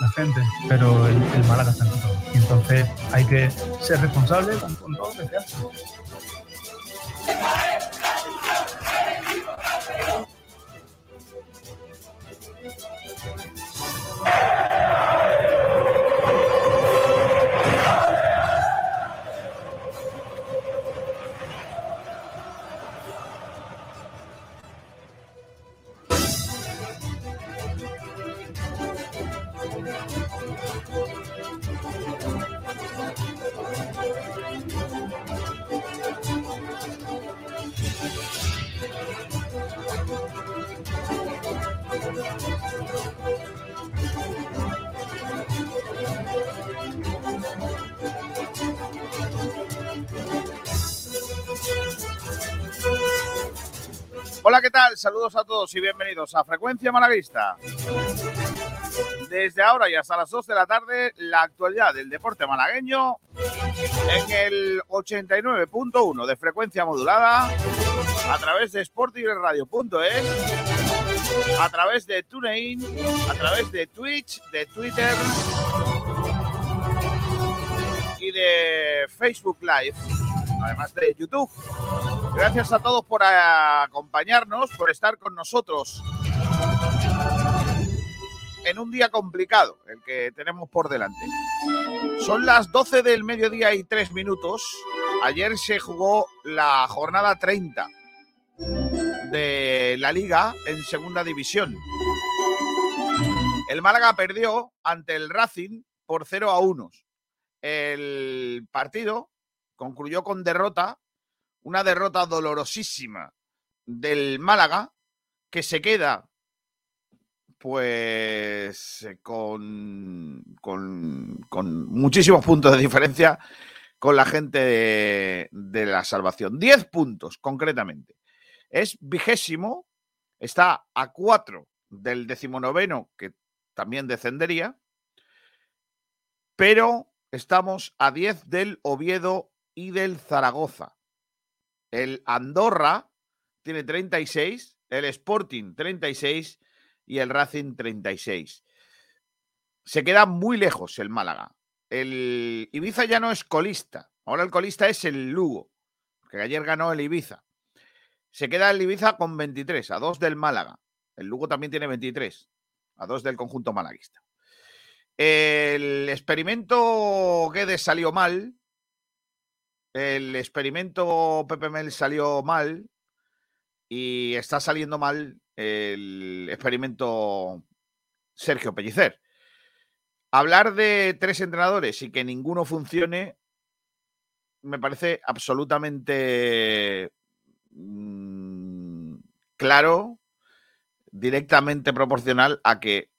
la gente, pero el, el Málaga está en todo. Y entonces hay que ser responsable con, con todo lo que se hace. Saludos a todos y bienvenidos a Frecuencia Malaguista. Desde ahora y hasta las 2 de la tarde, la actualidad del deporte malagueño en el 89.1 de frecuencia modulada a través de sportingradio.es, a través de TuneIn, a través de Twitch, de Twitter y de Facebook Live, además de YouTube. Gracias a todos por acompañarnos, por estar con nosotros en un día complicado, el que tenemos por delante. Son las 12 del mediodía y 3 minutos. Ayer se jugó la jornada 30 de la liga en segunda división. El Málaga perdió ante el Racing por 0 a 1. El partido concluyó con derrota una derrota dolorosísima del Málaga, que se queda pues con, con, con muchísimos puntos de diferencia con la gente de, de la salvación. Diez puntos, concretamente. Es vigésimo, está a cuatro del decimonoveno, que también descendería, pero estamos a diez del Oviedo y del Zaragoza. El Andorra tiene 36, el Sporting 36 y el Racing 36. Se queda muy lejos el Málaga. El Ibiza ya no es colista. Ahora el colista es el Lugo, que ayer ganó el Ibiza. Se queda el Ibiza con 23, a 2 del Málaga. El Lugo también tiene 23, a 2 del conjunto malaguista. El experimento Guedes salió mal, el experimento Pepe Mel salió mal y está saliendo mal el experimento Sergio Pellicer. Hablar de tres entrenadores y que ninguno funcione me parece absolutamente mm, claro, directamente proporcional a que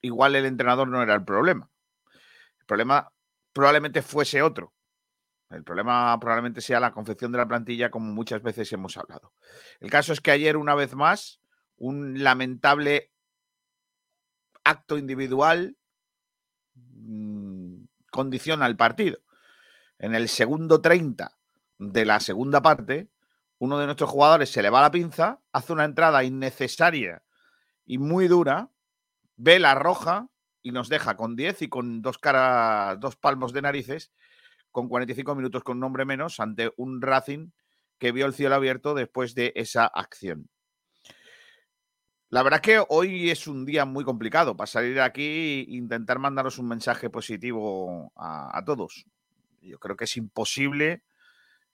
igual el entrenador no era el problema. El problema probablemente fuese otro. El problema probablemente sea la confección de la plantilla, como muchas veces hemos hablado. El caso es que ayer, una vez más, un lamentable acto individual mmm, condiciona el partido. En el segundo 30 de la segunda parte, uno de nuestros jugadores se le va la pinza, hace una entrada innecesaria y muy dura, ve la roja y nos deja con 10 y con dos caras, dos palmos de narices con 45 minutos con nombre menos ante un Racing que vio el cielo abierto después de esa acción. La verdad es que hoy es un día muy complicado para salir aquí e intentar mandaros un mensaje positivo a, todos. Yo creo que es imposible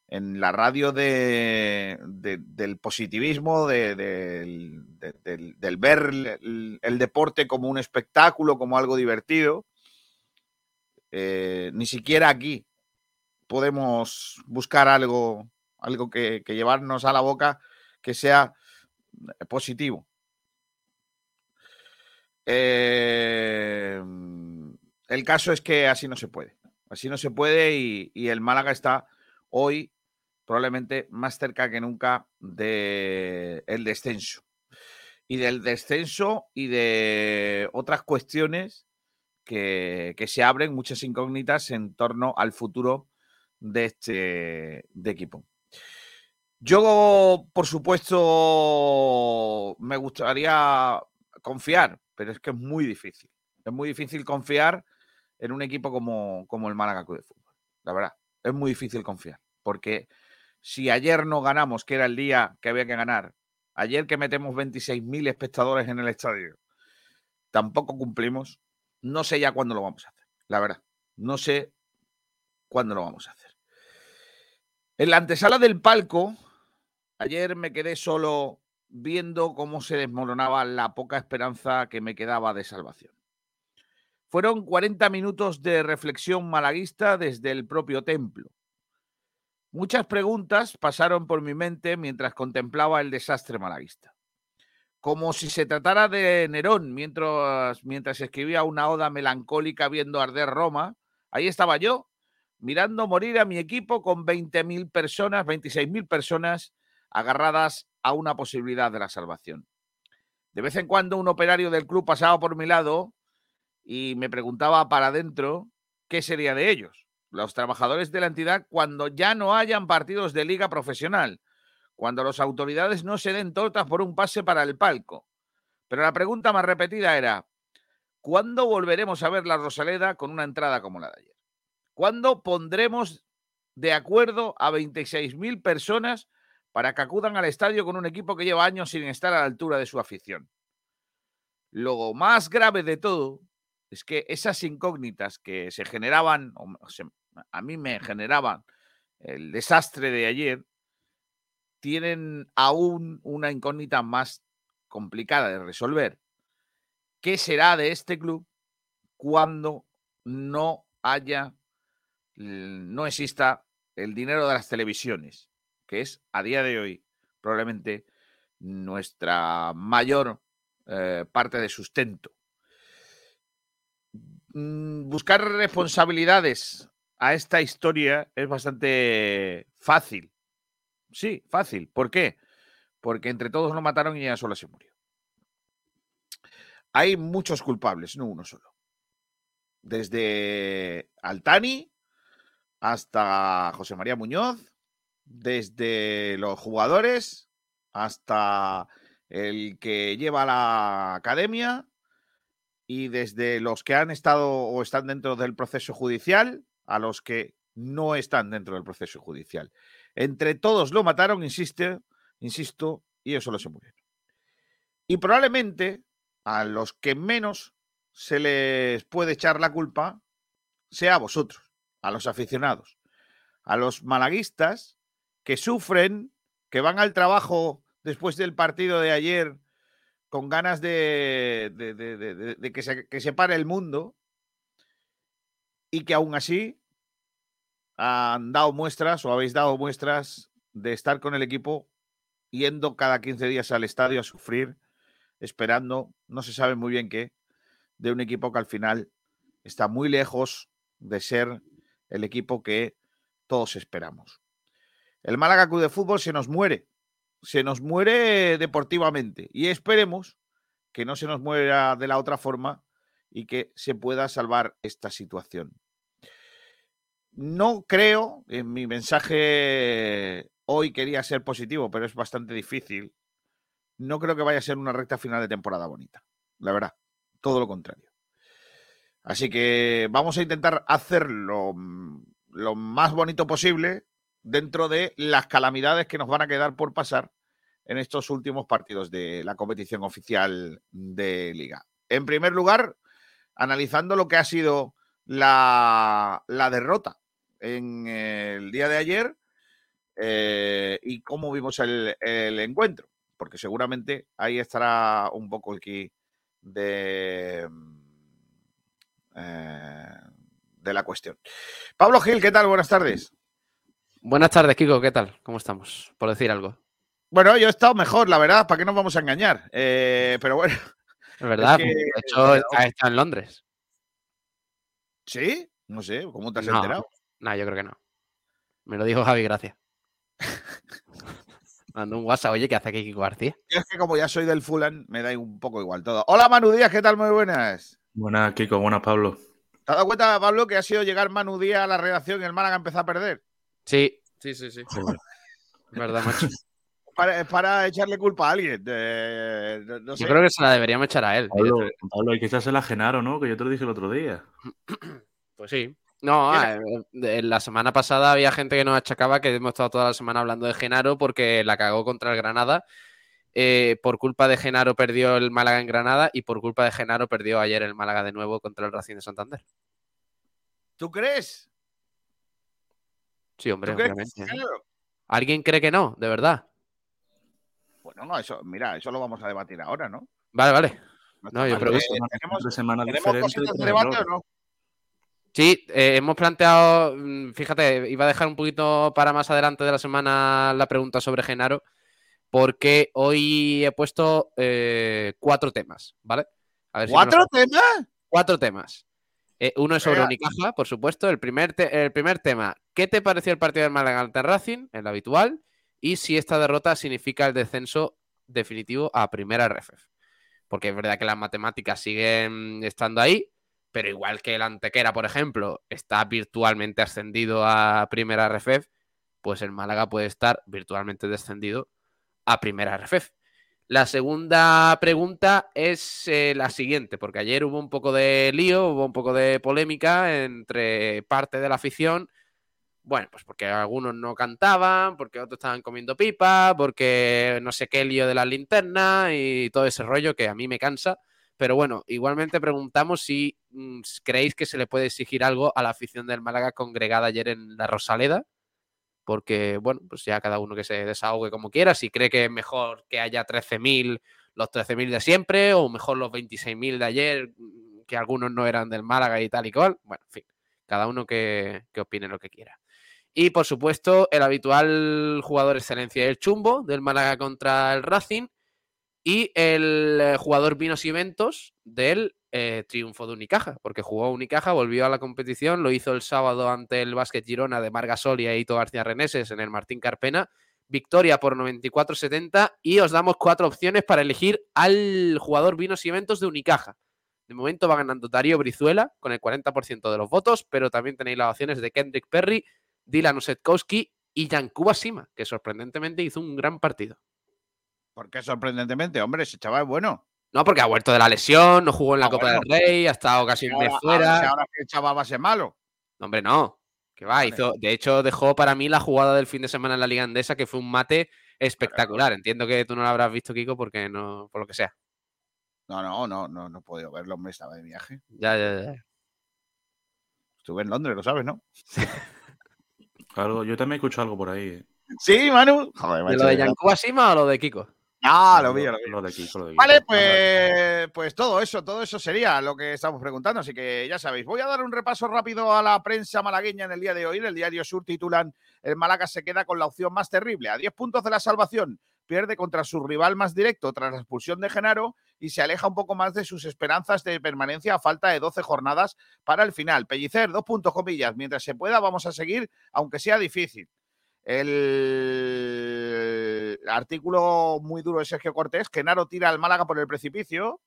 en la radio de, de, del positivismo, de, del, ver el, el, deporte como un espectáculo, como algo divertido. Eh, ni siquiera aquí podemos buscar algo, algo que, llevarnos a la boca que sea positivo. Eh, el caso es que así no se puede. Así no se puede y, el Málaga está hoy probablemente más cerca que nunca del el descenso. Y del descenso y de otras cuestiones que, se abren, muchas incógnitas en torno al futuro de este de equipo. Yo, por supuesto, me gustaría confiar, pero es que es muy difícil. Es muy difícil confiar en un equipo como, como el Málaga Club de Fútbol. La verdad, es muy difícil confiar. Porque si ayer no ganamos, que era el día que había que ganar, ayer que metemos 26.000 espectadores en el estadio, tampoco cumplimos, no sé ya cuándo lo vamos a hacer. La verdad, no sé cuándo lo vamos a hacer. En la antesala del palco, ayer me quedé solo viendo cómo se desmoronaba la poca esperanza que me quedaba de salvación. Fueron 40 minutos de reflexión malaguista desde el propio templo. Muchas preguntas pasaron por mi mente mientras contemplaba el desastre malaguista. Como si se tratara de Nerón mientras, mientras escribía una oda melancólica viendo arder Roma, ahí estaba yo, mirando morir a mi equipo con 20.000 personas, 26.000 personas agarradas a una posibilidad de la salvación. De vez en cuando un operario del club pasaba por mi lado y me preguntaba para adentro qué sería de ellos, los trabajadores de la entidad, cuando ya no hayan partidos de liga profesional, cuando las autoridades no se den tortas por un pase para el palco. Pero la pregunta más repetida era, ¿cuándo volveremos a ver la Rosaleda con una entrada como la de ayer? ¿Cuándo pondremos de acuerdo a 26.000 personas para que acudan al estadio con un equipo que lleva años sin estar a la altura de su afición? Lo más grave de todo es que esas incógnitas que se generaban, a mí me generaban el desastre de ayer, tienen aún una incógnita más complicada de resolver. ¿Qué será de este club cuando no haya no exista el dinero de las televisiones, que es a día de hoy probablemente nuestra mayor eh, parte de sustento. Mm, buscar responsabilidades a esta historia es bastante fácil. Sí, fácil. ¿Por qué? Porque entre todos lo mataron y ella sola se murió. Hay muchos culpables, no uno solo. Desde Altani hasta José María Muñoz, desde los jugadores hasta el que lleva la academia y desde los que han estado o están dentro del proceso judicial a los que no están dentro del proceso judicial. Entre todos lo mataron, insiste, insisto, y ellos solo se murieron. Y probablemente a los que menos se les puede echar la culpa sea a vosotros a los aficionados, a los malaguistas que sufren, que van al trabajo después del partido de ayer con ganas de, de, que, se, que se pare el mundo y que aún así han dado muestras o habéis dado muestras de estar con el equipo yendo cada 15 días al estadio a sufrir, esperando, no se sabe muy bien qué, de un equipo que al final está muy lejos de ser el equipo que todos esperamos. El Málaga Club de Fútbol se nos muere, se nos muere deportivamente y esperemos que no se nos muera de la otra forma y que se pueda salvar esta situación. No creo, en mi mensaje hoy quería ser positivo, pero es bastante difícil. No creo que vaya a ser una recta final de temporada bonita, la verdad, todo lo contrario. Así que vamos a intentar hacerlo lo más bonito posible dentro de las calamidades que nos van a quedar por pasar en estos últimos partidos de la competición oficial de liga. En primer lugar, analizando lo que ha sido la, derrota en el día de ayer eh, y cómo vimos el, el, encuentro, porque seguramente ahí estará un poco el key de eh, de la cuestión. Pablo Gil, ¿qué tal? Buenas tardes. Buenas tardes, Kiko, ¿qué tal? ¿Cómo estamos? Por decir algo. Bueno, yo he estado mejor, la verdad, ¿para qué nos vamos a engañar? Eh, pero bueno. Es verdad, de hecho eh, ha estado en Londres. ¿Sí? No sé, ¿cómo te has enterado? No, yo creo que no. Me lo dijo Javi, gracias. Mando un WhatsApp, oye, ¿qué hace aquí Kiko García? es que como ya soy del Fulan, me da un poco igual todo. Hola Manu Díaz, ¿qué tal? Muy buenas. Buenas, Kiko. Buenas, Pablo. ¿Te has dado cuenta, Pablo, que ha sido llegar Manu Díaz a la redacción y el Málaga empezó a perder? Sí, sí, sí, sí. verdad, macho. para, para echarle culpa a alguien. eh, no- Yo creo que se la deberíamos echar a él. Pablo, Pablo, hay que echársela a Genaro, ¿no? Que yo te lo dije el otro día. Pues sí. No, Mira. eh, la semana pasada había gente que nos achacaba que hemos estado toda la semana hablando de Genaro porque la cagó contra el Granada. Eh, por culpa de Genaro perdió el Málaga en Granada y por culpa de Genaro perdió ayer el Málaga de nuevo contra el Racing de Santander. ¿Tú crees? Sí, hombre, ¿Tú crees? obviamente. ¿Alguien cree que no? De verdad. Bueno, no, eso, mira, eso lo vamos a debatir ahora, ¿no? Vale, vale. No, yo mal. pregunto. Eh, ¿Tenemos, Entre semanas ¿tenemos cositas de debate o no? Sí, eh, hemos planteado, mm, fíjate, iba a dejar un poquito para más adelante de la semana la pregunta sobre Genaro, porque hoy he puesto eh, cuatro temas, ¿vale? A ver si me los- ¿Cuatro temas? cuatro temas. Eh, uno es sobre. Unicaja, por supuesto. El primer, el primer tema, ¿qué te pareció el partido del Málaga ante Racing? El habitual. Y si esta derrota significa el descenso definitivo a primera RFF. Porque es verdad que las matemáticas siguen estando ahí, pero igual que el Antequera, por ejemplo, está virtualmente ascendido a primera RFF, pues el Málaga puede estar virtualmente descendido a primera RFF. La segunda pregunta es eh, la siguiente, porque ayer hubo un poco de lío, hubo un poco de polémica entre parte de la afición. Bueno, pues porque algunos no cantaban, porque otros estaban comiendo pipa, porque no sé qué lío de las linternas y todo ese rollo que a mí me cansa. Pero bueno, igualmente preguntamos si mm, creéis que se le puede exigir algo a la afición del Málaga congregada ayer en la Rosaleda porque, bueno, pues ya cada uno que se desahogue como quiera, si cree que es mejor que haya 13.000, los 13.000 de siempre, o mejor los 26.000 de ayer, mm, que algunos no eran del Málaga y tal y cual, bueno, en fin, cada uno que, que opine lo que quiera. Y por supuesto, el habitual jugador excelencia el Chumbo del Málaga contra el Racing y el eh, jugador Vinos y Eventos del eh, triunfo de Unicaja, porque jugó Unicaja, volvió a la competición, lo hizo el sábado ante el Básquet Girona de Marga Sol y Aito García Reneses en el Martín Carpena. Victoria por 94-70 y os damos cuatro opciones para elegir al jugador Vinos y Eventos de Unicaja. De momento va ganando Darío Brizuela con el 40% de los votos, pero también tenéis las opciones de Kendrick Perry, Dylan Osetkowski y Yankuba Sima, que sorprendentemente hizo un gran partido. ¿Por qué sorprendentemente? Hombre, ese chaval es bueno. No, porque ha vuelto de la lesión, no jugó en la Ah, Copa bueno. del Rey, ha estado casi un mes Ahora, fuera. ahora, ahora que el chaval va a ser malo. No, hombre, no. Que va, Vale. hizo, de hecho, dejó para mí la jugada del fin de semana en la Liga Andesa, que fue un mate espectacular. Entiendo que tú no lo habrás visto, Kiko, porque no, por lo que sea. No, no, no, no, no he podido verlo, hombre, estaba de viaje. Ya, ya, ya. Estuve en Londres, lo sabes, ¿no? Claro, yo también escucho algo por ahí. ¿eh? Sí, Manu. Joder, ¿De lo de. Yankuba Sima o lo de Kiko? Ah, lo vi, lo vi. Lo de lo de Vale, pues, pues todo eso, todo eso sería lo que estamos preguntando. Así que ya sabéis, voy a dar un repaso rápido a la prensa malagueña en el día de hoy. En el diario Sur titulan: El Málaga se queda con la opción más terrible, a 10 puntos de la salvación. Pierde contra su rival más directo tras la expulsión de Genaro y se aleja un poco más de sus esperanzas de permanencia a falta de 12 jornadas para el final. Pellicer, dos puntos comillas. Mientras se pueda, vamos a seguir, aunque sea difícil. El artículo muy duro de Sergio Cortés, Genaro tira al Málaga por el precipicio.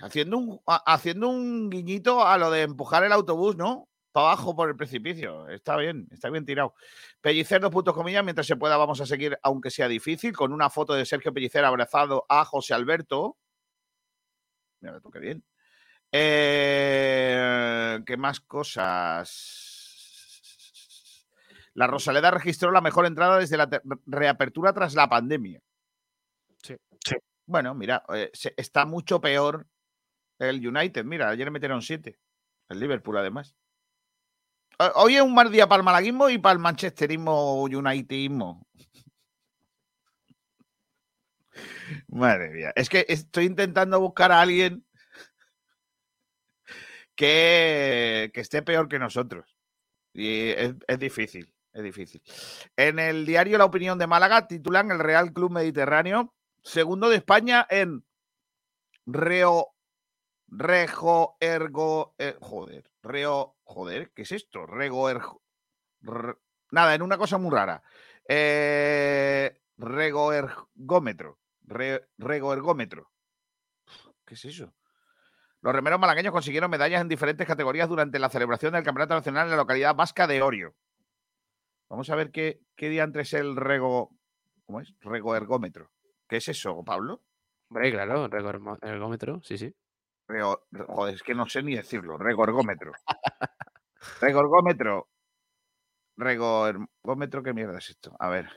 Haciendo un, ha- haciendo un guiñito a lo de empujar el autobús, ¿no? Para abajo por el precipicio. Está bien, está bien tirado. Pellicer, dos puntos comillas, mientras se pueda, vamos a seguir, aunque sea difícil, con una foto de Sergio Pellicer abrazado a José Alberto. Mira, tú qué bien. Eh, ¿Qué más cosas? La Rosaleda registró la mejor entrada desde la reapertura tras la pandemia. Sí. Bueno, mira, eh, se- está mucho peor el United. Mira, ayer metieron siete. El Liverpool, además. Eh, Hoy es un mal día para el malaguismo y para el manchesterismo unitedismo. Madre mía. Es que estoy intentando buscar a alguien que, que esté peor que nosotros. Y es, es difícil, es difícil. En el diario La Opinión de Málaga titulan el Real Club Mediterráneo, segundo de España en Reo, Rejo, Ergo, eh, joder, Reo, joder, ¿qué es esto? Rego, ergo, nada, en una cosa muy rara. Eh, rego, ergómetro, re- rego, ergómetro. ¿Qué es eso? Los remeros malagueños consiguieron medallas en diferentes categorías durante la celebración del Campeonato Nacional en la localidad vasca de Orio. Vamos a ver qué, qué diantre es el rego. ¿Cómo es? Rego ergómetro. ¿Qué es eso, Pablo? Hombre, claro, ergo- ergómetro, sí, sí. Rego- joder, es que no sé ni decirlo. Regorgómetro. Regorgómetro. Regorgómetro, ¿qué mierda es esto? A ver.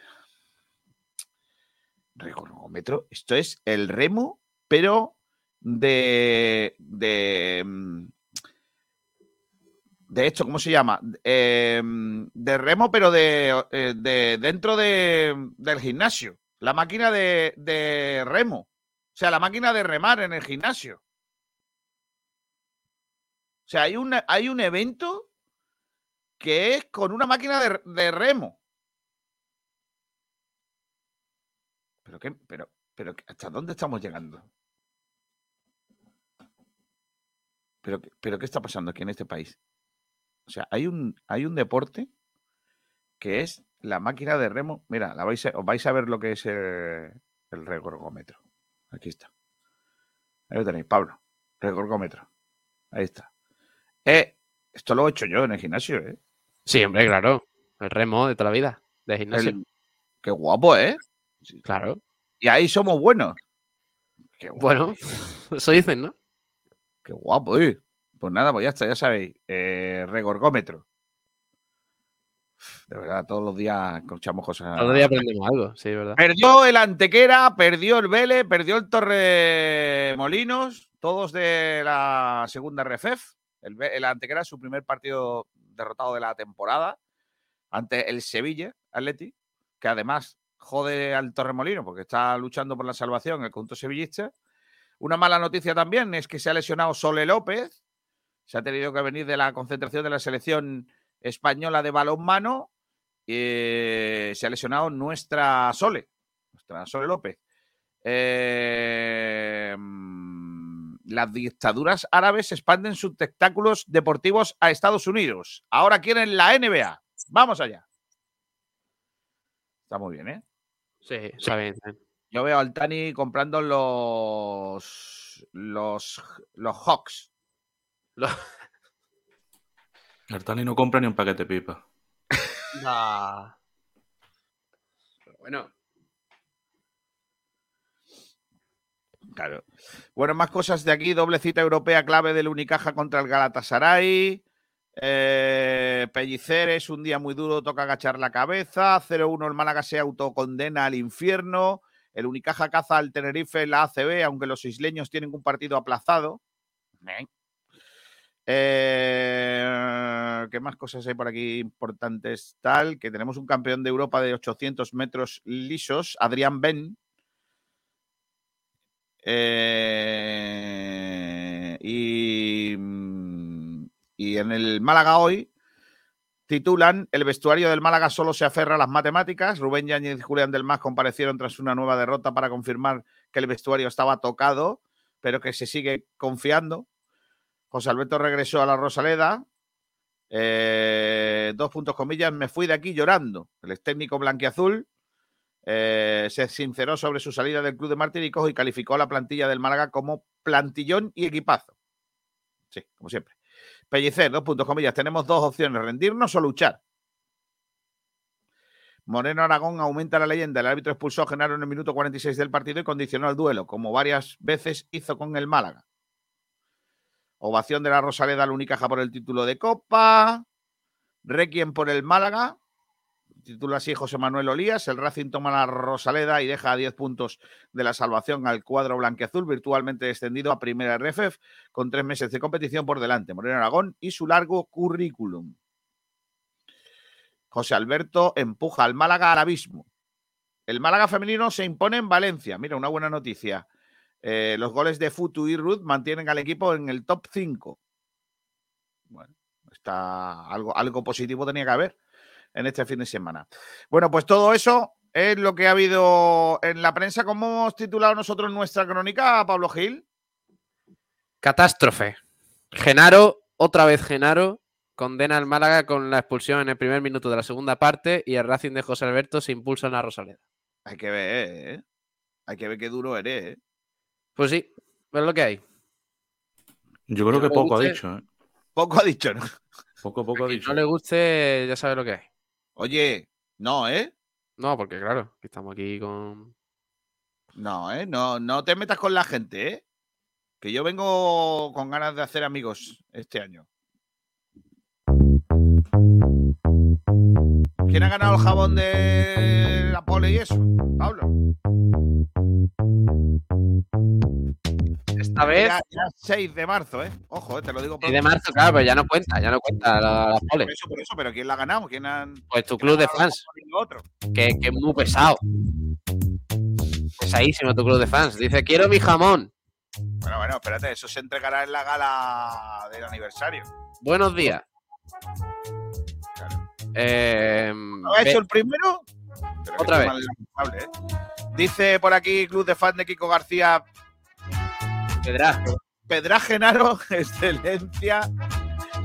Regorgómetro. Esto es el remo, pero de. de. De esto, ¿cómo se llama? Eh, de remo, pero de, eh, de dentro de, del gimnasio. La máquina de, de remo. O sea, la máquina de remar en el gimnasio. O sea, hay, una, hay un evento que es con una máquina de, de remo. ¿Pero qué? Pero, pero, ¿hasta dónde estamos llegando? ¿Pero, pero qué está pasando aquí en este país? O sea, hay un, hay un deporte que es la máquina de remo. Mira, la vais a, os vais a ver lo que es el, el regorgómetro. Aquí está. Ahí lo tenéis, Pablo. Regorgómetro. Ahí está. Eh, esto lo he hecho yo en el gimnasio, ¿eh? Sí, hombre, claro. El remo de toda la vida, de gimnasio. El- qué guapo, ¿eh? Claro. Y ahí somos buenos. Qué guapo, Bueno, eso dicen, ¿no? qué guapo, ¿eh? Pues nada, pues ya está, ya sabéis. Eh, regorgómetro. De verdad, todos los días escuchamos cosas. Todo el día aprendemos algo, sí, verdad. Perdió el Antequera, perdió el Vélez, perdió el Torremolinos, todos de la segunda RFF. El, el Antequera, su primer partido derrotado de la temporada ante el Sevilla Atleti, que además jode al Torremolino porque está luchando por la salvación el conjunto sevillista. Una mala noticia también es que se ha lesionado Sole López, se ha tenido que venir de la concentración de la selección española de balonmano eh, se ha lesionado nuestra Sole, nuestra Sole López. Eh, mm, las dictaduras árabes expanden sus espectáculos deportivos a Estados Unidos. Ahora quieren la NBA. Vamos allá. Está muy bien, ¿eh? Sí, está bien. Yo veo al Tani comprando los los los Hawks. El Tani no compra ni un paquete pipa. Pero bueno, Claro. Bueno, más cosas de aquí. Doble cita europea clave del Unicaja contra el Galatasaray. Eh, Pellicer es un día muy duro, toca agachar la cabeza. 0-1 el Málaga se autocondena al infierno. El Unicaja caza al Tenerife en la ACB, aunque los isleños tienen un partido aplazado. Eh. Eh, ¿Qué más cosas hay por aquí importantes? Tal, que tenemos un campeón de Europa de 800 metros lisos, Adrián Ben, eh, y, mm, y en el Málaga hoy titulan El vestuario del Málaga solo se aferra a las matemáticas. Rubén Yáñez y Julián del Mas comparecieron tras una nueva derrota para confirmar que el vestuario estaba tocado, pero que se sigue confiando. José Alberto regresó a la Rosaleda. Eh, dos puntos comillas, me fui de aquí llorando. El ex técnico blanquiazul eh, se sinceró sobre su salida del club de Martiricos y calificó a la plantilla del Málaga como plantillón y equipazo. Sí, como siempre. Pellicer, dos puntos comillas. Tenemos dos opciones, rendirnos o luchar. Moreno Aragón aumenta la leyenda. El árbitro expulsó a Genaro en el minuto 46 del partido y condicionó el duelo, como varias veces hizo con el Málaga. Ovación de la Rosaleda al Unicaja por el título de Copa. Requiem por el Málaga. Titula así José Manuel Olías. El Racing toma la Rosaleda y deja a 10 puntos de la salvación al cuadro blanqueazul, virtualmente descendido a primera RFF, con tres meses de competición por delante. Moreno Aragón y su largo currículum. José Alberto empuja al Málaga al abismo. El Málaga femenino se impone en Valencia. Mira, una buena noticia. Eh, los goles de Futu y Ruth mantienen al equipo en el top 5. Bueno, está algo, algo positivo tenía que haber en este fin de semana. Bueno, pues todo eso es lo que ha habido en la prensa. ¿Cómo hemos titulado nosotros nuestra crónica, Pablo Gil? catástrofe. Genaro, otra vez Genaro, condena al Málaga con la expulsión en el primer minuto de la segunda parte y el Racing de José Alberto se impulsa en la Rosaleda. Hay que ver, ¿eh? Hay que ver qué duro eres, ¿eh? Pues sí, es lo que hay. Yo creo que poco ha dicho, ¿eh? Poco ha dicho, ¿no? Poco, poco ha Si dicho. no le guste, ya sabe lo que hay. Oye, no, ¿eh? No, porque claro, que estamos aquí con. No, ¿eh? No, no te metas con la gente, ¿eh? Que yo vengo con ganas de hacer amigos este año. ¿Quién ha ganado el jabón de la pole y eso? Pablo. Esta vez. Ya, ya 6 de marzo, ¿eh? Ojo, eh, te lo digo. Y de marzo, claro, pero ya no cuenta, ya no cuenta la, la pole. Por eso, por eso, pero ¿quién la ha ganado? ¿Quién han... Pues tu club de fans, otro? que, que es muy pesado. Pesadísimo tu club de fans. Dice, quiero mi jamón. Bueno, bueno, espérate, eso se entregará en la gala del aniversario. Buenos días. Eh, ¿No ha hecho el primero? Pero Otra vez. ¿eh? Dice por aquí, club de fans de Kiko García, Pedra. Pedra Genaro, excelencia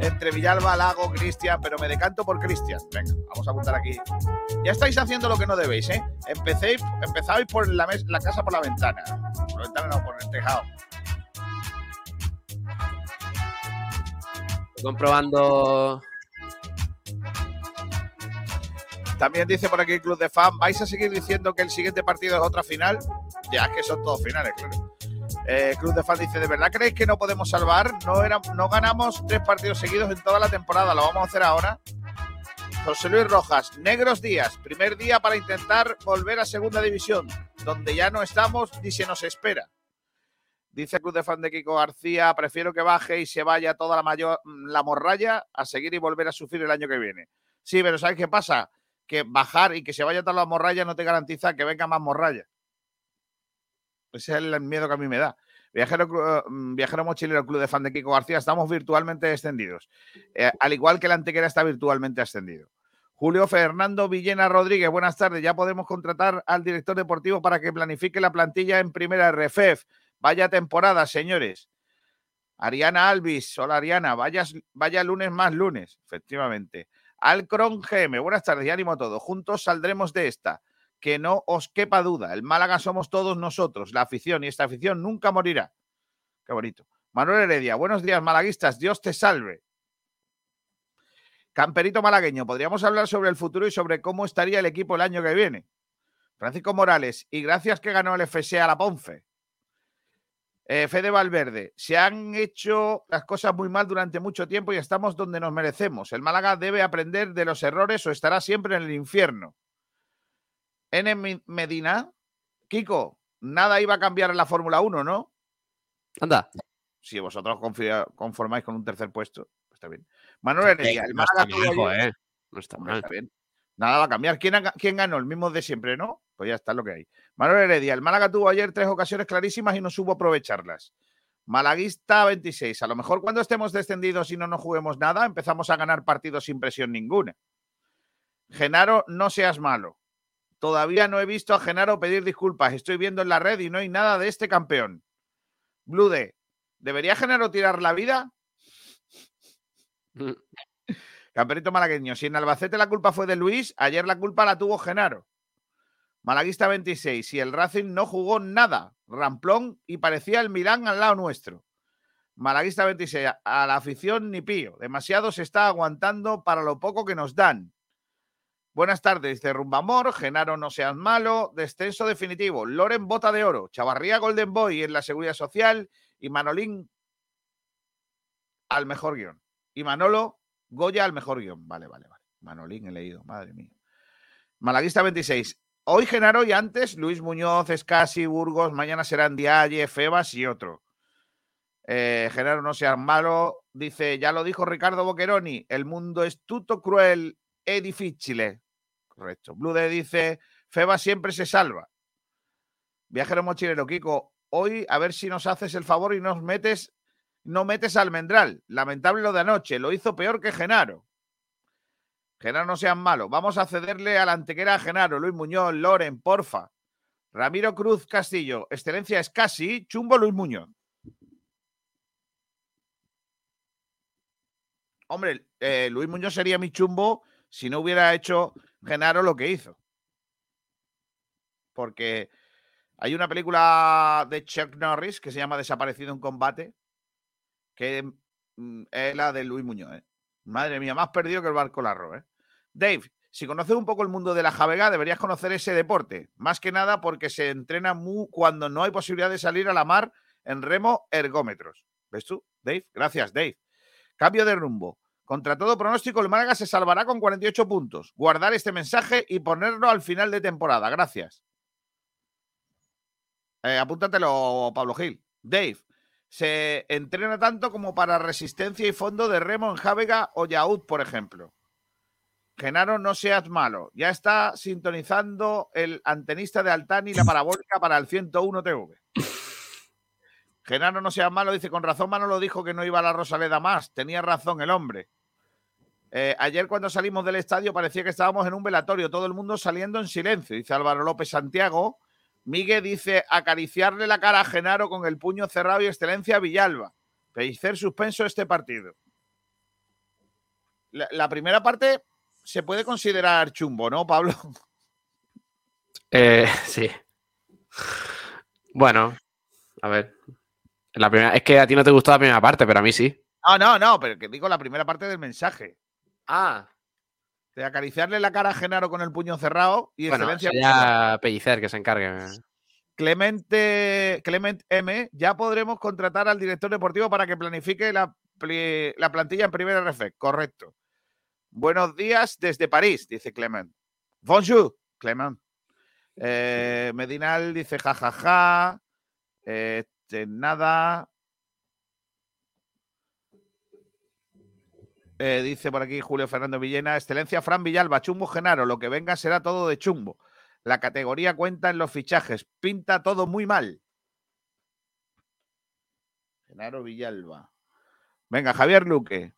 entre Villalba, Lago, Cristian, pero me decanto por Cristian. Venga, vamos a apuntar aquí. Ya estáis haciendo lo que no debéis, ¿eh? Empecéis, empezáis por la, mes- la casa por la ventana. Por la ventana no, por el tejado. Estoy comprobando. También dice por aquí el club de fan, ¿vais a seguir diciendo que el siguiente partido es otra final? Ya, es que son todos finales, claro. Eh, club de fan dice, ¿de verdad creéis que no podemos salvar? No, era, no ganamos tres partidos seguidos en toda la temporada, lo vamos a hacer ahora. José Luis Rojas, negros días, primer día para intentar volver a segunda división, donde ya no estamos ni se nos espera. Dice el club de fan de Kiko García, prefiero que baje y se vaya toda la, mayor, la morralla a seguir y volver a sufrir el año que viene. Sí, pero ¿sabes qué pasa? Que bajar y que se vaya toda la morralla no te garantiza que venga más morralla. Ese es el miedo que a mí me da. Viajero, Cru- mm, viajero mochilero Club de Fan de Kiko García, estamos virtualmente extendidos. Eh, al igual que la antequera está virtualmente ascendido. Julio Fernando Villena Rodríguez, buenas tardes. Ya podemos contratar al director deportivo para que planifique la plantilla en primera RFEF. Vaya temporada, señores. Ariana Alvis, hola Ariana, vaya, vaya lunes más lunes, efectivamente. Alcron GM, buenas tardes y ánimo a todos. Juntos saldremos de esta. Que no os quepa duda. El Málaga somos todos nosotros, la afición, y esta afición nunca morirá. Qué bonito. Manuel Heredia, buenos días, malaguistas. Dios te salve. Camperito malagueño, podríamos hablar sobre el futuro y sobre cómo estaría el equipo el año que viene. Francisco Morales, y gracias que ganó el FC a la Ponce. Eh, Fede Valverde, se han hecho las cosas muy mal durante mucho tiempo y estamos donde nos merecemos. El Málaga debe aprender de los errores o estará siempre en el infierno. N. Medina, Kiko, nada iba a cambiar en la Fórmula 1, ¿no? Anda. Si vosotros conformáis con un tercer puesto, pues está bien. Manuel Heredia, el no está Málaga mal, joder. No está mal. está bien. Nada va a cambiar. ¿Quién, ha- quién ganó? El mismo de siempre, ¿no? Pues ya está lo que hay. Manuel Heredia, el Málaga tuvo ayer tres ocasiones clarísimas y no supo aprovecharlas. Malaguista 26. A lo mejor cuando estemos descendidos y no nos juguemos nada, empezamos a ganar partidos sin presión ninguna. Genaro, no seas malo. Todavía no he visto a Genaro pedir disculpas. Estoy viendo en la red y no hay nada de este campeón. Blude, ¿debería Genaro tirar la vida? Mm. Camperito malagueño, si en Albacete la culpa fue de Luis, ayer la culpa la tuvo Genaro. Malaguista 26, si el Racing no jugó nada, ramplón y parecía el Milán al lado nuestro. Malaguista 26, a- a la afición ni pío, demasiado se está aguantando para lo poco que nos dan. Buenas tardes, dice Rumbamor, Genaro no seas malo, descenso definitivo, Loren bota de oro, Chavarría Golden Boy en la seguridad social y Manolín al mejor guion. Y Manolo Goya al mejor guion. Vale, vale, vale. Manolín he leído, madre mía. Malaguista 26. Hoy Genaro y antes Luis Muñoz, Escasi, Burgos, mañana serán Dialle, Febas y otro. Eh, Genaro no seas malo. Dice, ya lo dijo Ricardo Boqueroni, el mundo es tutto cruel e difficile. Correcto. Blude dice, Febas siempre se salva. Viajero mochilero, Kiko, hoy a ver si nos haces el favor y nos metes no metes Almendral. Lamentable lo de anoche. Lo hizo peor que Genaro. Genaro no sean malo. Vamos a cederle a la antequera a Genaro. Luis Muñoz, Loren, porfa. Ramiro Cruz Castillo. Excelencia es casi. Chumbo Luis Muñoz. Hombre, eh, Luis Muñoz sería mi chumbo si no hubiera hecho Genaro lo que hizo. Porque hay una película de Chuck Norris que se llama Desaparecido en combate que mm, es la de Luis Muñoz. ¿eh? Madre mía, más perdido que el barco Larro. ¿eh? Dave, Si conoces un poco el mundo de la javega, deberías conocer ese deporte. Más que nada porque se entrena muy cuando no hay posibilidad de salir a la mar en remo ergómetros. ¿Ves tú, Dave? Gracias, Dave. Cambio de rumbo. Contra todo pronóstico, el Málaga se salvará con 48 puntos. Guardar este mensaje y ponerlo al final de temporada. Gracias. Eh, apúntatelo, Pablo Gil. Dave, se entrena tanto como para resistencia y fondo de remo en Javega o Yaud, por ejemplo. Genaro, no seas malo. Ya está sintonizando el antenista de Altani la parabólica para el 101 TV. Genaro, no seas malo, dice, con razón lo dijo que no iba a la Rosaleda más. Tenía razón el hombre. Eh, ayer cuando salimos del estadio parecía que estábamos en un velatorio, todo el mundo saliendo en silencio, dice Álvaro López Santiago. Miguel dice, acariciarle la cara a Genaro con el puño cerrado y excelencia a Villalba. Pellicer suspenso este partido. la primera parte se puede considerar chumbo, ¿no, Pablo? Eh, sí. Bueno, a ver. La primera, es que a ti no te gustó la primera parte, pero a mí sí. No, no, no, pero que digo la primera parte del mensaje. Ah. De acariciarle la cara a Genaro con el puño cerrado y bueno, excelencia. Pellicer que se encargue. Clemente, Clement M, ya podremos contratar al director deportivo para que planifique la, la plantilla en primera RF. Correcto. Buenos días desde París, dice Clement. Bonjour, Clement. Eh, Medinal dice jajaja. Este, nada. Eh, dice por aquí Julio Fernando Villena. Excelencia Fran Villalba, chumbo Genaro. Lo que venga será todo de chumbo. La categoría cuenta en los fichajes. Pinta todo muy mal. Genaro Villalba. Venga, Javier Luque.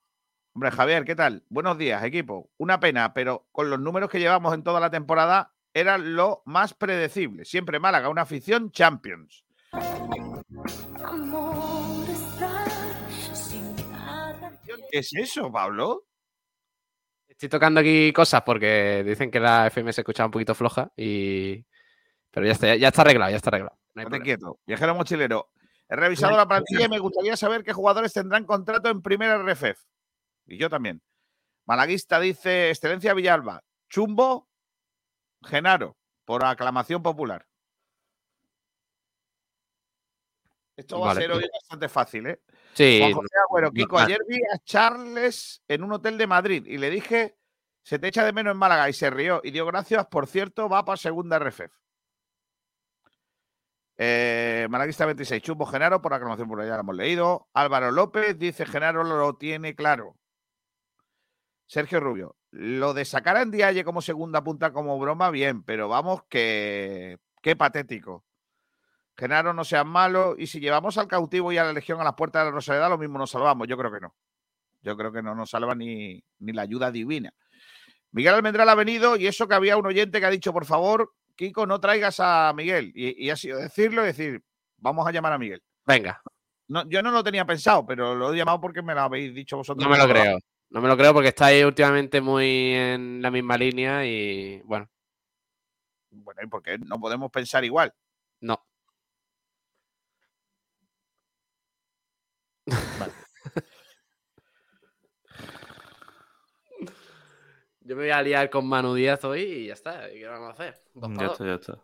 Hombre, Javier, ¿qué tal? Buenos días, equipo. Una pena, pero con los números que llevamos en toda la temporada era lo más predecible. Siempre Málaga, una afición Champions. ¿Qué es eso, Pablo? Estoy tocando aquí cosas porque dicen que la FM se escuchaba un poquito floja y. Pero ya está, ya está arreglado, ya está arreglado. No te quieto. Viajero mochilero. He revisado la plantilla y me gustaría saber qué jugadores tendrán contrato en primera RFF. Y yo también. Malaguista dice Excelencia Villalba. Chumbo, Genaro, por aclamación popular. Esto va a ser hoy bastante fácil, ¿eh? Sí. Bueno, Kiko, ayer vi a Charles en un hotel de Madrid y le dije, se te echa de menos en Málaga y se rió y dio gracias. Por cierto, va para segunda RFF. Eh, Malaguista 26, Chumbo Genaro, por aclamación popular, ya lo hemos leído. Álvaro López dice, Genaro lo tiene claro. Sergio Rubio, lo de sacar a Ndiaye como segunda punta como broma, bien, pero vamos que qué patético. Genaro, no seas malo. Y si llevamos al cautivo y a la legión a las puertas de la Rosaleda, lo mismo nos salvamos. Yo creo que no. Yo creo que no nos salva ni, ni la ayuda divina. Miguel Almendral ha venido y eso que había un oyente que ha dicho, por favor, Kiko, no traigas a Miguel. Y, ha sido decirlo y decir, vamos a llamar a Miguel. Venga. No, yo no lo tenía pensado, pero lo he llamado porque me lo habéis dicho vosotros. No me lo creo. No me lo creo porque estáis últimamente muy en la misma línea y bueno. Bueno, ¿y por qué no podemos pensar igual? No. Yo me voy a liar con Manu Díaz hoy y ya está. ¿Qué vamos a hacer? Dos ya está, ya está.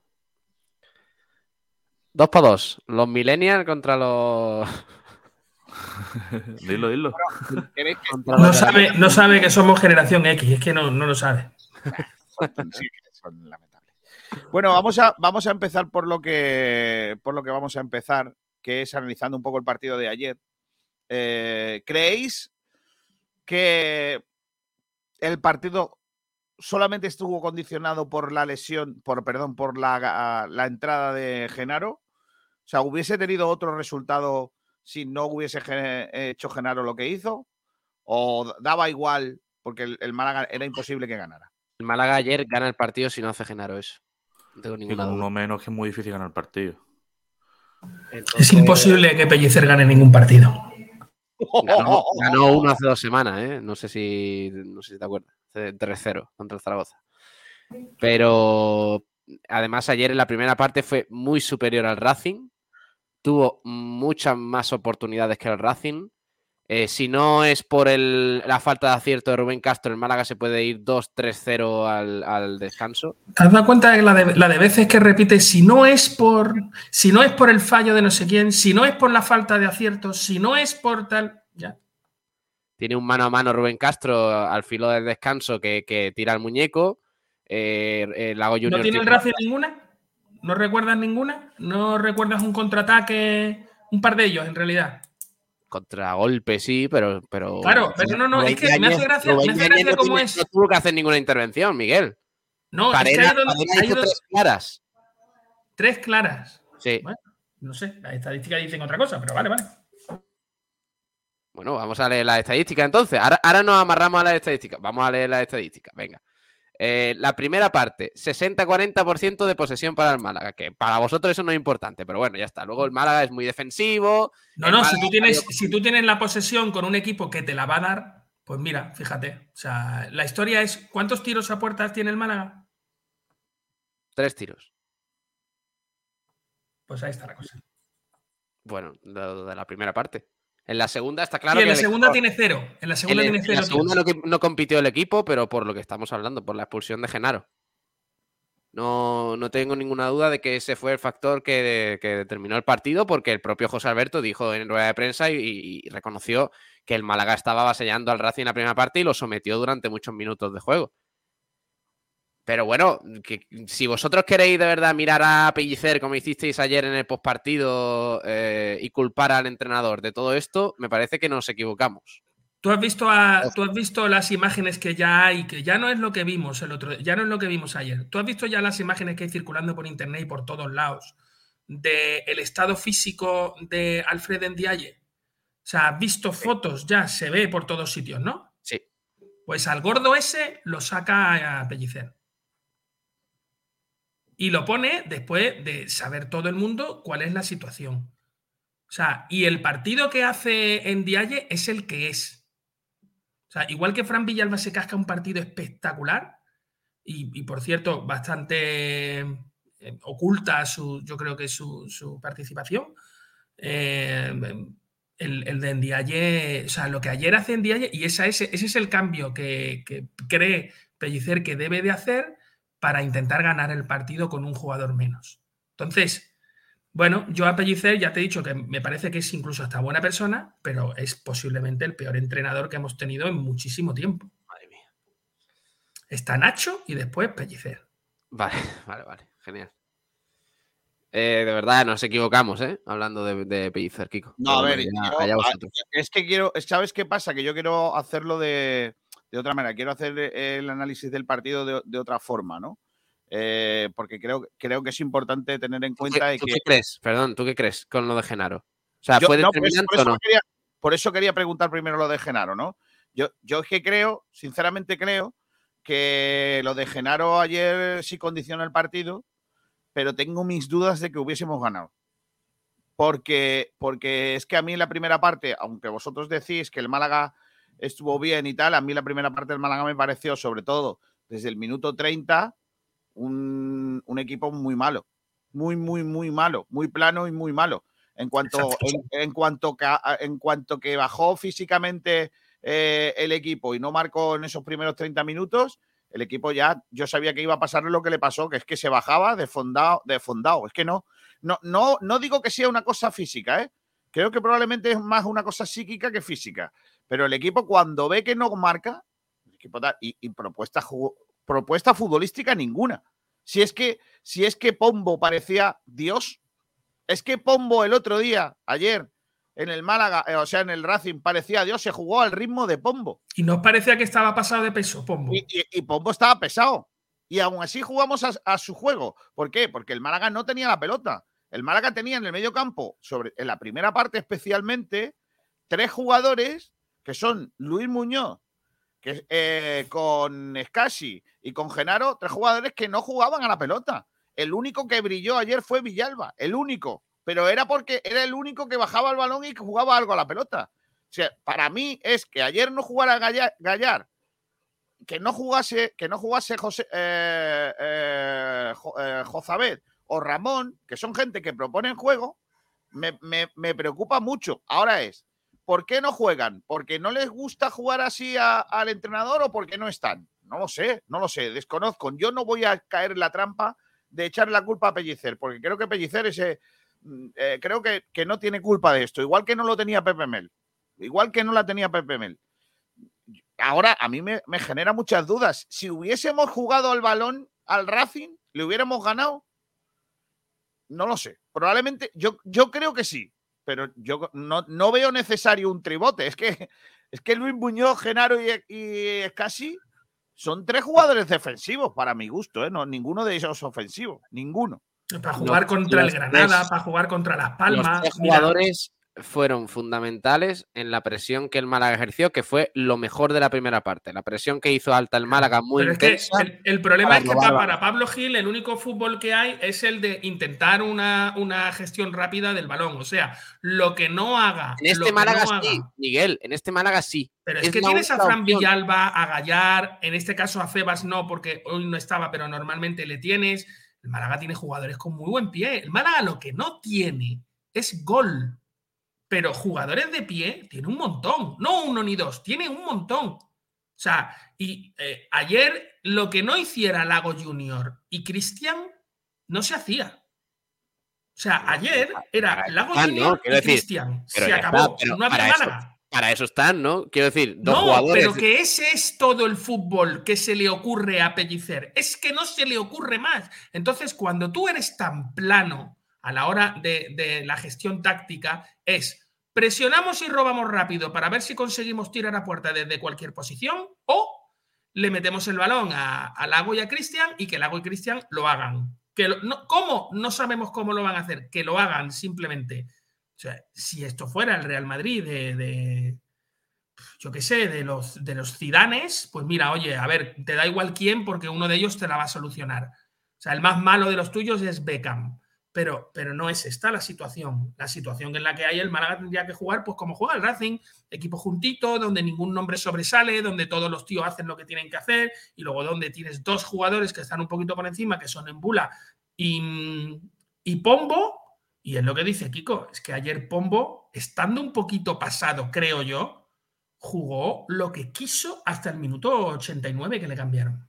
Dos para dos. Los millennials contra los. dilo, dilo. No sabe, no sabe que somos generación X, es que no, no lo sabe. Bueno, vamos a, vamos a empezar por lo que por lo que vamos a empezar, que es analizando un poco el partido de ayer. Eh, ¿Creéis que el partido solamente estuvo condicionado por la lesión, por perdón, por la, la entrada de Genaro? O sea, ¿hubiese tenido otro resultado si no hubiese hecho Genaro lo que hizo? ¿O daba igual porque el, Málaga era imposible que ganara? El Málaga ayer gana el partido si no hace Genaro eso. No tengo ninguna duda. Uno menos que es muy difícil ganar el partido. Es imposible que Pellicer gane ningún partido. Ganó, uno hace dos semanas, ¿eh? No sé si, no sé si te acuerdas. 3-0 contra el Zaragoza. Pero además ayer en la primera parte fue muy superior al Racing tuvo muchas más oportunidades que el Racing, Eh, si no es por el- la falta de acierto de Rubén Castro, el Málaga se puede ir 2-3-0 al, al descanso. ¿Te has dado cuenta de la, de la de veces que repite si no es por si no es por el fallo de no sé quién, si no es por la falta de aciertos, si no es por tal, ya. Tiene un mano a mano Rubén Castro al filo del descanso que, que tira el muñeco. Eh, Lago Junior ¿No tiene el Racing ninguna? ¿No recuerdas ninguna? ¿No recuerdas un contraataque? Un par de ellos, en realidad. Contragolpe, sí, pero. pero Claro, pero no, no, Rubén es que me hace gracia- me hace gracia no cómo tiene- es. No tuvo que hacer ninguna intervención, Miguel. No, es que hay Parena hay dos- tres claras. tres claras. Sí. Bueno. No sé, las estadísticas dicen otra cosa, pero vale, vale. Bueno, vamos a leer las estadísticas entonces. Ahora, ahora nos amarramos a las estadísticas. Vamos a leer las estadísticas. Venga. Eh, la primera parte, 60-40% de posesión para el Málaga, que para vosotros eso no es importante, pero bueno, ya está. Luego el Málaga es muy defensivo. No, no, si tú, tienes, si tú tienes la posesión con un equipo que te la va a dar, pues mira, fíjate. O sea, la historia es: ¿cuántos tiros a puertas tiene el Málaga? Tres tiros. Pues ahí está la cosa. Bueno, lo de la primera parte. En la segunda está claro Sí, en que la segunda equipo- tiene cero. En la segunda en tiene en cero. la segunda no, no compitió el equipo, pero por lo que estamos hablando, por la expulsión de Genaro. No, no tengo ninguna duda de que ese fue el factor que, que determinó el partido, porque el propio José Alberto dijo en rueda de prensa y, y reconoció que el Málaga estaba avasallando al Racing en la primera parte y lo sometió durante muchos minutos de juego. Pero bueno, que, si vosotros queréis de verdad mirar a Pellicer como hicisteis ayer en el postpartido eh, y culpar al entrenador de todo esto, me parece que nos equivocamos. ¿Tú has, visto a- tú has visto las imágenes que ya hay, que ya no es lo que vimos el otro, ya no es lo que vimos ayer. ¿Tú has visto ya las imágenes que hay circulando por internet y por todos lados del estado físico de Alfred Ndiaye? O sea, has visto fotos ya, se ve por todos sitios, ¿no? Sí. Pues al gordo ese lo saca a Pellicer. Y lo pone después de saber todo el mundo cuál es la situación. O sea, y el partido que hace en es el que es. O sea, igual que Fran Villalba se casca un partido espectacular, y, por cierto, bastante eh, oculta su, yo creo que su, su participación. eh, el, el, de Ndiaye, o sea, lo que ayer hace Ndiaye, y esa, ese, ese es el cambio que, que cree Pellicer que debe de hacer para intentar ganar el partido con un jugador menos. Entonces, bueno, yo a Pellicer ya te he dicho que me parece que es incluso hasta buena persona, pero es posiblemente el peor entrenador que hemos tenido en muchísimo tiempo. Madre mía. Está Nacho y después Pellicer. Vale, vale, vale. Genial. Eh, de verdad, nos equivocamos, ¿eh? Hablando de, de Pellicer, Kiko. No, a ver, bueno, yo- allá a- vosotros. es que quiero, ¿sabes qué pasa? Que yo quiero hacerlo de, de otra manera, quiero hacer el análisis del partido de, de otra forma, ¿no? Eh, porque creo, creo que es importante tener en ¿Tú qué, cuenta tú que... qué crees? Perdón, ¿tú qué crees con lo de Genaro? O sea, ¿fue no, por, eso, determinante por eso o no? quería, por eso quería preguntar primero lo de Genaro, ¿no? Yo, yo es que creo, sinceramente creo, que lo de Genaro ayer sí condiciona el partido, pero tengo mis dudas de que hubiésemos ganado. Porque, porque es que a mí en la primera parte, aunque vosotros decís que el Málaga estuvo bien y tal, a mí la primera parte del Málaga me pareció, sobre todo desde el minuto 30, un, un equipo muy malo. Muy, muy, muy malo. Muy plano y muy malo. En cuanto, en, en cuanto, que, en cuanto que bajó físicamente eh, el equipo y no marcó en esos primeros 30 minutos, el equipo ya, yo sabía que iba a pasarle lo que le pasó, que es que se bajaba de fondado, de fondado. Es que no, no, no, no digo que sea una cosa física, ¿eh? Creo que probablemente es más una cosa psíquica que física. Pero el equipo cuando ve que no marca, el equipo da- y, y propuesta, propuesta futbolística ninguna. Si es que, si es que Pombo parecía Dios, es que Pombo el otro día, ayer, en el Málaga, eh, o sea, en el Racing, parecía Dios, se jugó al ritmo de Pombo. Y nos parecía que estaba pasado de peso, Pombo. Y, y- y Pombo estaba pesado. Y aún así jugamos a, a su juego. ¿Por qué? Porque el Málaga no tenía la pelota. El Málaga tenía en el medio campo, sobre, en la primera parte especialmente, tres jugadores que son Luis Muñoz, que, eh, con Scassi y con Genaro, tres jugadores que no jugaban a la pelota. El único que brilló ayer fue Villalba, el único. Pero era porque era el único que bajaba el balón y que jugaba algo a la pelota. O sea, para mí es que ayer no jugara Gallar, que no jugase, que no jugase José, eh, eh, eh, o Ramón, que son gente que proponen juego, me, me- me preocupa mucho. Ahora es, ¿Por qué no juegan? ¿Porque no les gusta jugar así al entrenador o porque no están? No lo sé, no lo sé, desconozco. Yo no voy a caer en la trampa de echar la culpa a Pellicer, porque creo que Pellicer ese, mm, eh, creo que, que no tiene culpa de esto, igual que no lo tenía Pepe Mel, igual que no la tenía Pepe Mel. Ahora, a mí me, me genera muchas dudas. Si hubiésemos jugado al balón al Racing, ¿le hubiéramos ganado? No lo sé. Probablemente, yo, yo creo que sí, pero yo no, no veo necesario un tribote. Es que, es que Luis Muñoz, Genaro y, y Escasi son tres jugadores defensivos para mi gusto, ¿eh? No, ninguno de ellos ofensivo, ninguno. Para jugar Los- contra el los Granada, tres- para jugar contra Las Los Palmas. tres mira, jugadores fueron fundamentales en la presión que el Málaga ejerció, que fue lo mejor de la primera parte. La presión que hizo alta el Málaga muy Pero es que intensa. el, el problema para es que para Pablo Gil el único fútbol que hay es el de intentar una, una gestión rápida del balón. O sea, lo que no haga. En este Málaga no sí, haga- Miguel, en este Málaga sí. Pero es, Es que tienes a Fran opción. Villalba, a Gallar, en este caso a Febas no, porque hoy no estaba, pero normalmente le tienes. El Málaga tiene jugadores con muy buen pie. El Málaga lo que no tiene es gol. Pero jugadores de pie tiene un montón. No uno ni dos, tiene un montón. O sea, y eh, ayer lo que no hiciera Lago Junior y Cristian no se hacía. O sea, ayer era Lago. Junior y Cristian. Se está, acabó. pero no había para eso-. Para eso están, ¿no? Quiero decir, dos no, jugadores. pero que ese es todo el fútbol que se le ocurre a Pellicer. Es que no se le ocurre más. Entonces, cuando tú eres tan plano a la hora de, de la gestión táctica, es presionamos y robamos rápido para ver si conseguimos tirar a puerta desde cualquier posición o le metemos el balón a, Lago y a Cristian y que Lago y Cristian lo hagan. Que no, ¿Cómo? No sabemos cómo lo van a hacer. Que lo hagan simplemente. O sea, si esto fuera el Real Madrid de, de- yo qué sé, de los, de los Zidanes, pues mira, oye, a ver, te da igual quién porque uno de ellos te la va a solucionar. O sea, el más malo de los tuyos es Beckham. Pero, pero no es esta la situación. La situación en la que hay el Málaga tendría que jugar, pues como juega el Racing, equipo juntito, donde ningún nombre sobresale, donde todos los tíos hacen lo que tienen que hacer, y luego donde tienes dos jugadores que están un poquito por encima, que son Embula y, y Pombo. Y es lo que dice Kiko, es que ayer Pombo, estando un poquito pasado, creo yo, jugó lo que quiso hasta el minuto 89 que le cambiaron.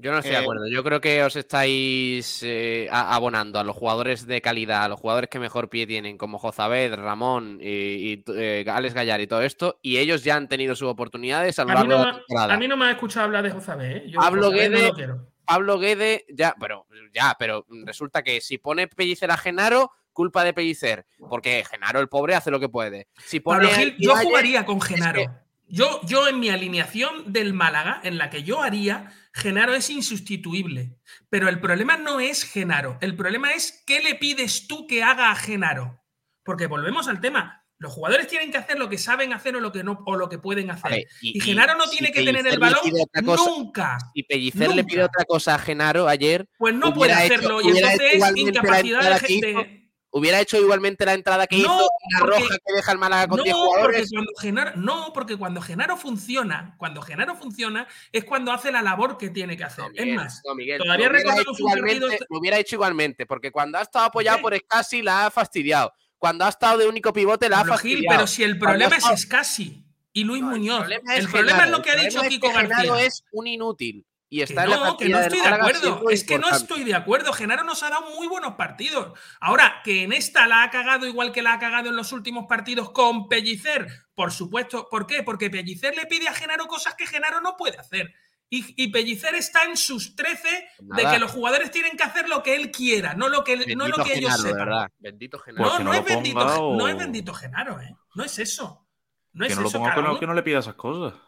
Yo no estoy de Eh, acuerdo. Yo creo que os estáis eh, abonando a los jugadores de calidad, a los jugadores que mejor pie tienen, como Jozabed, Ramón y, y, eh, Alex Gallar y todo esto, y ellos ya han tenido sus oportunidades a lo A mí, largo no, de la me- temporada. a mí no me ha escuchado hablar de Jozabé. ¿eh? Yo Pablo Jozabé no Guede- lo quiero. Pablo Guede, ya, pero ya, pero resulta que si pone Pellicer a Genaro, culpa de Pellicer, porque Genaro el pobre hace lo que puede. Si pone Pablo a Gil, yo jugaría con Genaro. que- Yo, yo en mi alineación del Málaga, en la que yo haría, Genaro es insustituible. Pero el problema no es Genaro. El problema es qué le pides tú que haga a Genaro. Porque volvemos al tema. Los jugadores tienen que hacer lo que saben hacer o lo que no o lo que pueden hacer. Y, Genaro no tiene que tener el balón cosa- nunca. Si Pellicer le pide otra cosa a Genaro ayer, Pues no puede hecho- hacerlo. y entonces es incapacidad de, de- hubiera hecho igualmente la entrada que No, hizo, porque- roja que deja el Málaga con No 10 porque, jugadores. cuando Genaro, no, porque cuando Genaro funciona, cuando Genaro funciona, es cuando hace la labor que tiene que hacer. No, es más, Miguel, todavía recordamos un partido- lo hubiera hecho igualmente, porque cuando ha estado apoyado qué? por Scassi la ha fastidiado. Cuando ha estado de único pivote la ha Gil, fastidiado. pero si el problema es Scassi y Luis Muñoz. El problema es, el problema Genaro, es lo que ha dicho Kiko Genaro García. es un inútil y Que está en la no, que no estoy de acuerdo. Es que no estoy de acuerdo. Genaro nos ha dado muy buenos partidos. Ahora, que en esta la ha cagado igual que la ha cagado en los últimos partidos con Pellicer, por supuesto. ¿Por qué? Porque Pellicer le pide a Genaro cosas que Genaro no puede hacer. Y, y Pellicer está en sus 13 de Nada. que los jugadores tienen que hacer lo que él quiera, no lo que, él- no lo que ellos Genaro, de sepan. verdad. Bendito Genaro. Pues No, no, no es lo bendito, no es bendito Genaro, ¿eh? No es eso. No es lo eso, ponga, que cada no, uno- que no le pida esas cosas.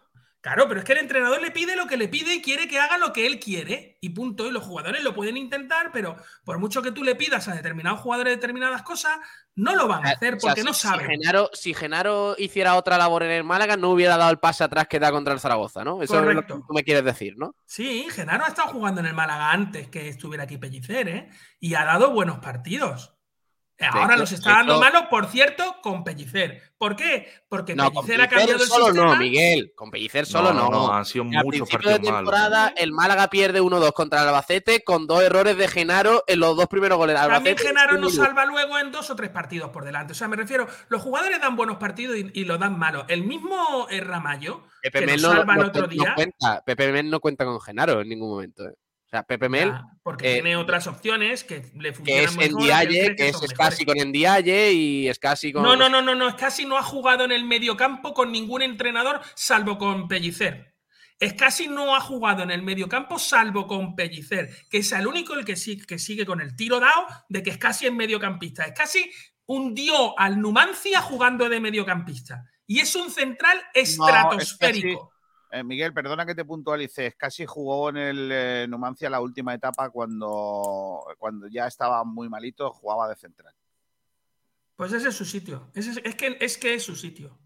Claro, pero es que el entrenador le pide lo que le pide y quiere que haga lo que él quiere. Y punto. Y los jugadores lo pueden intentar, pero por mucho que tú le pidas a determinados jugadores determinadas cosas, no lo van a hacer O sea, porque no saben. Si Genaro, si Genaro hiciera otra labor en el Málaga, no hubiera dado el pase atrás que da contra el Zaragoza, ¿no? Eso es lo que tú me quieres decir, ¿no? Sí, Genaro ha estado jugando en el Málaga antes que estuviera aquí Pellicer, ¿eh? Y ha dado buenos partidos. Ahora los está de dando malo, por cierto, con Pellicer. ¿Por qué? Porque No, con Pellicer ha Pellicer cambiado el solo sistema. no, Miguel. Con Pellicer solo no. no, han sido muchos principio de partidos malos. temporada, el Málaga pierde 1-2 contra el Albacete con dos errores de Genaro en los dos primeros goles. del También Albacete Genaro nos salva luego en dos o tres partidos por delante. O sea, me refiero, los jugadores dan buenos partidos y, y lo dan malos. El mismo eh, Ramallo, Pepe que Mel nos no, salva el otro día. cuenta. Pepe Mel no cuenta con Genaro en ningún momento. eh. O sea, Pepe Mel, ya, porque eh, tiene otras opciones que le que funcionan es que es son Scassi mejores. con Endiaye y Scassi con. No, no, no, no, no. Casi no ha jugado en el mediocampo con ningún entrenador salvo con Pellicer. Escasi no ha jugado en el mediocampo salvo con Pellicer, que es el único el que, sí- que sigue con el tiro dado de que Escasi es mediocampista. Escasi hundió al Numancia jugando de mediocampista. Y es un central estratosférico. Eh, Miguel, perdona que te puntualices. Casi jugó en el eh, Numancia la última etapa cuando, cuando ya estaba muy malito, jugaba de central. Pues ese es su sitio. Ese es, es que, es que es su sitio.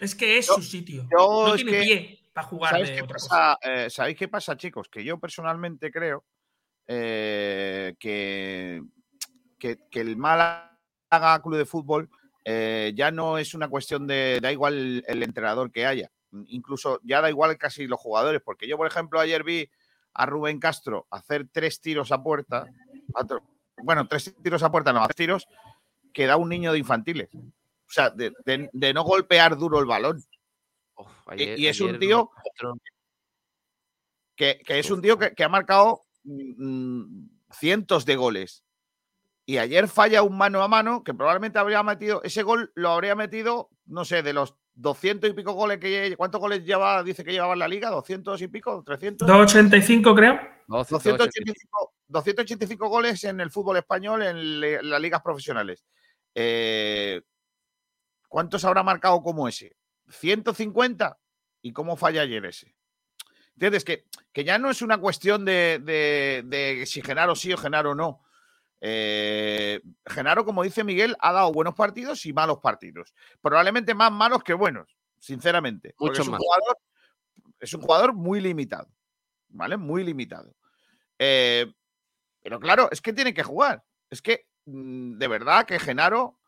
Es que es Yo- su sitio. yo no tiene que- pie para jugar ¿Sabéis de qué, otra cosa. pasa, eh, ¿Sabéis qué pasa, chicos? Que yo personalmente creo que, que, que el Málaga Club de Fútbol ya no es una cuestión de da igual el, el entrenador que haya. Incluso ya da igual casi los jugadores, porque yo, por ejemplo, ayer vi a Rubén Castro hacer tres tiros a puerta. bueno, tres tiros a puerta, no, tres tiros que da un niño de infantiles. O sea, de, de- de no golpear duro el balón. Uf, y es un tío- que, que es un tío que, que ha marcado mm, cientos de goles. Y ayer falla un mano a mano que probablemente habría metido, ese gol lo habría metido, no sé, de los 200 y pico goles que ¿Cuántos goles lleva? Dice que llevaba en la liga, 200 y pico, 300. 285 creo. 285, 285 goles en el fútbol español en, le- las ligas profesionales. Eh, ¿Cuántos habrá marcado como ese? ¿150? ¿Y cómo falla ayer ese? ¿Entiendes? Que, que ya no es una cuestión de, de- de si Genaro sí o Genaro no. Eh, Genaro, como dice Miguel, ha dado buenos partidos y malos partidos. Probablemente más malos que buenos, sinceramente. Mucho es un más. jugador- es un jugador muy limitado. ¿Vale? Muy limitado. Eh, pero claro, es que tiene que jugar. Es que, mm, de verdad, que Genaro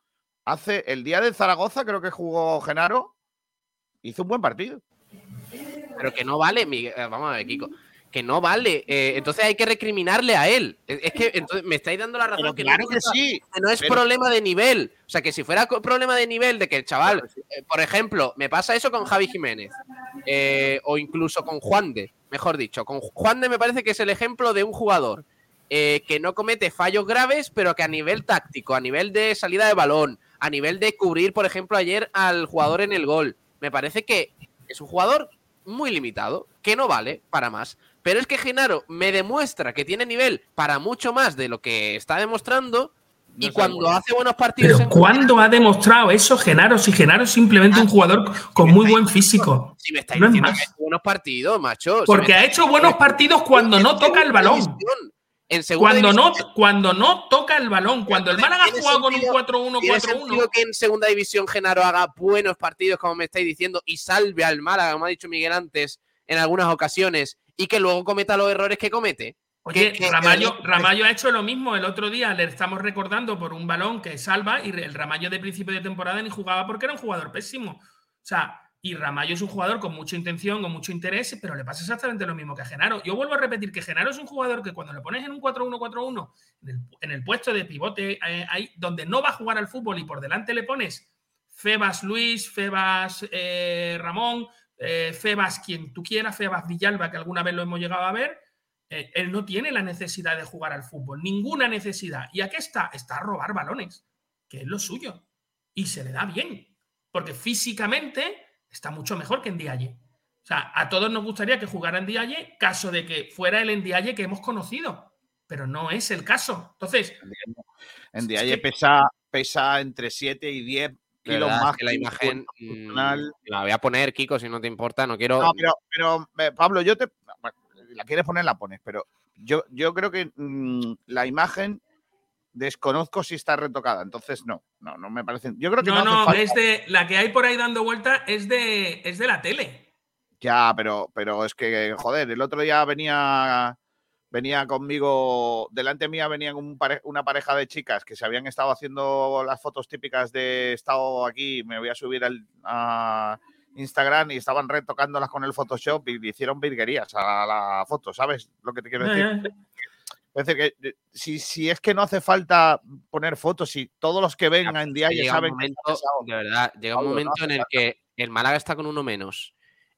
hace el día de Zaragoza, creo que jugó Genaro, hizo un buen partido. Pero que no vale, Miguel. eh, Vamos a ver, Kiko. Que no vale. eh, entonces hay que recriminarle a él. Es es que entonces me estáis dando la razón Pero que claro no, que sí. que no es pero- problema de nivel. O sea, que si fuera problema de nivel de que el chaval, eh, por ejemplo, me pasa eso con Javi Jiménez eh, o incluso con Juan de, mejor dicho, con Juan de me parece que es el ejemplo de un jugador que no comete fallos graves, pero que a nivel táctico, a nivel de salida de balón, a nivel de cubrir, por ejemplo, ayer al jugador en el gol, me parece que es un jugador muy limitado, que no vale para más. Pero es que Genaro me demuestra que tiene nivel para mucho más de lo que está demostrando. y cuando hace buenos partidos. Pero en- ¿cuándo ha demostrado eso Genaro? Si Genaro es simplemente un jugador con muy buen físico. Si me estáis No es diciendo más. que ha hecho buenos partidos, macho. Porque ha hecho buenos partidos cuando no toca el balón. división, en Cuando no, cuando no toca el balón. Cuando el Málaga ha ¿tiene jugado con un sentido- 4-1, ¿Tiene 4-1. sentido que en segunda división Genaro haga buenos partidos, como me estáis diciendo, y salve al Málaga, como ha dicho Miguel antes, en algunas ocasiones, y que luego cometa los errores que comete? Oye, que- Ramallo, que- Ramallo ha hecho lo mismo el otro día. Le estamos recordando por un balón que salva y el Ramallo de principio de temporada ni jugaba porque era un jugador pésimo. O sea, y Ramallo es un jugador con mucha intención, con mucho interés, pero le pasa exactamente lo mismo que a Genaro. Yo vuelvo a repetir que Genaro es un jugador que cuando le pones en un 4-1-4-1, en el, en el puesto de pivote, eh, ahí donde no va a jugar al fútbol y por delante le pones Febas Luis, Febas eh, Ramón, eh, Febas quien tú quieras, Febas Villalba, que alguna vez lo hemos llegado a ver, eh, él no tiene la necesidad de jugar al fútbol, ninguna necesidad. ¿Y a qué está? Está a robar balones, que es lo suyo. Y se le da bien, porque físicamente está mucho mejor que en Dialle. O sea, a todos nos gustaría que jugara en Dialle, caso de que fuera el Ndiaye que hemos conocido, pero no es el caso. Entonces, En Es que- pesa, pesa entre 7 y 10 kilos ¿Verdad? más. Es que la imagen mm, la voy a poner, Kiko, si no te importa, no quiero. No, pero, pero eh, Pablo, yo te. bueno, la quieres poner, la pones, pero yo, yo creo que mm, la imagen desconozco si está retocada, entonces no, no, no me parece. Yo creo que no, no, hace no, falta. es de la que hay por ahí dando vuelta es de, es de la tele. Ya, pero, pero es que, joder, el otro día venía, venía conmigo, delante mía venían un pare- una pareja de chicas que se habían estado haciendo las fotos típicas de estado aquí, me voy a subir al, a Instagram y estaban retocándolas con el Photoshop y le hicieron virguerías a la foto, ¿sabes lo que te quiero decir? Es decir, que eh, si, si es que no hace falta poner fotos, si todos los que ven en día ya llega un saben que momento, pesado. de verdad, llega un no momento en el que el Málaga está con uno menos,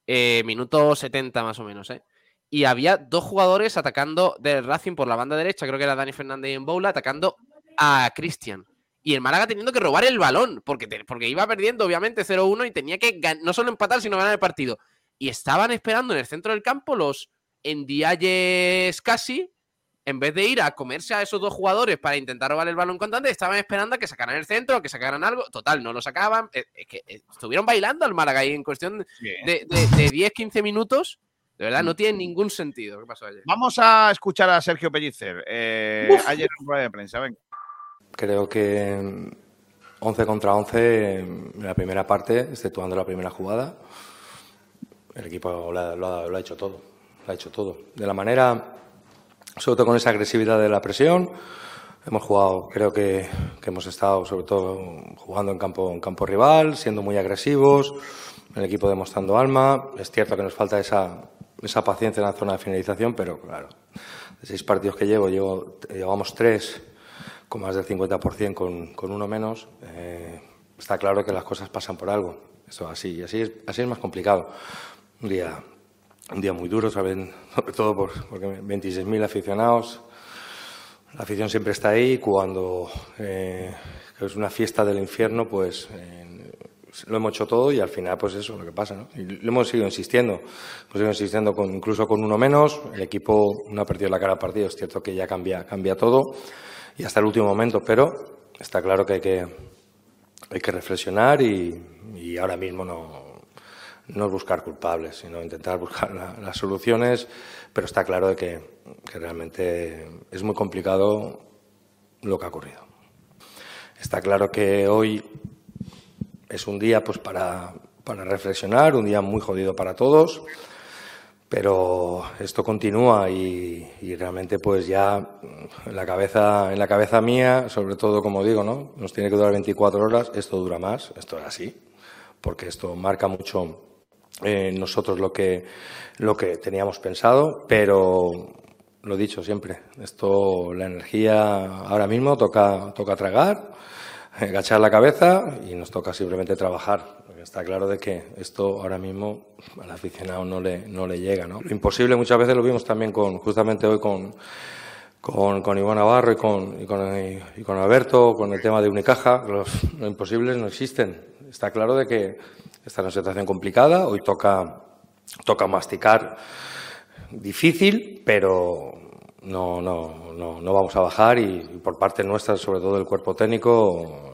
eh, minuto 70 más o menos, ¿eh? Y había dos jugadores atacando del Racing por la banda derecha, creo que era Dani Fernández y Emboula, atacando a Cristian. Y el Málaga teniendo que robar el balón, porque, te- porque iba perdiendo obviamente 0-1 y tenía que no solo empatar, sino ganar el partido. Y estaban esperando en el centro del campo los Endiayes casi, en vez de ir a comerse a esos dos jugadores para intentar robar el balón constante, estaban esperando a que sacaran el centro, a que sacaran algo. Total, no lo sacaban. Es que estuvieron bailando al Málaga ahí en cuestión de, de- de 10-15 minutos. De verdad, no tiene ningún sentido. ¿Qué pasó ayer? Vamos a escuchar a Sergio Pellicer. eh, ayer en rueda de prensa, venga. Creo que mm, 11 contra 11 en la primera parte, exceptuando la primera jugada, el equipo lo ha, lo ha- lo ha hecho todo. Lo ha hecho todo. De la manera, sobre todo con esa agresividad de la presión, hemos jugado, creo que, que hemos estado sobre todo jugando en campo, en campo rival, siendo muy agresivos, el equipo demostrando alma. Es cierto que nos falta esa, esa paciencia en la zona de finalización, pero claro, de seis partidos que llevo, llevo llevamos tres con más del 50% con, con uno menos, eh, está claro que las cosas pasan por algo. Eso así, así es, así es más complicado. Un día, un día muy duro, ¿saben? sobre todo por, porque 26.000 aficionados. La afición siempre está ahí. Cuando eh, es una fiesta del infierno, pues eh, lo hemos hecho todo y al final, pues eso es lo que pasa. ¿no? Y lo hemos seguido insistiendo. Hemos seguido insistiendo incluso con uno menos. El equipo no ha perdido la cara al partido. Es cierto que ya cambia, cambia todo y hasta el último momento, pero está claro que hay que, hay que reflexionar y, ahora mismo no, no buscar culpables, sino intentar buscar la- las soluciones, pero está claro de que, que realmente es muy complicado lo que ha ocurrido. Está claro que hoy es un día pues para, para reflexionar, un día muy jodido para todos, pero esto continúa y, realmente pues ya en la cabeza en la cabeza mía sobre todo como digo no nos tiene que durar 24 horas esto dura más esto es así porque esto marca mucho eh, nosotros lo que lo que teníamos pensado pero lo dicho siempre esto la energía ahora mismo toca toca tragar agachar la cabeza y nos toca simplemente trabajar. Está claro de que esto ahora mismo al aficionado no le, no le llega. ¿no? Lo imposible muchas veces lo vimos también con, justamente hoy con, con, con Iván Navarro y con, y, con, Alberto, con el tema de Unicaja. Los, lo imposibles no existen. Está claro de que está en una situación complicada. Hoy toca, toca masticar difícil, pero no, no, no, no vamos a bajar y, y por parte nuestra, sobre todo del cuerpo técnico,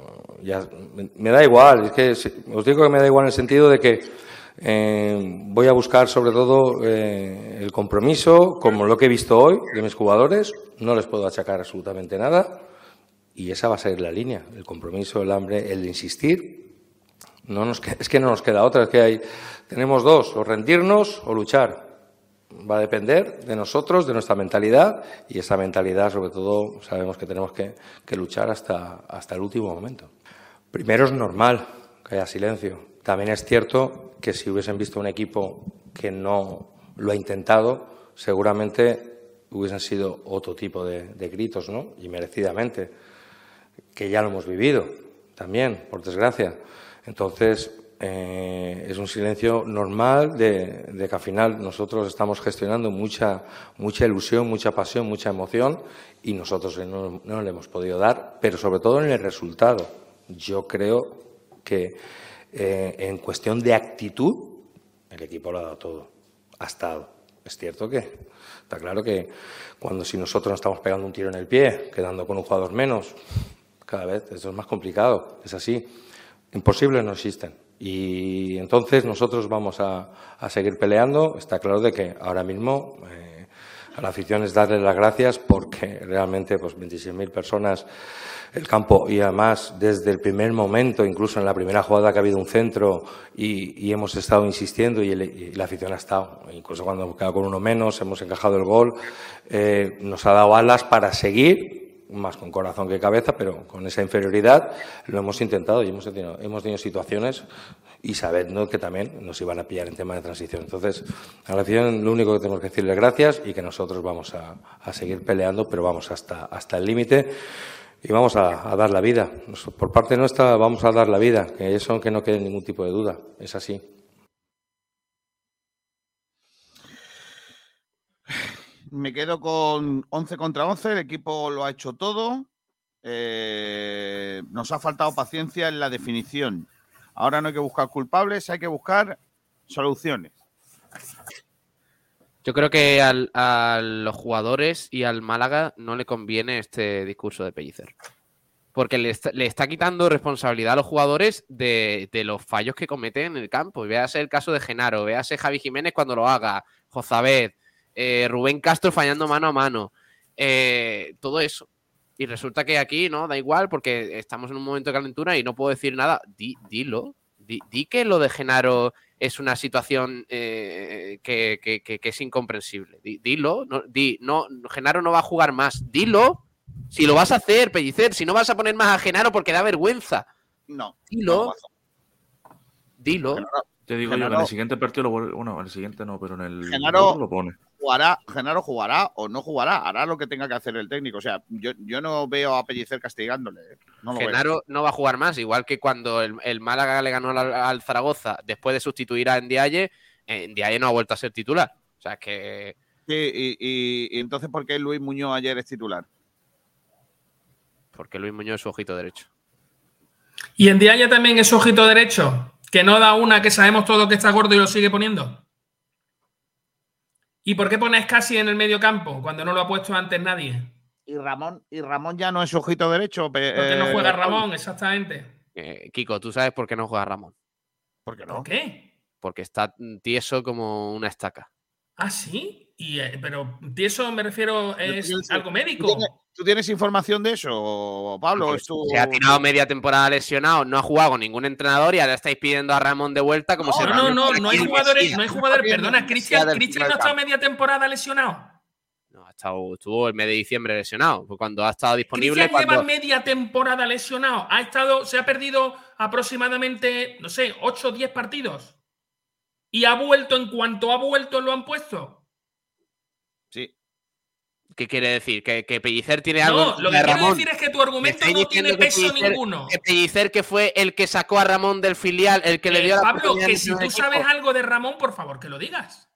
ya me, da igual. Es que os digo que me da igual en el sentido de que eh, voy a buscar sobre todo eh, el compromiso, como lo que he visto hoy de mis jugadores. No les puedo achacar absolutamente nada y esa va a ser la línea, el compromiso, el hambre, el insistir. No nos, es que no nos queda otra, es que hay, tenemos dos, o rendirnos o luchar va a depender de nosotros, de nuestra mentalidad, y esa mentalidad, sobre todo, sabemos que tenemos que, luchar hasta el último momento. Primero es normal que haya silencio. También es cierto que si hubiesen visto un equipo que no lo ha intentado, seguramente hubiesen sido otro tipo de, gritos, ¿no? Y merecidamente, que ya lo hemos vivido también, por desgracia. Entonces, eh, es un silencio normal de, de que al final nosotros estamos gestionando mucha, mucha ilusión, mucha pasión, mucha emoción y nosotros no, no le hemos podido dar, pero sobre todo en el resultado. Yo creo que eh, en cuestión de actitud, el equipo lo ha dado todo. Ha estado. Es cierto que está claro que cuando si nosotros nos estamos pegando un tiro en el pie, quedando con un jugador menos, cada vez eso es más complicado. Es así. Imposibles no existen. Y entonces nosotros vamos a, a seguir peleando. Está claro de que ahora mismo eh, a la afición es darle las gracias porque realmente pues 26.000 personas el campo y además desde el primer momento, incluso en la primera jugada que ha habido un centro y, hemos estado insistiendo y, la afición ha estado, incluso cuando hemos quedado con uno menos, hemos encajado el gol, eh, nos ha dado alas para seguir, más con corazón que cabeza, pero con esa inferioridad lo hemos intentado y hemos tenido, hemos tenido situaciones y sabiendo que también nos iban a pillar en tema de transición. Entonces, a la lo único que tenemos que decirle gracias y que nosotros vamos a, a seguir peleando, pero vamos hasta, hasta el límite y vamos a, dar la vida. Por parte nuestra vamos a dar la vida, que eso que no quede ningún tipo de duda, es así. Me quedo con 11 contra 11, el equipo lo ha hecho todo. Eh, nos ha faltado paciencia en la definición. Ahora no hay que buscar culpables, hay que buscar soluciones. Yo creo que a los jugadores y al Málaga no le conviene este discurso de Pellicer. Porque le está, quitando responsabilidad a los jugadores de, los fallos que cometen en el campo. Véase el caso de Genaro, véase Javi Jiménez cuando lo haga, Jozabed, eh, Rubén Castro fallando mano a mano. Eh, todo eso. Y resulta que aquí no, da igual, porque estamos en un momento de calentura y no puedo decir nada. dilo. di que lo de Genaro es una situación eh, que, es incomprensible. dilo, no, di, no, Genaro no va a jugar más. Dilo, si lo vas a hacer, Pellicer, si no vas a poner más a Genaro porque da vergüenza. No. Dilo. dilo. Te digo yo que en el siguiente partido lo Bueno, en el siguiente no, pero en el Genaro, lo pone jugará, Genaro jugará o no jugará, hará lo que tenga que hacer el técnico. O sea, yo, yo no veo a Pellicer castigándole. ¿eh? Genaro no va a jugar más, igual que cuando el, Málaga le ganó al, Zaragoza después de sustituir a Ndiaye, Ndiaye no ha vuelto a ser titular. O sea, que... Sí, y, entonces ¿por qué Luis Muñoz ayer es titular? Porque Luis Muñoz es su ojito derecho. ¿Y Ndiaye también es su ojito derecho? Que no da una que sabemos todo que está gordo y lo sigue poniendo. ¿Y por qué pones casi en el medio campo cuando no lo ha puesto antes nadie? Y Ramón, y Ramón ya no es ojito derecho. ¿Por qué no juega Ramón, exactamente? Eh, Kiko, ¿tú sabes por qué no juega Ramón? ¿Por qué no? ¿Por qué? Porque está tieso como una estaca. ¿Ah, sí? Y, eh, pero tieso me refiero es algo médico. ¿Tú tienes información de eso, Pablo? Se ha tirado media temporada lesionado, no ha jugado con ningún entrenador y ahora estáis pidiendo a Ramón de vuelta como si... No, no, no, no hay jugadores, no hay jugadores, perdona, Cristian, Cristian no ha estado media temporada lesionado. No, ha estado, estuvo el mes de diciembre lesionado, cuando ha estado disponible. Cristian lleva media temporada lesionado, ha estado, se ha perdido aproximadamente, no sé, 8 o 10 partidos. Y ha vuelto, en cuanto ha vuelto, lo han puesto. ¿Qué quiere decir? ¿Que, que Pellicer tiene algo? No, lo que quiero decir es que tu argumento no tiene peso ninguno. Que Pellicer, que fue el que sacó a Ramón del filial, el que le dio la Pablo, que si tú sabes algo de Ramón, por favor, que lo digas.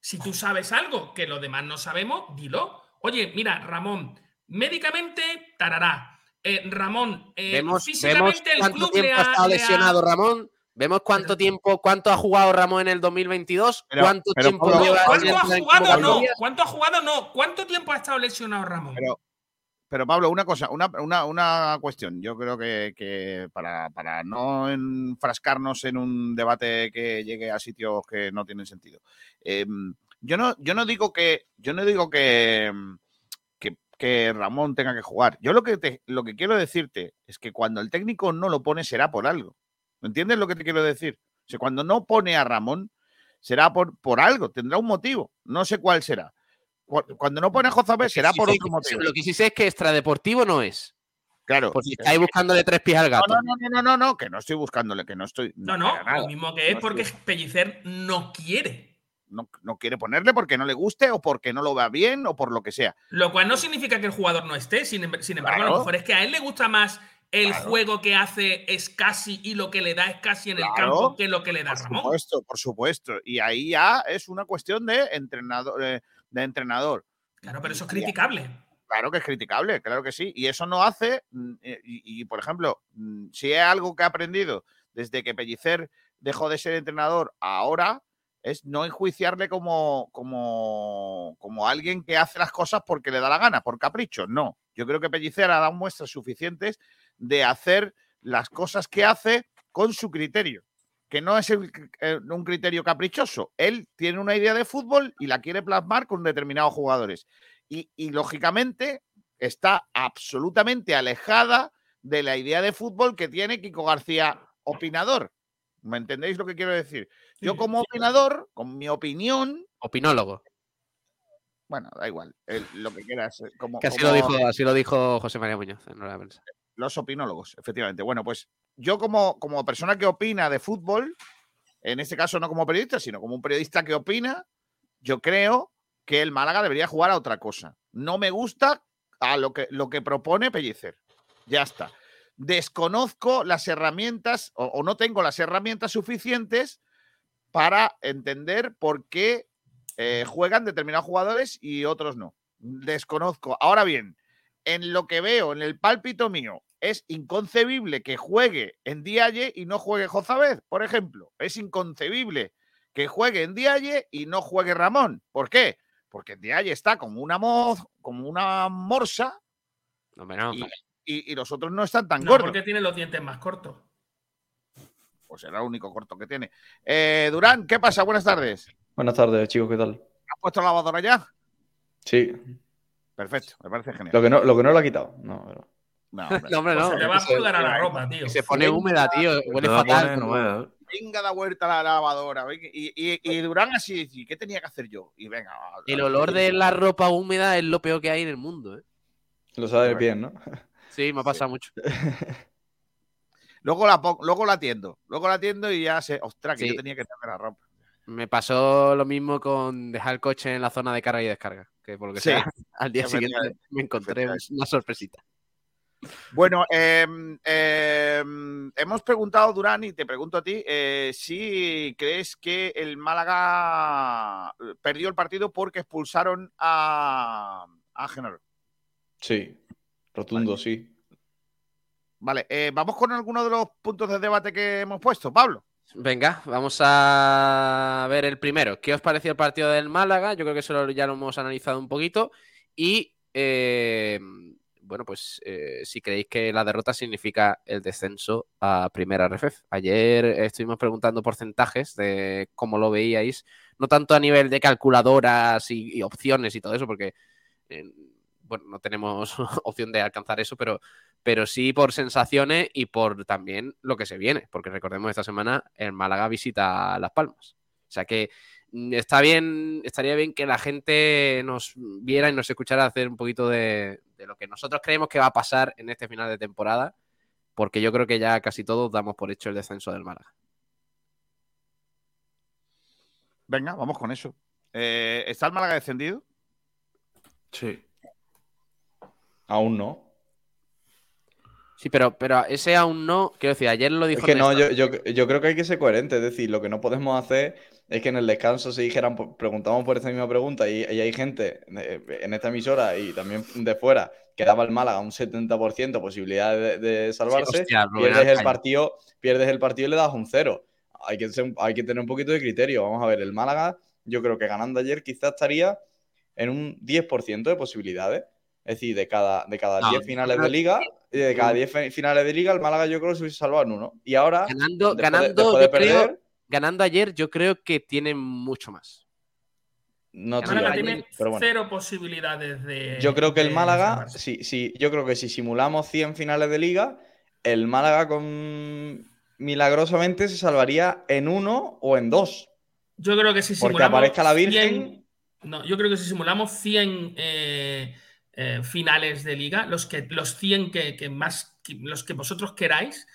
Si tú sabes algo que los demás no sabemos, dilo. Oye, mira, Ramón, médicamente, tarará. Eh, Ramón, eh, físicamente el club le ha, estado lesionado Ramón. Vemos cuánto tiempo, cuánto ha jugado Ramón en el 2022, cuánto tiempo lleva. ¿Cuánto ha jugado? No. ¿Cuánto ha jugado? No. ¿Cuánto tiempo ha estado lesionado Ramón? Pero, Pablo, una cosa, una, una, cuestión. Yo creo que, para, no enfrascarnos en un debate que llegue a sitios que no tienen sentido. Em, yo no, yo no digo que, yo no digo que, que, Ramón tenga que jugar. Yo lo que lo que quiero decirte es que cuando el técnico no lo pone será por algo. ¿Me entiendes lo que te quiero decir? O sea, cuando no pone a Ramón, será por, por algo, tendrá un motivo. No sé cuál será. Cuando no pone a Jozabé, será por otro motivo. Lo que sí sé es que extradeportivo no es. Claro. Porque estáis buscándole tres pies al gato. No, no, no, no, no, no, que no estoy buscándole, que no estoy. No, no, lo mismo que es porque Pellicer no quiere. No, no, quiere ponerle porque no le guste o porque no lo vea bien o por lo que sea. Lo cual no significa que el jugador no esté. Sin, embargo, a lo mejor es que a él le gusta más el juego que hace es casi y lo que le da es casi en el campo que lo que le da por Ramón. Supuesto, por supuesto. Y ahí ya es una cuestión de entrenador. Eh, de entrenador. Claro, pero eso es criticable. Claro que es criticable, claro que sí. Y eso no hace, mm, eh, y, por ejemplo, mm, si es algo que ha aprendido desde que Pellicer dejó de ser entrenador ahora, es no enjuiciarle como, como, como alguien que hace las cosas porque le da la gana, por capricho. No. Yo creo que Pellicer ha dado muestras suficientes de hacer las cosas que hace con su criterio, que no es el- eh, un criterio caprichoso. Él tiene una idea de fútbol y la quiere plasmar con determinados jugadores. Y, y, lógicamente está absolutamente alejada de la idea de fútbol que tiene Kiko García, opinador. ¿Me entendéis lo que quiero decir? Yo como opinador, con mi opinión, Opinólogo. bueno, da igual, el- lo que quieras. eh, Como, Que así como- lo dijo, así lo dijo José María Muñoz en la prensa. Los opinólogos, efectivamente. Bueno, pues yo como, como persona que opina de fútbol, en este caso no como periodista, sino como un periodista que opina, yo creo que el Málaga debería jugar a otra cosa. No me gusta a lo que, lo que propone Pellicer. Ya está. Desconozco las herramientas o, no tengo las herramientas suficientes para entender por qué eh, juegan determinados jugadores y otros no. Desconozco. Ahora bien, en lo que veo, en el pálpito mío, es inconcebible que juegue en Dialle y no juegue Jozabed, por ejemplo. Es inconcebible que juegue en Dialle y no juegue Ramón. ¿Por qué? Porque Dialle está como una, moz, como una morsa No, no. y, y- y los otros no están tan No, gordos. porque tiene los dientes más cortos. Pues era el único corto que tiene. Eh, Durán, ¿qué pasa? Buenas tardes. Buenas tardes, chicos, ¿qué tal? ¿Has puesto la lavadora ya? Sí, Perfecto, me parece genial. lo que no, lo que no lo ha quitado. No, pero- No, hombre. No, hombre, Pues no. se le va a Se- pulgar a la ropa, tío. y se pone húmeda, tío. Huele fatal. no. Venga, da vuelta a la lavadora. Y, y- y Durán así, ¿qué tenía que hacer yo? Y venga. El olor de la ropa húmeda es lo peor que hay en el mundo, ¿eh? lo sabe bien, ¿no? Sí, me ha pasado mucho. Luego la, luego la atiendo. Luego la atiendo y ya sé. Ostras, que Sí. yo tenía que tener la ropa. Me pasó lo mismo con dejar el coche en la zona de carga y descarga. Que por lo que Sí, sea, al día siguiente me encontré una sorpresita. Bueno, em, em, hemos preguntado, Durán, y te pregunto a ti, eh, si crees que el Málaga eh, perdió el partido porque expulsaron a, a Genaro. Sí, rotundo, sí. Vale, eh, vamos con algunos de los puntos de debate que hemos puesto. Pablo. Venga, vamos a ver el primero. ¿Qué os pareció el partido del Málaga? Yo creo que eso ya lo hemos analizado un poquito. Y eh, bueno, pues eh, si creéis que la derrota significa el descenso a primera RFF. Ayer estuvimos preguntando porcentajes de cómo lo veíais, no tanto a nivel de calculadoras y, y opciones y todo eso, porque eh, bueno, no tenemos opción de alcanzar eso, pero pero sí por sensaciones y por también lo que se viene, porque recordemos esta semana el Málaga visita Las Palmas. O sea que mm, está bien, estaría bien que la gente nos viera y nos escuchara hacer un poquito de, de lo que nosotros creemos que va a pasar en este final de temporada, porque yo creo que ya casi todos damos por hecho el descenso del Málaga. Venga, vamos con eso. Eh, ¿Está el Málaga descendido? Sí. Aún no. Sí, pero, pero ese aún no, quiero decir, ayer lo dijo Es que no, yo, yo, yo creo que hay que ser coherente. Es decir, lo que no podemos hacer es que en el descanso se dijeran, pues, preguntamos por esta misma pregunta y, y hay gente de- en esta emisora y también de fuera que daba al Málaga un 70% posibilidad de, de salvarse. hostia, pierdes el partido, pierdes el partido y le das un cero. Hay que, ser hay que tener un poquito de criterio. Vamos a ver, el Málaga, yo creo que ganando ayer quizás estaría en un 10% de posibilidades. Es decir, de cada, de cada No, 10 finales de liga, y de cada no. 10 fi- finales de liga, el Málaga yo creo que se hubiese salvado en uno. Y ahora, Ganando, después de- ganando, después de yo creo, perder, ganando ayer, yo creo que tiene mucho más. no Málaga tiene pero bueno. cero posibilidades de. Yo creo que el Málaga, sí, sí, yo creo que si simulamos 100 finales de liga, el Málaga con milagrosamente se salvaría en uno o en dos. Yo creo que si Porque simulamos. aparezca la 100 Virgen. no, yo creo que si simulamos 100 eh, eh, finales de liga, los, que, los 100 que, más. los que vosotros queráis,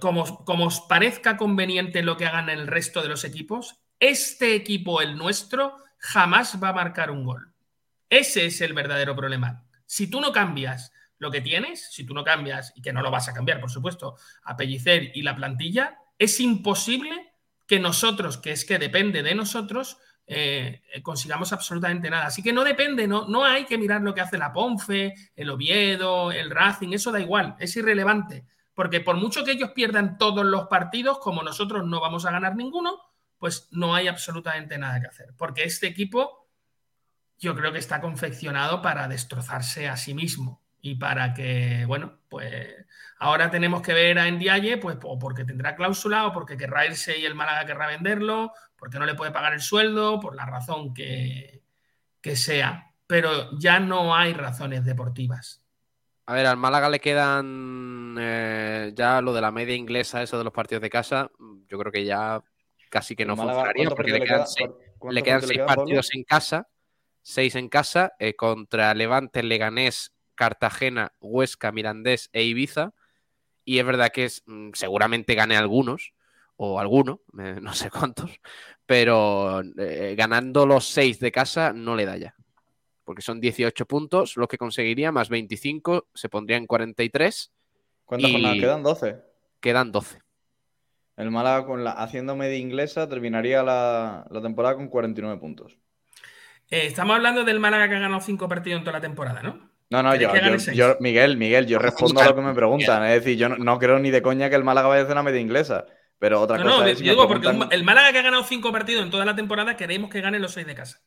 como, como os parezca conveniente lo que hagan el resto de los equipos, este equipo, el nuestro, jamás va a marcar un gol. Ese es el verdadero problema. Si tú no cambias lo que tienes, si tú no cambias, y que no lo vas a cambiar, por supuesto, a Pellicer y la plantilla, es imposible que nosotros, que es que depende de nosotros, eh, consigamos absolutamente nada. Así que no depende, no, no hay que mirar lo que hace la Ponfe, el Oviedo, el Racing, eso da igual, es irrelevante. Porque por mucho que ellos pierdan todos los partidos, como nosotros no vamos a ganar ninguno, pues no hay absolutamente nada que hacer. Porque este equipo yo creo que está confeccionado para destrozarse a sí mismo. Y para que, bueno, pues ahora tenemos que ver a Ndiaye, pues o porque tendrá cláusula o porque querrá irse y el Málaga querrá venderlo, porque no le puede pagar el sueldo, por la razón que, que sea. Pero ya no hay razones deportivas. A ver, al Málaga le quedan eh, ya lo de la media inglesa, eso de los partidos de casa. Yo creo que ya casi que no Málaga, funcionaría ¿cuántos porque le quedan, queda- seis, le quedan quedan, Pablo? partidos en casa, seis en casa eh, contra Levante, Leganés, Cartagena, Huesca, Mirandés e Ibiza. Y es verdad que es, mm, seguramente gane algunos, o alguno, eh, no sé cuántos, pero eh, ganando los seis de casa no le da ya. Porque son 18 puntos los que conseguiría, más 25, se pondría en 43, ¿Cuántas Y- jornadas quedan? 12. quedan 12. El Málaga con la, haciendo media inglesa terminaría la, la temporada con 49 puntos. Eh, estamos hablando del Málaga que ha ganado cinco partidos en toda la temporada, ¿no? No, no, ¿Quieres yo, yo- yo- Miguel, Miguel, yo respondo a lo que me preguntan. Es decir, yo no, no creo ni de coña que el Málaga vaya a hacer una media inglesa. Pero otra No, cosa no, es yo digo porque preguntan- el Málaga que ha ganado cinco partidos en toda la temporada, queremos que gane los seis de casa.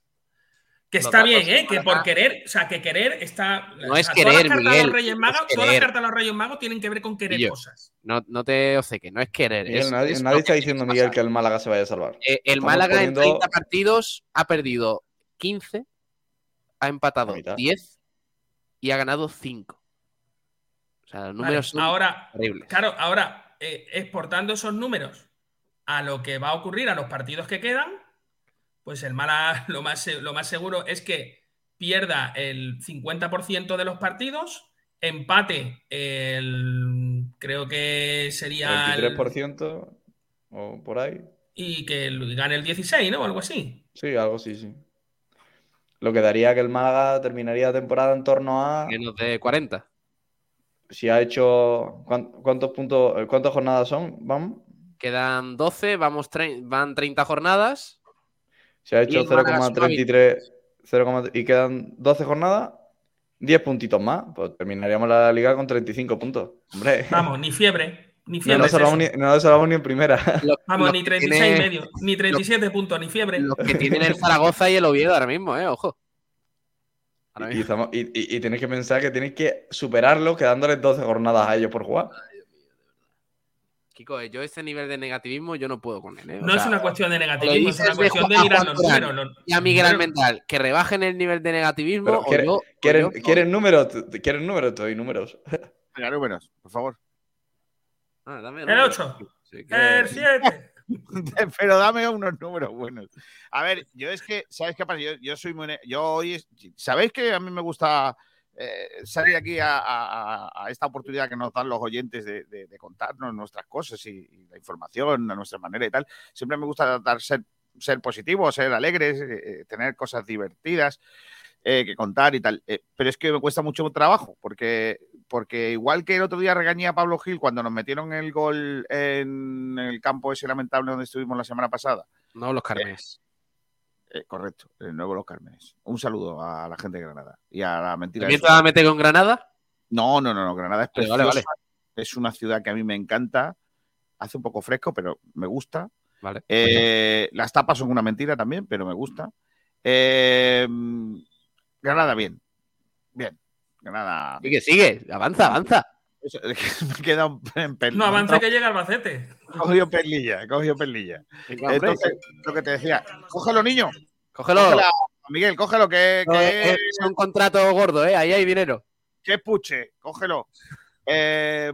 Que está bien, ¿eh? Que por querer, o sea, que querer está. No es querer, todas las cartas de Miguel, los Reyes Magos, es todas las querer. cartas de los Reyes Magos tienen que ver con querer cosas. No, no te que no es querer. Miguel, es- nadie, es nadie lo está que diciendo, Miguel, pasar. que el Málaga se vaya a salvar. Eh, el estamos Málaga poniendo- en 30 partidos ha perdido 15, ha empatado La mitad. 10 y ha ganado 5. O sea, los Vale, números son ahora, terribles. claro, ahora, eh, exportando esos números a lo que va a ocurrir a los partidos que quedan, pues el Málaga lo más, lo más seguro es que pierda el 50% de los partidos, empate el. Creo que sería. el- 23% o por ahí. y que gane el 16, ¿no? O algo así. Sí, algo sí, sí. Lo que daría que el Málaga terminaría la temporada en torno a. Menos de 40. Si ha hecho. ¿cuán- ¿Cuántos puntos, cuántas jornadas son? Vamos. Quedan 12, vamos tre- van 30 jornadas. Si ha hecho el Málaga 0,33 0,3 y quedan 12 jornadas, 10 puntitos más. Pues terminaríamos la liga con 35 puntos. Hombre, Vamos, ni fiebre. Ni no fiebre. nos es salvamos eso. ni, no nos salvamos ni en primera. Los, Vamos, los ni que 36 tiene- y medio, ni 37 puntos, ni fiebre. Los que tienen el Zaragoza y el Oviedo ahora mismo, ¿eh? Ojo. Ahora Y, y mismo. estamos- y- y- y tenéis que pensar que tenéis que superarlo quedándoles 12 jornadas a ellos por jugar. Kiko, eh, yo ese nivel de negativismo yo no puedo con él. ¿eh? No es una cuestión de negativismo, es una de cuestión de Juan- mirar los números. los- Y a Miguel los Almendral, que rebajen el nivel de negativismo Pero o quiere- yo. o ¿Quieren, yo- ¿quieren números? ¿Quieren números? Te doy números. Venga, números, por favor. Ah, dame El números. 8, Si quieres. el 7. Pero dame unos números buenos. A ver, yo es que, ¿sabes qué pasa? Yo, yo soy muy. Yo hoy. ¿Sabéis que a mí me gusta eh, salir aquí a, a- a esta oportunidad que nos dan los oyentes de, de- de contarnos nuestras cosas y, y la información a nuestra manera y tal? Siempre me gusta dar, ser, ser positivo, ser alegres, eh, eh, tener cosas divertidas. eh, que contar y tal, Eh, pero es que me cuesta mucho trabajo, porque, porque igual que el otro día regañé a Pablo Gil cuando nos metieron el gol en el campo ese lamentable donde estuvimos la semana pasada, No, los Carmes. eh, correcto, el nuevo Los Cármenes. Un saludo a la gente de Granada y a la mentira. ¿También te vas a meter con Granada? No, no, no, no, Granada es preciosa. vale, Es una ciudad que a mí me encanta. Hace un poco fresco, pero me gusta. Vale. Eh, las tapas son una mentira también, pero me gusta. Eh, Granada, bien. Bien. Granada. Sigue, sigue. Avanza, avanza. Eso, me queda un en No avance que llega Albacete. He cogido perlilla, he cogido perlilla. Entonces, lo que te decía, cógelo, niño. Cógelo. Cógela, Miguel, cógelo, que, No, que, es un contrato gordo, ¿eh? Ahí hay dinero. que puche, cógelo. Eh,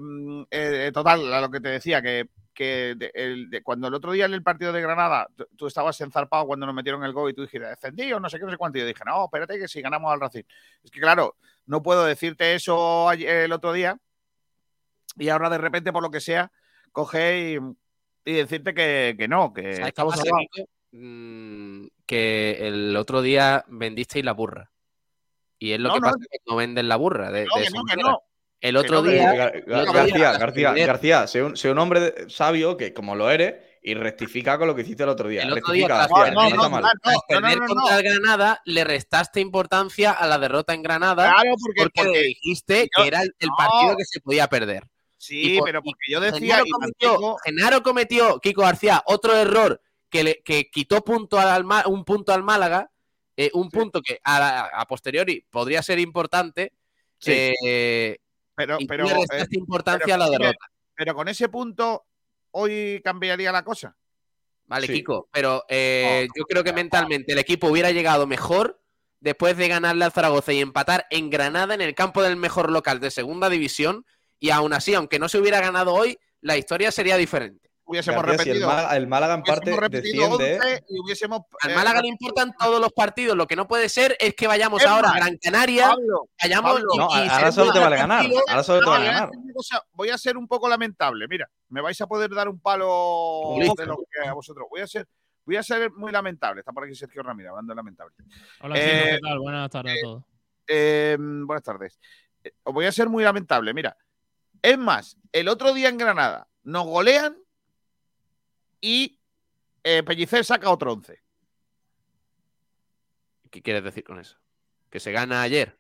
eh, total, a lo que te decía, que, que de- el- de- cuando el otro día en el partido de Granada, tú, estabas enzarpado cuando nos metieron el gol y tú dijiste, descendido, no sé qué, no sé cuánto. Y yo dije, no, espérate que si ganamos al Racing. Es que claro, no puedo decirte eso el otro día y ahora de repente, por lo que sea, coge y, y decirte que, que no, que ¿Sabes qué estamos. Kiko? Mm, que el otro día vendisteis la burra. Y es lo No, que no. pasa cuando venden la burra. De, No, de que no, que no. El otro no, día. Gar- Gar- otro García, García, García. Sé un, sé un hombre sabio que, como lo eres, y rectifica con lo que hiciste el otro día. El otro día, García, No, no, no, está no, mal. no, no, Tras no, perder no, no. contra el Granada, le restaste importancia a la derrota en Granada Claro, porque, porque, porque- dijiste yo- que era el, el no. partido que se podía perder. sí, por- pero porque yo decía Genaro y cometió, mantengo- Genaro cometió, Kiko García, otro error que, le, que quitó punto al, un punto al Málaga, eh, un Sí. punto que a posteriori podría ser importante, Sí. eh, Pero, y pero, eh, importancia pero a la derrota. pero con ese punto, hoy cambiaría la cosa. Vale, Sí. Kiko, pero eh, Oh, yo creo que mentalmente el equipo hubiera llegado mejor después de ganarle al Zaragoza y empatar en Granada en el campo del mejor local de segunda división y aún así, aunque no se hubiera ganado hoy, la historia sería diferente. Hubiésemos García, si el, repetido. Málaga, el Málaga en parte repetido desciende. 11 y hubiésemos. Al eh, Málaga le importan todos los partidos, lo que no puede ser es que vayamos Es ahora a Gran Canaria, Pablo, vayamos Pablo, y- No, y ahora solo te vale ganar. Ahora solo te vale voy a ganar. voy a ser un poco lamentable. Mira, me vais a poder dar un palo de lo que a vosotros. Voy a ser, voy a ser muy lamentable. Está por aquí Sergio Ramírez hablando de lamentable. Hola, Eh, ¿qué tal? Buenas tardes a todos. Eh, buenas tardes. Eh, Os voy a ser muy lamentable. Mira, es más, el otro día en Granada nos golean y eh, Pellicer saca otro 11. ¿Qué quieres decir con eso? ¿Que se gana ayer?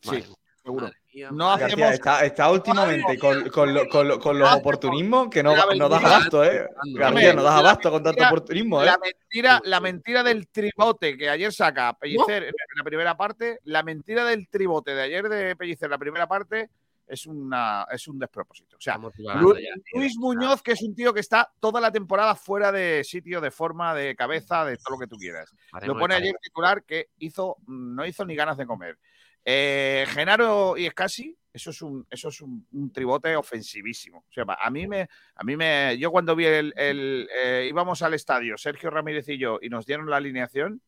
Sí, seguro. No García, hacemos- está, está últimamente con, con lo- con lo- con los oportunismos que no, no das abasto, ¿eh? García, no das abasto con tanto oportunismo, ¿eh? La mentira, la mentira del tribote que ayer saca Pellicer en la primera parte, la mentira del tribote de ayer de Pellicer en la primera parte es una es un despropósito. O sea, Lu- ya. Luis Muñoz, que es un tío que está toda la temporada fuera de sitio, de forma, de cabeza, de todo lo que tú quieras. Haremos Lo el pone ayer titular que hizo, no hizo ni ganas de comer. Eh, Genaro y Escasi, eso es un, eso es un, un tribote ofensivísimo. O sea, a mí me, a mí me, yo cuando vi el, el, eh, íbamos al estadio, Sergio Ramírez y yo, y nos dieron la alineación,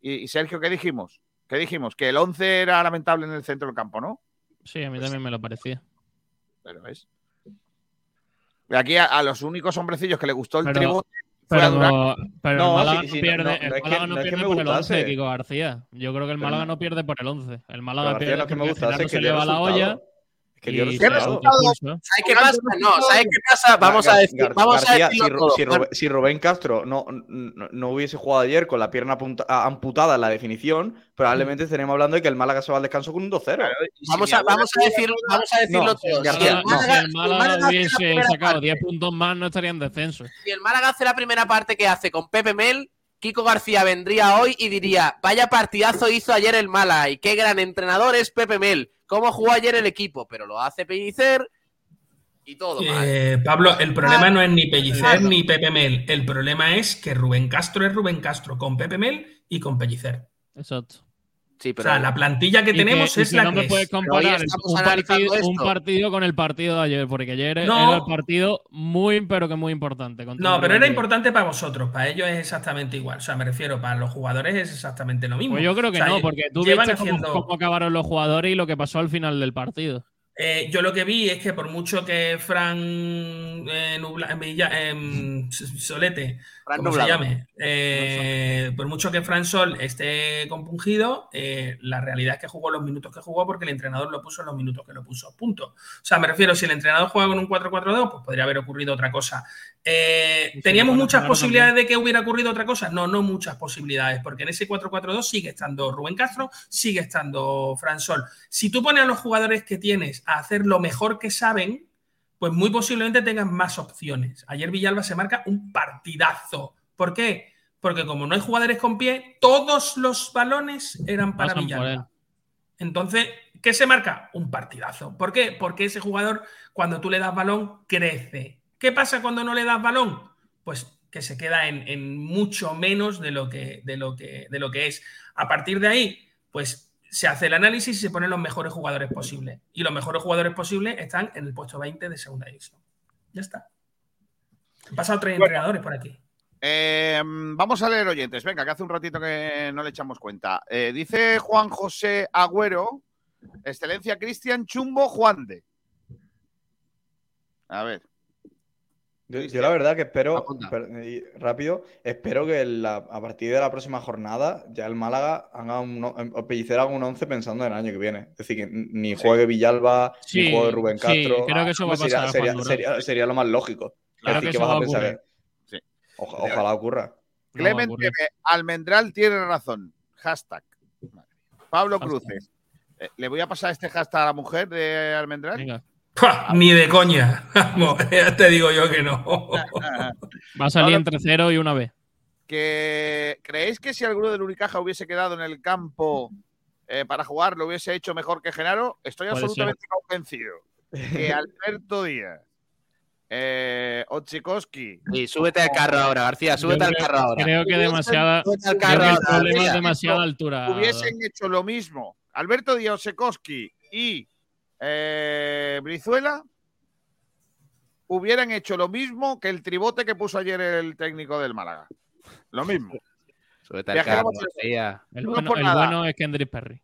y, y Sergio, ¿qué dijimos? ¿Qué dijimos? Que el 11 era lamentable en el centro del campo, ¿no? Sí, a mí también me lo parecía. Pero es. Aquí a, a los únicos hombrecillos que le gustó el Pero- tribote fue a Durán. Pero, pero No, el Málaga sí, no, sí, no, pierde, no, el que- Málaga no no es que pierde me por el 11, gustase. Kiko García. Yo creo que el Málaga no- pierde por el 11. El Málaga pierde que me porque gustase, que se lleva la olla que dio y ¿Qué se resultado. resultado? autoexpulsa. ¿Sabes qué pasa? No, ¿sabes qué pasa? Vamos a decir, Gar- vamos a García, decirlo si, Ru- todo. si Rubén, si Rubén Castro no, no, no hubiese jugado ayer con la pierna apunta- a- amputada en la definición, probablemente estaremos hablando de que el Málaga se va al descanso con un 2-0. Claro, y si Vamos a, vamos a tuviera decir, toda- vamos a decirlo No, todo. García, Si el no. Si Málaga, si el Málaga hubiese sacado parte- 10 puntos más, no estaría en descenso. si el Málaga hace la primera parte que hace con Pepe Mel, Kiko García vendría hoy y diría, vaya partidazo hizo ayer el Málaga y qué gran entrenador es Pepe Mel, cómo jugó ayer el equipo, pero lo hace Pellicer y todo mal. Eh, Pablo, el problema no es ni Pellicer Claro. ni Pepe Mel. El problema es que Rubén Castro es Rubén Castro con Pepe Mel y con Pellicer. Exacto. Sí, O pero sea, la plantilla que tenemos es la no que me es. puedes comparar un partido, un esto. partido con el partido de ayer, porque ayer No. era el partido muy, pero que muy importante. No, pero era importante para vosotros, para ellos es exactamente igual. O sea, me refiero, para los jugadores es exactamente lo mismo. Pues yo creo que O sea, no, porque tú viste cómo, haciendo- cómo acabaron los jugadores y lo que pasó al final del partido. Eh, yo lo que vi es que por mucho que Fran eh, Nubla- Villa- Solete, como se Nublado. llame, eh, por mucho que Fran Sol esté compungido, eh, la realidad es que jugó los minutos que jugó porque el entrenador lo puso en los minutos que lo puso. Punto. O sea, me refiero, si el entrenador juega con un 4-4-2, pues podría haber ocurrido otra cosa. Eh, si ¿Teníamos muchas posibilidades de que hubiera ocurrido otra cosa? No, no muchas posibilidades, porque en ese 4-4-2 sigue estando Rubén Castro, sigue estando Fran Sol. Si tú pones a los jugadores que tienes a hacer lo mejor que saben, pues muy posiblemente tengan más opciones. Ayer Villalba se marca un partidazo. ¿Por qué? Porque como no hay jugadores con pie, todos los balones eran para Pasan. Villalba. Entonces, ¿qué se marca? Un partidazo. ¿Por qué? Porque ese jugador, cuando tú le das balón, crece. ¿Qué pasa cuando no le das balón? Pues que se queda en, en mucho menos de lo, que, de, lo que, de lo que es. A partir de ahí, pues se hace el análisis y se ponen los mejores jugadores posibles. Y los mejores jugadores posibles están en el puesto 20 de segunda división. Ya está. Han pasado tres Bueno. entrenadores por aquí. Eh, vamos a leer oyentes. Venga, que hace un ratito que no le echamos cuenta. Eh, dice Juan José Agüero, excelencia Cristian Chumbo Juan de. A ver. Yo, yo la verdad que espero, per- rápido, espero que la- a partir de la próxima jornada ya el Málaga haga un, Pellicer haga un 11 pensando en el año que viene. Es decir, que ni juegue Villalba, Sí, ni juegue Rubén sí, Castro. creo que eso va a sería, pasar, sería, sería- sería lo más lógico. Es que vas va a pensar. Oja- ojalá ocurra. No Clemente Almendral tiene razón. Hashtag. Pablo Hashtag. Cruces. Eh, Le voy a pasar este hashtag a la mujer de Almendral. Venga. Ni de coña. Vamos, ya te digo yo que no. Va a salir Ahora- entre 0 y una B. que ¿Creéis que si alguno del Unicaja hubiese quedado en el campo eh, para jugar lo hubiese hecho mejor que Genaro, estoy ser. absolutamente convencido que Alberto Díaz, eh, Ochikoski, Y súbete al carro ahora, García, súbete Yo al creo- carro ahora. Creo que Creo el problema es demasiada altura. hubiesen hecho lo mismo Alberto Díaz Ochikoski y eh, Brizuela, hubieran hecho lo mismo que el tribote que puso ayer el técnico del Málaga. Lo mismo. El no bueno, el bueno es Kendrick Perry.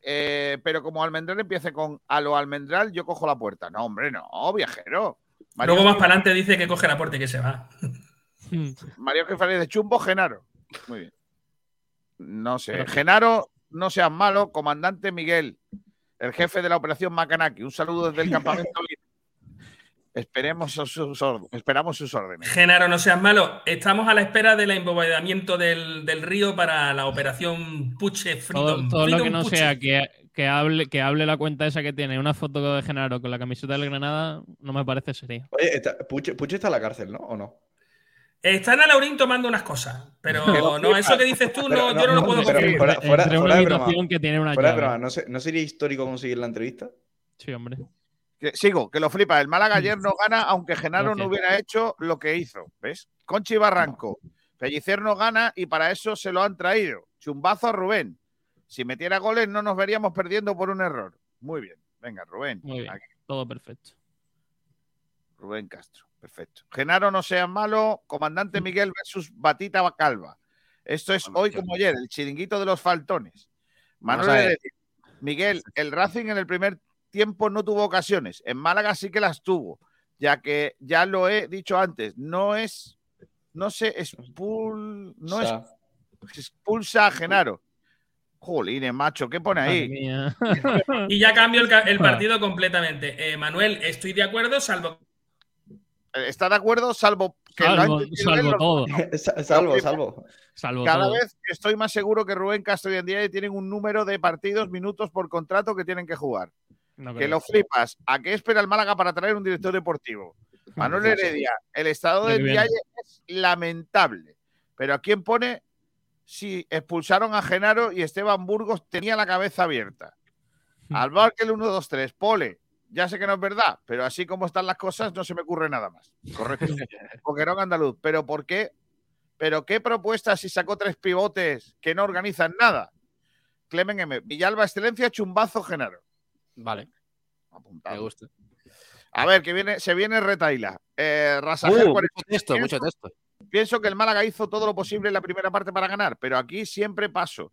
Eh, pero como Almendral empiece con a lo Almendral, yo cojo la puerta. No, hombre, no, viajero. Mario, Luego más para adelante dice que coge la puerta y que se va. Mario Jefanes de Chumbo, Genaro. Muy bien. No sé. Pero- Genaro, no seas malo. Comandante Miguel, el jefe de la operación Macanaki. Un saludo desde el campamento. Esperemos sus, órdenes. Esperamos sus órdenes. Genaro, no seas malo. Estamos a la espera del embobadamiento del, del río para la operación Puche Todo, Freedom. todo lo Freedom que no Puche. sea que, que hable, que hable la cuenta esa que tiene una foto de Genaro con la camiseta del Granada, no me parece serio. Oye, está- Puche, Puche está en la cárcel, ¿no? ¿O no? Está en Alaurín tomando unas cosas, pero no, eso que dices tú, no, no, yo no lo puedo confirmar. fuera- fuera- Entre una de broma. habitación que tiene una Fuera de llave. broma, ¿no, se- ¿no sería histórico conseguir la entrevista? Sí, hombre. Que- sigo, que lo flipa. El Málaga ayer no gana, aunque Genaro no hubiera hecho lo que hizo. ¿Ves? Conchi Barranco. Pellicer no gana y para eso se lo han traído. Chumbazo a Rubén. Si metiera goles, no nos veríamos perdiendo por un error. Muy bien. Venga, Rubén. Muy bien. Aquí. Todo perfecto. Rubén Castro. Perfecto. Genaro, no seas malo. Comandante Miguel versus Batita Calva. Esto es hoy como ayer, el chiringuito de los faltones. Manuel. Miguel, el Racing en el primer tiempo no tuvo ocasiones. En Málaga sí que las tuvo. Ya que ya lo he dicho antes, no es. No se expul, no O es- sea, expulsa a Genaro. Jolines, macho, ¿qué pone ahí? Y ya cambio el, ca- el partido completamente. Eh, Manuel, estoy de acuerdo, salvo ¿Está de acuerdo? Salvo que Salvo, salvo todo. sa- salvo, salvo. Salvo Cada todo. vez estoy más seguro que Rubén Castro y Andiaye tienen un número de partidos, minutos por contrato que tienen que jugar. No Que lo flipas. ¿A qué espera el Málaga para traer un director deportivo? Manuel Heredia, el estado de que viene. Ndiaye es lamentable. Pero ¿a quién pone si expulsaron a Genaro y Esteban Burgos tenía la cabeza abierta? Al Barkel 1, 2, 3. Pole. Ya sé que no es verdad, pero así como están las cosas, no se me ocurre nada más. Correcto. Boquerón andaluz. ¿Pero por qué? ¿Pero qué propuestas si sacó tres pivotes que no organizan nada? Clemen M. Villalba, excelencia, chumbazo, Genaro. Vale, Apuntado. me gusta. A ver, que viene, se viene retaila. Eh, Uh, Rasajer, mucho 40. texto, mucho texto. Pienso que el Málaga hizo todo lo posible en la primera parte para ganar, pero aquí siempre paso.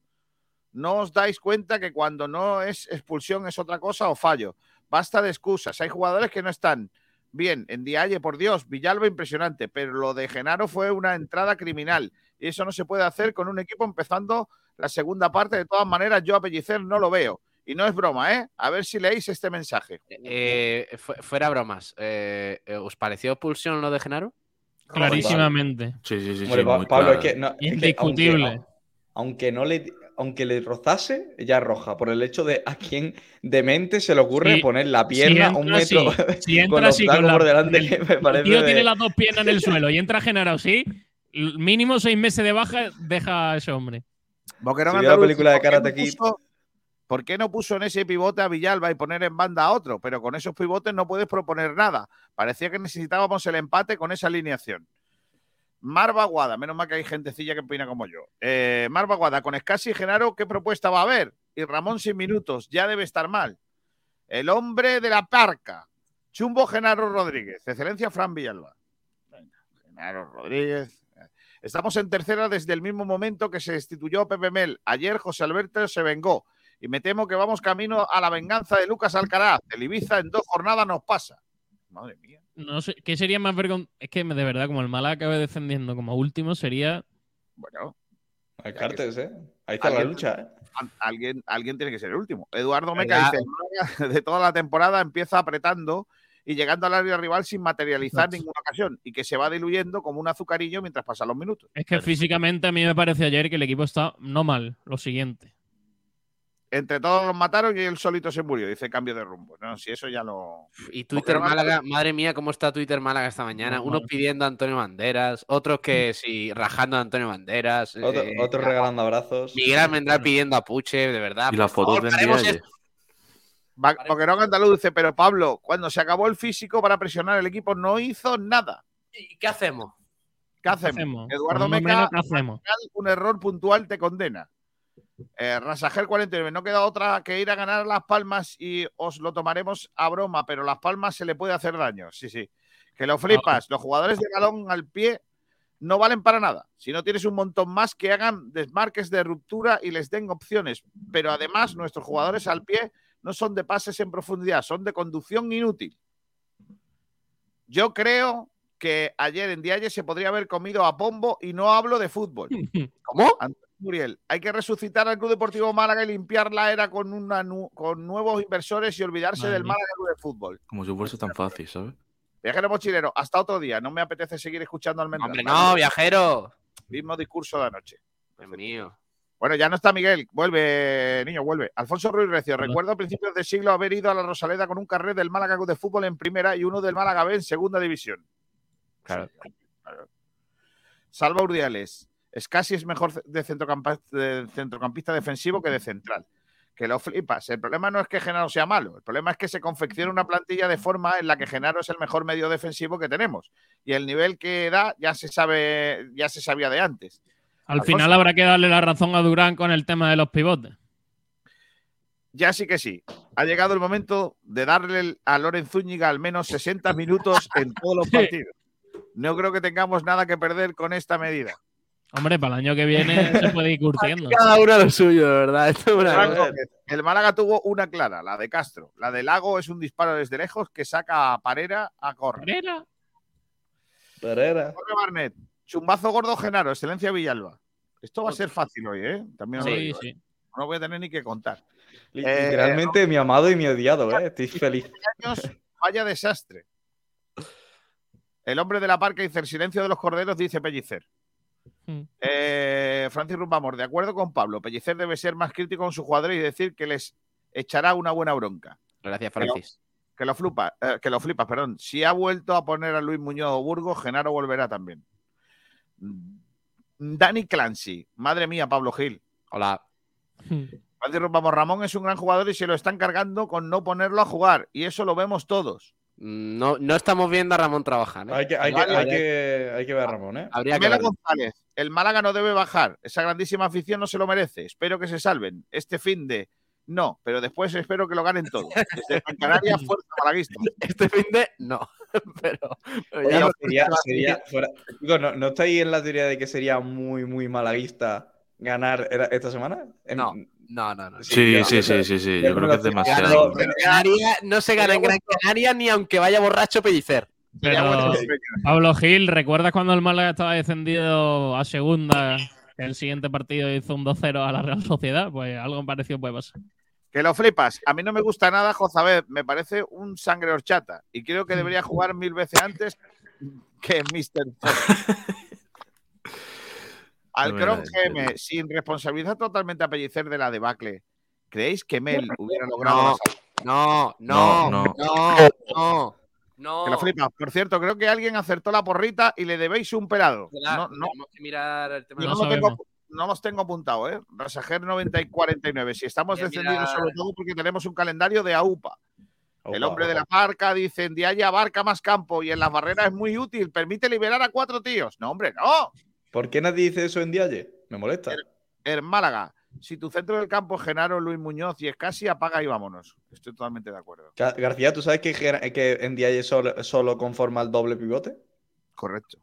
No os dais cuenta que cuando no es expulsión es otra cosa o fallo. Basta de excusas. Hay jugadores que no están bien. En Dialle, por Dios, Villalba impresionante, pero lo de Genaro fue una entrada criminal y eso no se puede hacer con un equipo empezando la segunda parte. De todas maneras, yo a Pellicer no lo veo. Y no es broma, ¿eh? A ver si leéis este mensaje. Eh, fu- fuera bromas, eh, ¿os pareció expulsión lo de Genaro? Clarísimamente. Sí, sí, sí. Pablo, claro. es que, no, es que Indiscutible. aunque, aunque no le, aunque le rozase, ya roja. Por el hecho de a quién de mente se le ocurre Sí, poner la pierna si un metro así, si con entra los así con la- por delante, el- que me El parece tío de- tiene las dos piernas en el suelo y entra Genaro así, l- mínimo seis meses de baja deja a ese hombre. Boquerón Si la película de ¿por qué Karate no Kid? puso- ¿Por qué no puso en ese pivote a Villalba y poner en banda a otro? Pero con esos pivotes no puedes proponer nada. Parecía que necesitábamos el empate con esa alineación. Marva Guada, menos mal que hay gentecilla que opina como yo. Eh, Marva Guada, con Escasi y Genaro, ¿qué propuesta va a haber? Y Ramón sin minutos, ya debe estar mal. El hombre de la parca. Chumbo Genaro Rodríguez. Excelencia Fran Villalba. Genaro Rodríguez. Estamos en tercera desde el mismo momento que se destituyó Pepe Mel. Ayer José Alberto se vengó. Y me temo que vamos camino a la venganza de Lucas Alcaraz. El Ibiza en dos jornadas nos pasa. Madre mía. No sé, ¿qué sería más vergonzoso? Es que de verdad, como el Málaga acabe descendiendo como último, sería. Bueno, Hay cartes, ¿eh? Ahí está la lucha, ¿eh? alguien, alguien tiene que ser el último. Eduardo. Meca dice: "El Málaga de toda la temporada empieza apretando y llegando al área rival sin materializar ninguna ocasión y que se va diluyendo como un azucarillo mientras pasan los minutos. Es que físicamente a mí me parece ayer que el equipo está no mal, lo siguiente. Entre todos los mataron y él solito se murió. Dice cambio de rumbo. No, si eso ya lo. Y Twitter Málaga, madre mía, cómo está Twitter Málaga esta mañana. Unos pidiendo a Antonio Banderas, otros que sí, rajando a Antonio Banderas. Otro, eh, regalando abrazos. Miguel Almendral pidiendo a Puche, de verdad. Y las fotos Boquerón Andaluz dice, pero Pablo, cuando se acabó el físico para presionar el equipo, no hizo nada. ¿Y qué hacemos? ¿Qué hacemos? hacemos? Eduardo Meca, menos, ¿qué hacemos? un error puntual te condena. Eh, Rasager 49, no queda otra que ir a ganar Las Palmas y os lo tomaremos a broma, pero Las Palmas se le puede hacer daño. Sí, sí. Que lo flipas. Los jugadores de balón al pie no valen para nada. Si no tienes un montón más que hagan desmarques de ruptura y les den opciones. Pero además, nuestros jugadores al pie no son de pases en profundidad, son de conducción inútil. Yo creo que ayer en Dialle se podría haber comido a Pombo y no hablo de fútbol. ¿Cómo? Muriel, hay que resucitar al Club Deportivo Málaga y limpiar la era con, una nu- con nuevos inversores y olvidarse Madre del mía. Málaga Club de Fútbol. Como si fuese tan fácil, ¿sabes? Viajero mochilero, hasta otro día. No me apetece seguir escuchando al Hombre, no, viajero. Mismo discurso de anoche. Mío. Bueno, ya no está Miguel. Vuelve, niño, vuelve. Alfonso Ruiz Recio. Recuerdo a principios del siglo haber ido a la Rosaleda con un carnet del Málaga Club de Fútbol en primera y uno del Málaga B en segunda división. Claro. Claro. Salva Urdiales. Es casi es mejor de centrocampa- de centrocampista defensivo que de central. Que lo flipas. El problema no es que Genaro sea malo. El problema es que se confecciona una plantilla de forma en la que Genaro es el mejor medio defensivo que tenemos. Y el nivel que da ya se sabe, ya se sabía de antes. Al Alfonso. final habrá que darle la razón a Durán con el tema de los pivotes. Ya sí que sí. Ha llegado el momento de darle a Loren Zúñiga al menos 60 minutos en todos los partidos. No creo que tengamos nada que perder con esta medida. Hombre, para el año que viene se puede ir curtiendo. Cada uno lo suyo, de verdad. Esto es una- Frank Gómez, El Málaga tuvo una clara, la de Castro. La de Lago es un disparo desde lejos que saca a Parera a correr. Pereira. Pereira. Jorge Barnett, chumbazo gordo Genaro, excelencia Villalba. Esto va a ser fácil hoy, ¿eh? También os lo Sí, digo, ¿eh? sí. No voy a tener ni que contar. Eh, Literalmente mi amado y mi odiado, ¿eh? Estoy feliz. años, vaya desastre. El hombre de la parca dice el silencio de los corderos, dice Pellicer. Hmm. Eh, Francis Rumbamor, de acuerdo con Pablo, Pellicer debe ser más crítico con sus jugadores y decir que les echará una buena bronca. Gracias, Francis. Que lo, flipa, eh, que lo flipas, perdón. Si ha vuelto a poner a Luis Muñoz o Burgos, Genaro volverá también. Mm, Dani Clancy, madre mía, Pablo Gil. Hola. Francis Rumbamor, Ramón es un gran jugador y se lo están cargando con no ponerlo a jugar. Y eso lo vemos todos. No, no estamos viendo a Ramón trabajar. ¿eh? Hay que, hay que, hay que, hay que ver a Ramón, ¿eh? Habría que. González, el Málaga no debe bajar. Esa grandísima afición no se lo merece. Espero que se salven. Este fin de. No, pero después espero que lo ganen todos. Desde Gran Canaria, fuerza malaguista. Este fin de no. pero, pero Oye, lo- sería, sería fuera- ¿no, ¿no estáis en la teoría de que sería muy, muy malaguista ganar esta semana? En- No. No, no, no. Sí, sí, sí, sí, sí. yo creo que es demasiado. no se gana en Gran Canaria ni aunque vaya borracho Pellicer. Pero, Pablo Gil, ¿recuerdas cuando el Málaga estaba descendido a segunda? El siguiente partido hizo un 2-0 a la Real Sociedad. Pues algo parecido puede pasar. Que lo flipas. A mí no me gusta nada Jozabed. Me parece un sangre horchata. Y creo que debería jugar mil veces antes que Mr. Al Cron. GM, sin responsabilidad totalmente a pellicer de la debacle, ¿creéis que Mel hubiera logrado No. No, no, No, no, no. Que lo flipas. Por cierto, creo que alguien acertó la porrita y le debéis un pelado. Claro, No, no, Tenemos que mirar el tema no, tengo, no los tengo apuntado, ¿eh? Rasajer 90 y 49. Si estamos descendidos, sobre todo porque tenemos un calendario de AUPA. El Opa, hombre de la parca dice: en Diaya abarca más campo y en las barreras es muy útil. Permite liberar a cuatro tíos. No, hombre, no. ¿Por qué nadie dice eso en Dialle? Me molesta. En Málaga, si tu centro del campo es Genaro, Luis Muñoz y es casi, apaga y vámonos. Estoy totalmente de acuerdo. Ga- García, ¿tú sabes que, en Dialle solo, solo conforma el doble pivote? Correcto.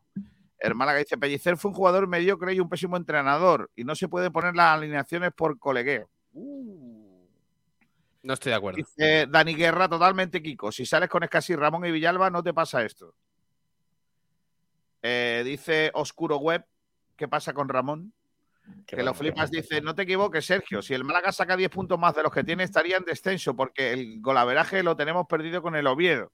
El Málaga dice: Pellicer fue un jugador mediocre y un pésimo entrenador. Y no se puede poner las alineaciones por colegueo. Uh. No estoy de acuerdo. Dice Dani Guerra, totalmente Kiko. Si sales con Escasi, Ramón y Villalba, no te pasa esto. Eh, dice Oscuro Web, ¿qué pasa con Ramón? Qué que lo bueno, flipas, qué bueno. dice, no te equivoques, Sergio. Si el Málaga saca 10 puntos más de los que tiene, estaría en descenso, porque el golaveraje lo tenemos perdido con el Oviedo.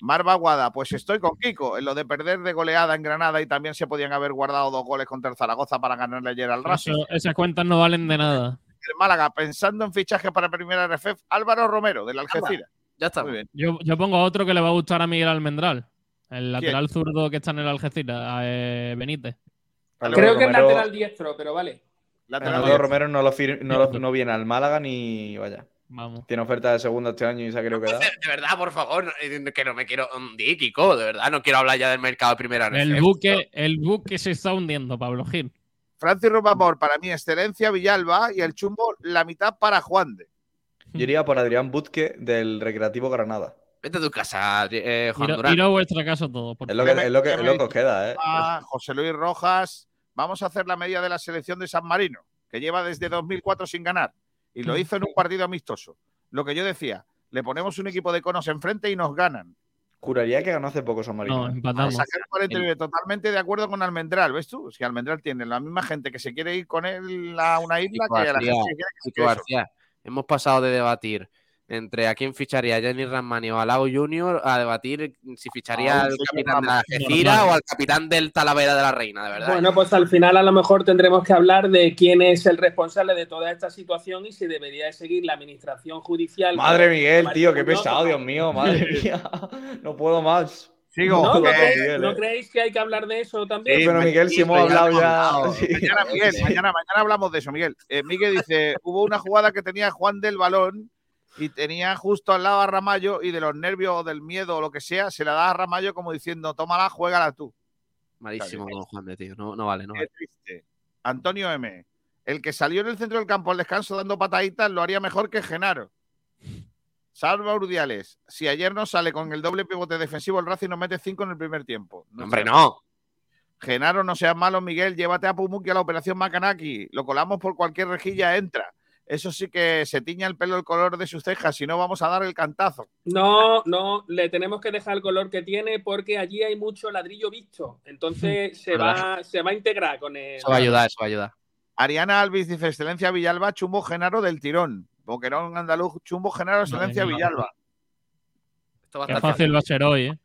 Marva Guada, pues estoy con Kiko. En lo de perder de goleada en Granada y también se podían haber guardado dos goles contra el Zaragoza para ganarle ayer al Racing. Esas cuentas no valen de nada. el Málaga pensando en fichaje para primera RFF, Álvaro Romero, del Algeciras. Ya está. Muy bien. Yo, yo pongo otro que le va a gustar a Miguel Almendral. El lateral zurdo que está en el Algeciras, eh, Benítez. Creo que es lateral diestro, pero vale. Lateral. Romero no, lo fir- no, lo- no viene al Málaga ni vaya. Vamos. Tiene oferta de segunda este año y se ha querido quedar. De verdad, por favor, no- eh, que no me quiero hundir, Kiko. De verdad, no quiero hablar ya del mercado de primera El buque, el buque se está hundiendo, Pablo Gil. Francis Rubamor, para mí, excelencia Villalba y el chumbo, la mitad para Juan de. Yo iría por Adrián Butke del Recreativo Granada. Vete a tu casa, eh, Juan Tiro, Durán. tiro vuestra casa todo. por Es lo que, es lo que, ¿Qué es me lo que os queda, ¿eh? Ah, José Luis Rojas, vamos a hacer la media de la selección de San Marino, que lleva desde 2004 sin ganar, y lo hizo en un partido amistoso. Lo que yo decía, le ponemos un equipo de conos enfrente y nos ganan. Juraría que ganó hace poco San Marino. No, ¿eh? empatamos. Sacar 49, totalmente de acuerdo con Almendral, ¿ves tú? Si Almendral tiene la misma gente que se quiere ir con él a una isla Kiko que a la García, gente que quiere que se quede solo. García, hemos pasado de debatir entre a quién ficharía Jenny Ramani o a Lau Junior a debatir si ficharía Ah, al capitán de la. Algeciras o al capitán del Talavera de la Reina, de verdad. Bueno, pues al final a lo mejor tendremos que hablar de quién es el responsable de toda esta situación y si debería de seguir la administración judicial. Madre Miguel, tío, qué pesado, Dios mío, madre mía. No puedo más. Sigo. ¿No, ¿No eh, creéis, Miguel, ¿no creéis que hay que hablar de eso también? Sí, Pero Miguel, si hemos hablado ya. sí. Mañana, Miguel, mañana, mañana hablamos de eso, Miguel. Eh, Miguel dice, hubo una jugada que tenía Juan del balón y tenía justo al lado a Ramallo y de los nervios o del miedo o lo que sea, se la da a Ramallo como diciendo, tómala, juégala tú. Malísimo con Juan de tío. No, no vale, no Qué vale. triste. Antonio M. El que salió en el centro del campo al descanso dando pataditas lo haría mejor que Genaro. Salva Urdiales. Si ayer no sale con el doble pivote defensivo, el Racing nos mete cinco en el primer tiempo. No Hombre, no. Genaro, no seas malo, Miguel. Llévate a Pumuki a la operación Macanaki. Lo colamos por cualquier rejilla, entra. Eso sí que se tiña el pelo el color de sus cejas, si no vamos a dar el cantazo. No, no, le tenemos que dejar el color que tiene porque allí hay mucho ladrillo visto. Entonces se va, se va a integrar con el. Eso va a ayudar, eso va a ayudar. Ariana Alvis dice: Excelencia Villalba, chumbo Genaro del tirón. Boquerón andaluz, chumbo Genaro, excelencia Madre. Villalba. Esto va a Qué estar fácil va a ser hoy, ¿eh?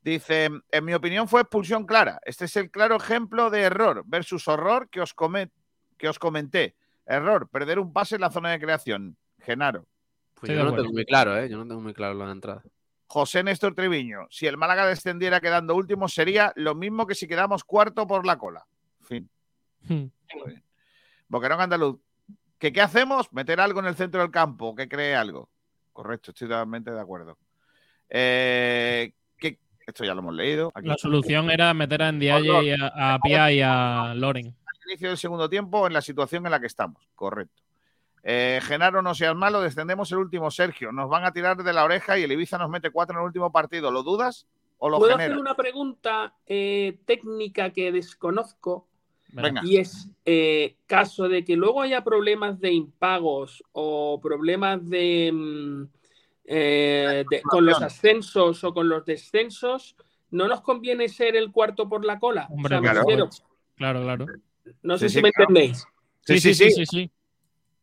Dice, en mi opinión fue expulsión clara. Este es el claro ejemplo de error versus horror que os, come- que os comenté. Error, perder un pase en la zona de creación. Genaro. Pues yo no tengo muy claro, ¿eh? Yo no tengo muy claro la entrada. José Néstor Treviño. Si el Málaga descendiera quedando último, sería lo mismo que si quedamos cuarto por la cola. Fin. Hmm. Boquerón Andaluz. ¿Que, ¿Qué hacemos? Meter algo en el centro del campo, que cree algo. Correcto, estoy totalmente de acuerdo. Eh, ¿qué- Esto ya lo hemos leído. Aquí La solución era meter a Ndiaye y a, a Pia y a Loren. Inicio del segundo tiempo en la situación en la que estamos. Correcto. Eh, Genaro, no seas malo, descendemos el último. Sergio, nos van a tirar de la oreja y el Ibiza nos mete cuatro en el último partido. ¿Lo dudas o lo ¿Puedo generas? hacer una pregunta eh, técnica que desconozco? Venga. Y es eh, caso de que luego haya problemas de impagos o problemas de, mm, eh, de- con los ascensos o con los descensos, ¿no nos conviene ser el cuarto por la cola? O sea, Claro, claro. No sé Sí, si sí, me claro. entendéis. Sí, sí, sí. sí, sí.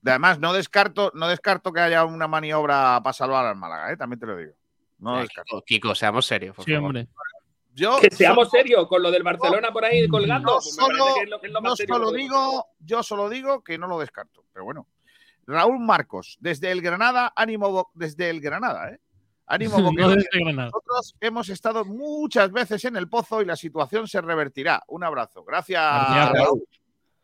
Además, no descarto, no descarto que haya una maniobra para salvar al Málaga, ¿eh? también te lo digo. No lo Eh, descarto. Kiko, Kiko, seamos serios, por Sí, favor. hombre. Yo Que seamos solo- serios con lo del Barcelona por ahí colgando. No pues solo- que es lo- es lo más no serio solo digo, yo solo digo que no lo descarto. Pero bueno. Raúl Marcos, desde el Granada, ánimo desde el Granada, ¿eh? Ánimo No. Nosotros hemos estado muchas veces en el pozo y la situación se revertirá. Un abrazo. Gracias, Gracias, Raúl.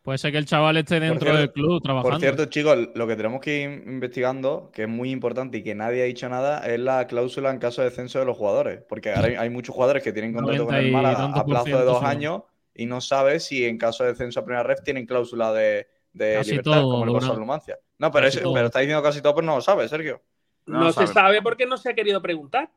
Puede ser que el chaval esté dentro cierto- del club trabajando. Por cierto, chicos, lo que tenemos que ir investigando, que es muy importante y que nadie ha dicho nada, es la cláusula en caso de descenso de los jugadores. Porque ahora hay, hay muchos jugadores que tienen contrato con 90 el Málaga a plazo de dos años y no sabes si en caso de descenso a primera red tienen cláusula de, de Casi libertad, todo, como el caso de Numancia. No, pero, pero está diciendo casi todo, pero no lo sabes, Sergio. No se sabe porque no se ha querido preguntar.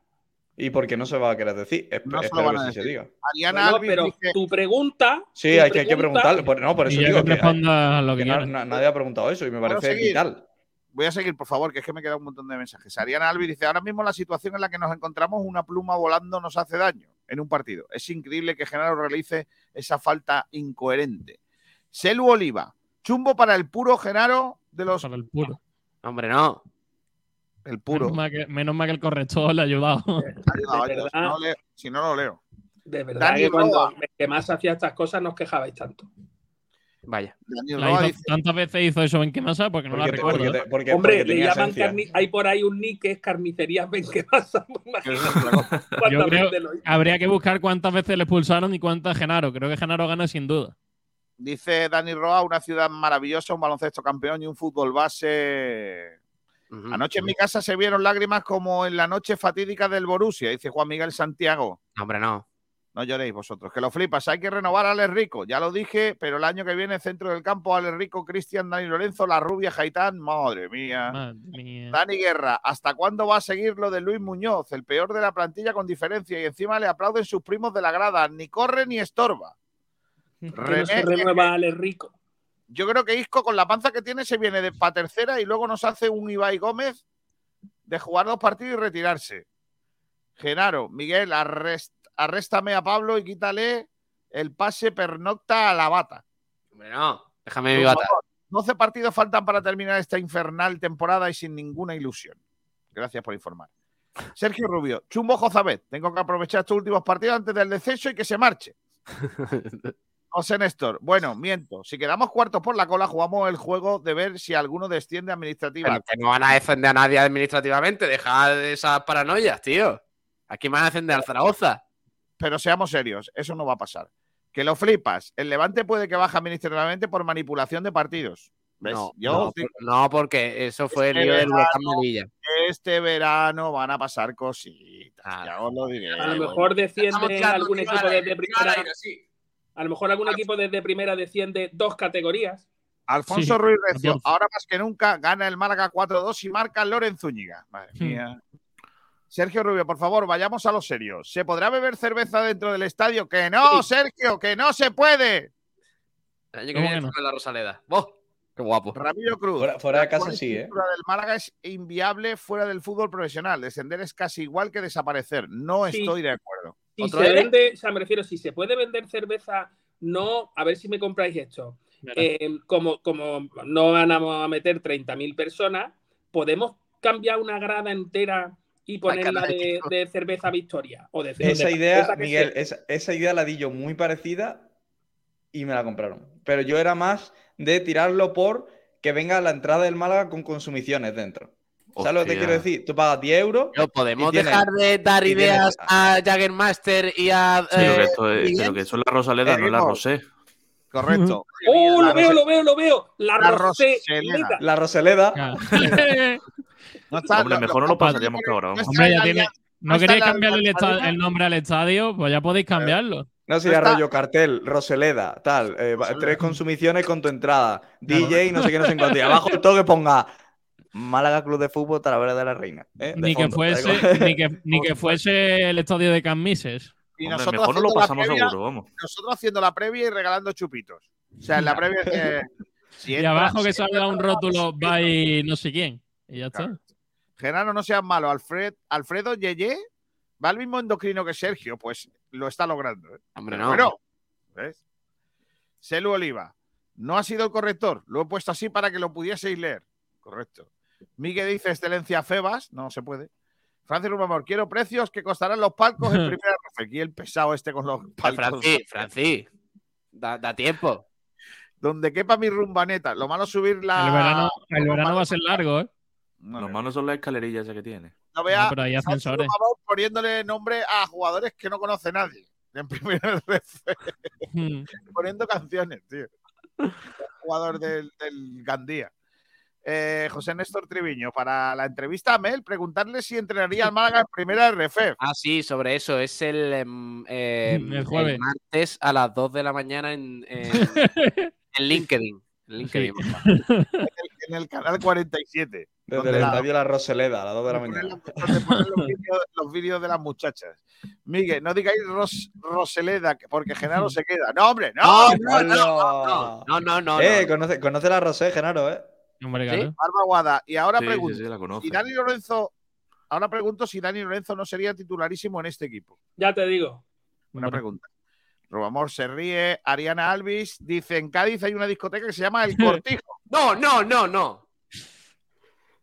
¿Y por qué no se va a querer decir? Espe- No espero que sí se diga. Ariana Bueno, pero dice- tu pregunta. Sí, tu hay que, hay que pregunta- preguntarle. Por, no, por eso digo que que, hay- responda lo que que na- quiera. na- nadie ha preguntado eso y me ¿Puedo parece seguir? vital. Voy a seguir, por favor, que es que me queda un montón de mensajes. Ariana Albi dice, ahora mismo la situación en la que nos encontramos, una pluma volando nos hace daño en un partido. Es increíble que Genaro realice esa falta incoherente. Selu Oliva, chumbo para el puro Genaro de los... Para el puro. Hombre, no. El puro. Menos mal, que, menos mal que el corrector le ha ayudado. De verdad. si, no leo- si no lo leo. De verdad Dani que cuando Roa. que más hacía estas cosas nos quejabais tanto. Vaya. La hizo- dice, tantas veces hizo eso Benquemasa porque no la Porque, te- recuerdo. porque te- porque- Hombre, porque le llaman hay por ahí un nick que es carnicerías Benquemasa. Habría que buscar cuántas veces le expulsaron y cuántas Genaro. Creo que Genaro gana sin duda. dice Dani Roa, una ciudad maravillosa, un baloncesto campeón y un fútbol base. Anoche en mi casa se vieron lágrimas como en la noche fatídica del Borussia, dice Juan Miguel Santiago. No, hombre, no. No lloréis vosotros, que lo flipas. Hay que renovar a Alex Rico. Ya lo dije, pero el año que viene, centro del campo, Alex Rico, Cristian, Dani Lorenzo, La Rubia, Jaitán. Madre mía. Madre mía. Dani Guerra, ¿hasta cuándo va a seguir lo de Luis Muñoz? El peor de la plantilla con diferencia. Y encima le aplauden sus primos de la grada. Ni corre ni estorba. No se René, renueva Ale Rico. Yo creo que Isco, con la panza que tiene, se viene de para tercera y luego nos hace un Ibai Gómez de jugar dos partidos y retirarse. Genaro, Miguel, arrest- arréstame a Pablo y quítale el pase pernocta a la bata. Hombre, no. Déjame mi Por bata. favor, 12 partidos faltan para terminar esta infernal temporada y sin ninguna ilusión. Gracias por informar. Sergio Rubio, Chumbo Jozabet, tengo que aprovechar estos últimos partidos antes del descenso y que se marche. José Néstor, bueno, miento. Si quedamos cuartos por la cola, jugamos el juego de ver si alguno desciende administrativa. Pero que no van a defender a nadie administrativamente. Deja de esas paranoias, tío. Aquí van a defender al Zaragoza. Pero seamos serios, eso no va a pasar. Que lo flipas. El Levante puede que baje administrativamente por manipulación de partidos. ¿Ves? No, Yo no, no, porque eso fue el Este lío del huracán Melilla. este verano van a pasar cositas. Ah, ya os lo diré. A lo mejor tirando algún equipo tiro al primera. aire, sí. A lo mejor algún equipo desde primera desciende dos categorías. Alfonso Sí, Ruiz Recio, 14. ahora más que nunca, gana el Málaga 4-2 y marca Loren Zúñiga. Madre mía. Sergio Rubio, por favor, vayamos a lo serio. ¿Se podrá beber cerveza dentro del estadio? ¡Que no, Sí. Sergio! ¡Que no se puede! El la Rosaleda. ¡Boh! ¡Qué guapo! Ramiro Cruz. Fuera- fuera de casa sí, ¿eh? del Málaga es inviable fuera del fútbol profesional. Descender es casi igual que desaparecer. No Sí. estoy de acuerdo. Si ¿Otro se vende, o sea, me refiero, si se puede vender cerveza, no, a ver si me compráis esto. Eh, como, como no vamos a meter 30.000 personas, podemos cambiar una grada entera y ponerla de, cerveza Victoria. O de, Esa de idea, cerveza que Miguel, esa, esa idea la di yo muy parecida y me la compraron. Pero yo era más de tirarlo por que venga la entrada del Málaga con consumiciones dentro. ¿Sabes lo que te Hostia. quiero decir? Tú pagas 10 euros. Pero podemos dejar de dar ideas a Jaggermaster y a. Pero, que eh, esto es, pero que eso es la Rosaleda, no es la. Rosé. Correcto. ¡Oh, La lo veo, lo veo, lo veo! La, La. Roseleda. La Roseleda. Claro. No está- Hombre, lo- mejor no lo- pasaríamos que ahora, no Hombre, ya tiene- ¿No está queréis cambiarle el, el nombre al estadio? Pues ya podéis cambiarlo. No sé, No está- rollo cartel, Roseleda, tal. eh, va- tres consumiciones con tu entrada. DJ, no sé qué, no sé en cuánto. Y abajo todo que ponga Málaga Club de Fútbol Talavera de la Reina. ¿eh? De Ni que, fuese, ni, que, ni que fuese el estadio de Cammises. Y Hombre, nosotros mejor no lo pasamos previa- seguro, vamos. nosotros haciendo la previa y regalando chupitos. O sea, en la previa. eh, si Y abajo que si salga un rótulo by no sé quién. Y ya está. Genaro, no seas malo. Alfred, Alfredo Yeye va al mismo endocrino que Sergio, pues lo está logrando. ¿eh? Hombre, Pero no. bueno, ¿ves? Selu Oliva, no ha sido el corrector. Lo he puesto así para que lo pudieseis leer. Correcto. Miguel dice excelencia Febas, no se puede. Francis Rumamor, quiero precios que costarán los palcos en primera ref. Aquí el pesado este con los palcos. Francis, Francis. Da, da tiempo. Donde quepa mi rumbaneta. Lo malo es subir la. El verano, el verano va a ser largo, ¿eh? No, Lo no, malo son las escalerillas que tiene. no vea, No, pero hay ascensores. Poniéndole nombre a jugadores que no conoce nadie. En primera ref. Hmm. poniendo canciones, tío. Jugador del, del Gandía. Eh, José Néstor Triviño, para la entrevista a Mel, preguntarle si entrenaría al Málaga en primera RF. Ah, sí, sobre eso. Es el, em, em, El jueves. martes a las 2 de la mañana en, en, en LinkedIn. En LinkedIn. favor. En el canal 47. Desde el estadio La Roseleda a las 2 de la mañana. donde ponen los vídeos- de las muchachas. Miguel, no digáis Ros- Roseleda, que- porque Genaro se queda. No, hombre, no. No, no. No, no, no. Eh, no. conoce, conoce la Rosé, Genaro, ¿eh? Hombre, ¿Sí? Barba Guada. Y ahora Sí, sí, pregunto, sí, la conoce. si Dani Lorenzo, ahora pregunto si Dani Lorenzo no sería titularísimo en este equipo. Ya te digo. Una pregunta. Robamor se ríe. Ariana Alvis dice: En Cádiz hay una discoteca que se llama El Cortijo. No, no, no, no.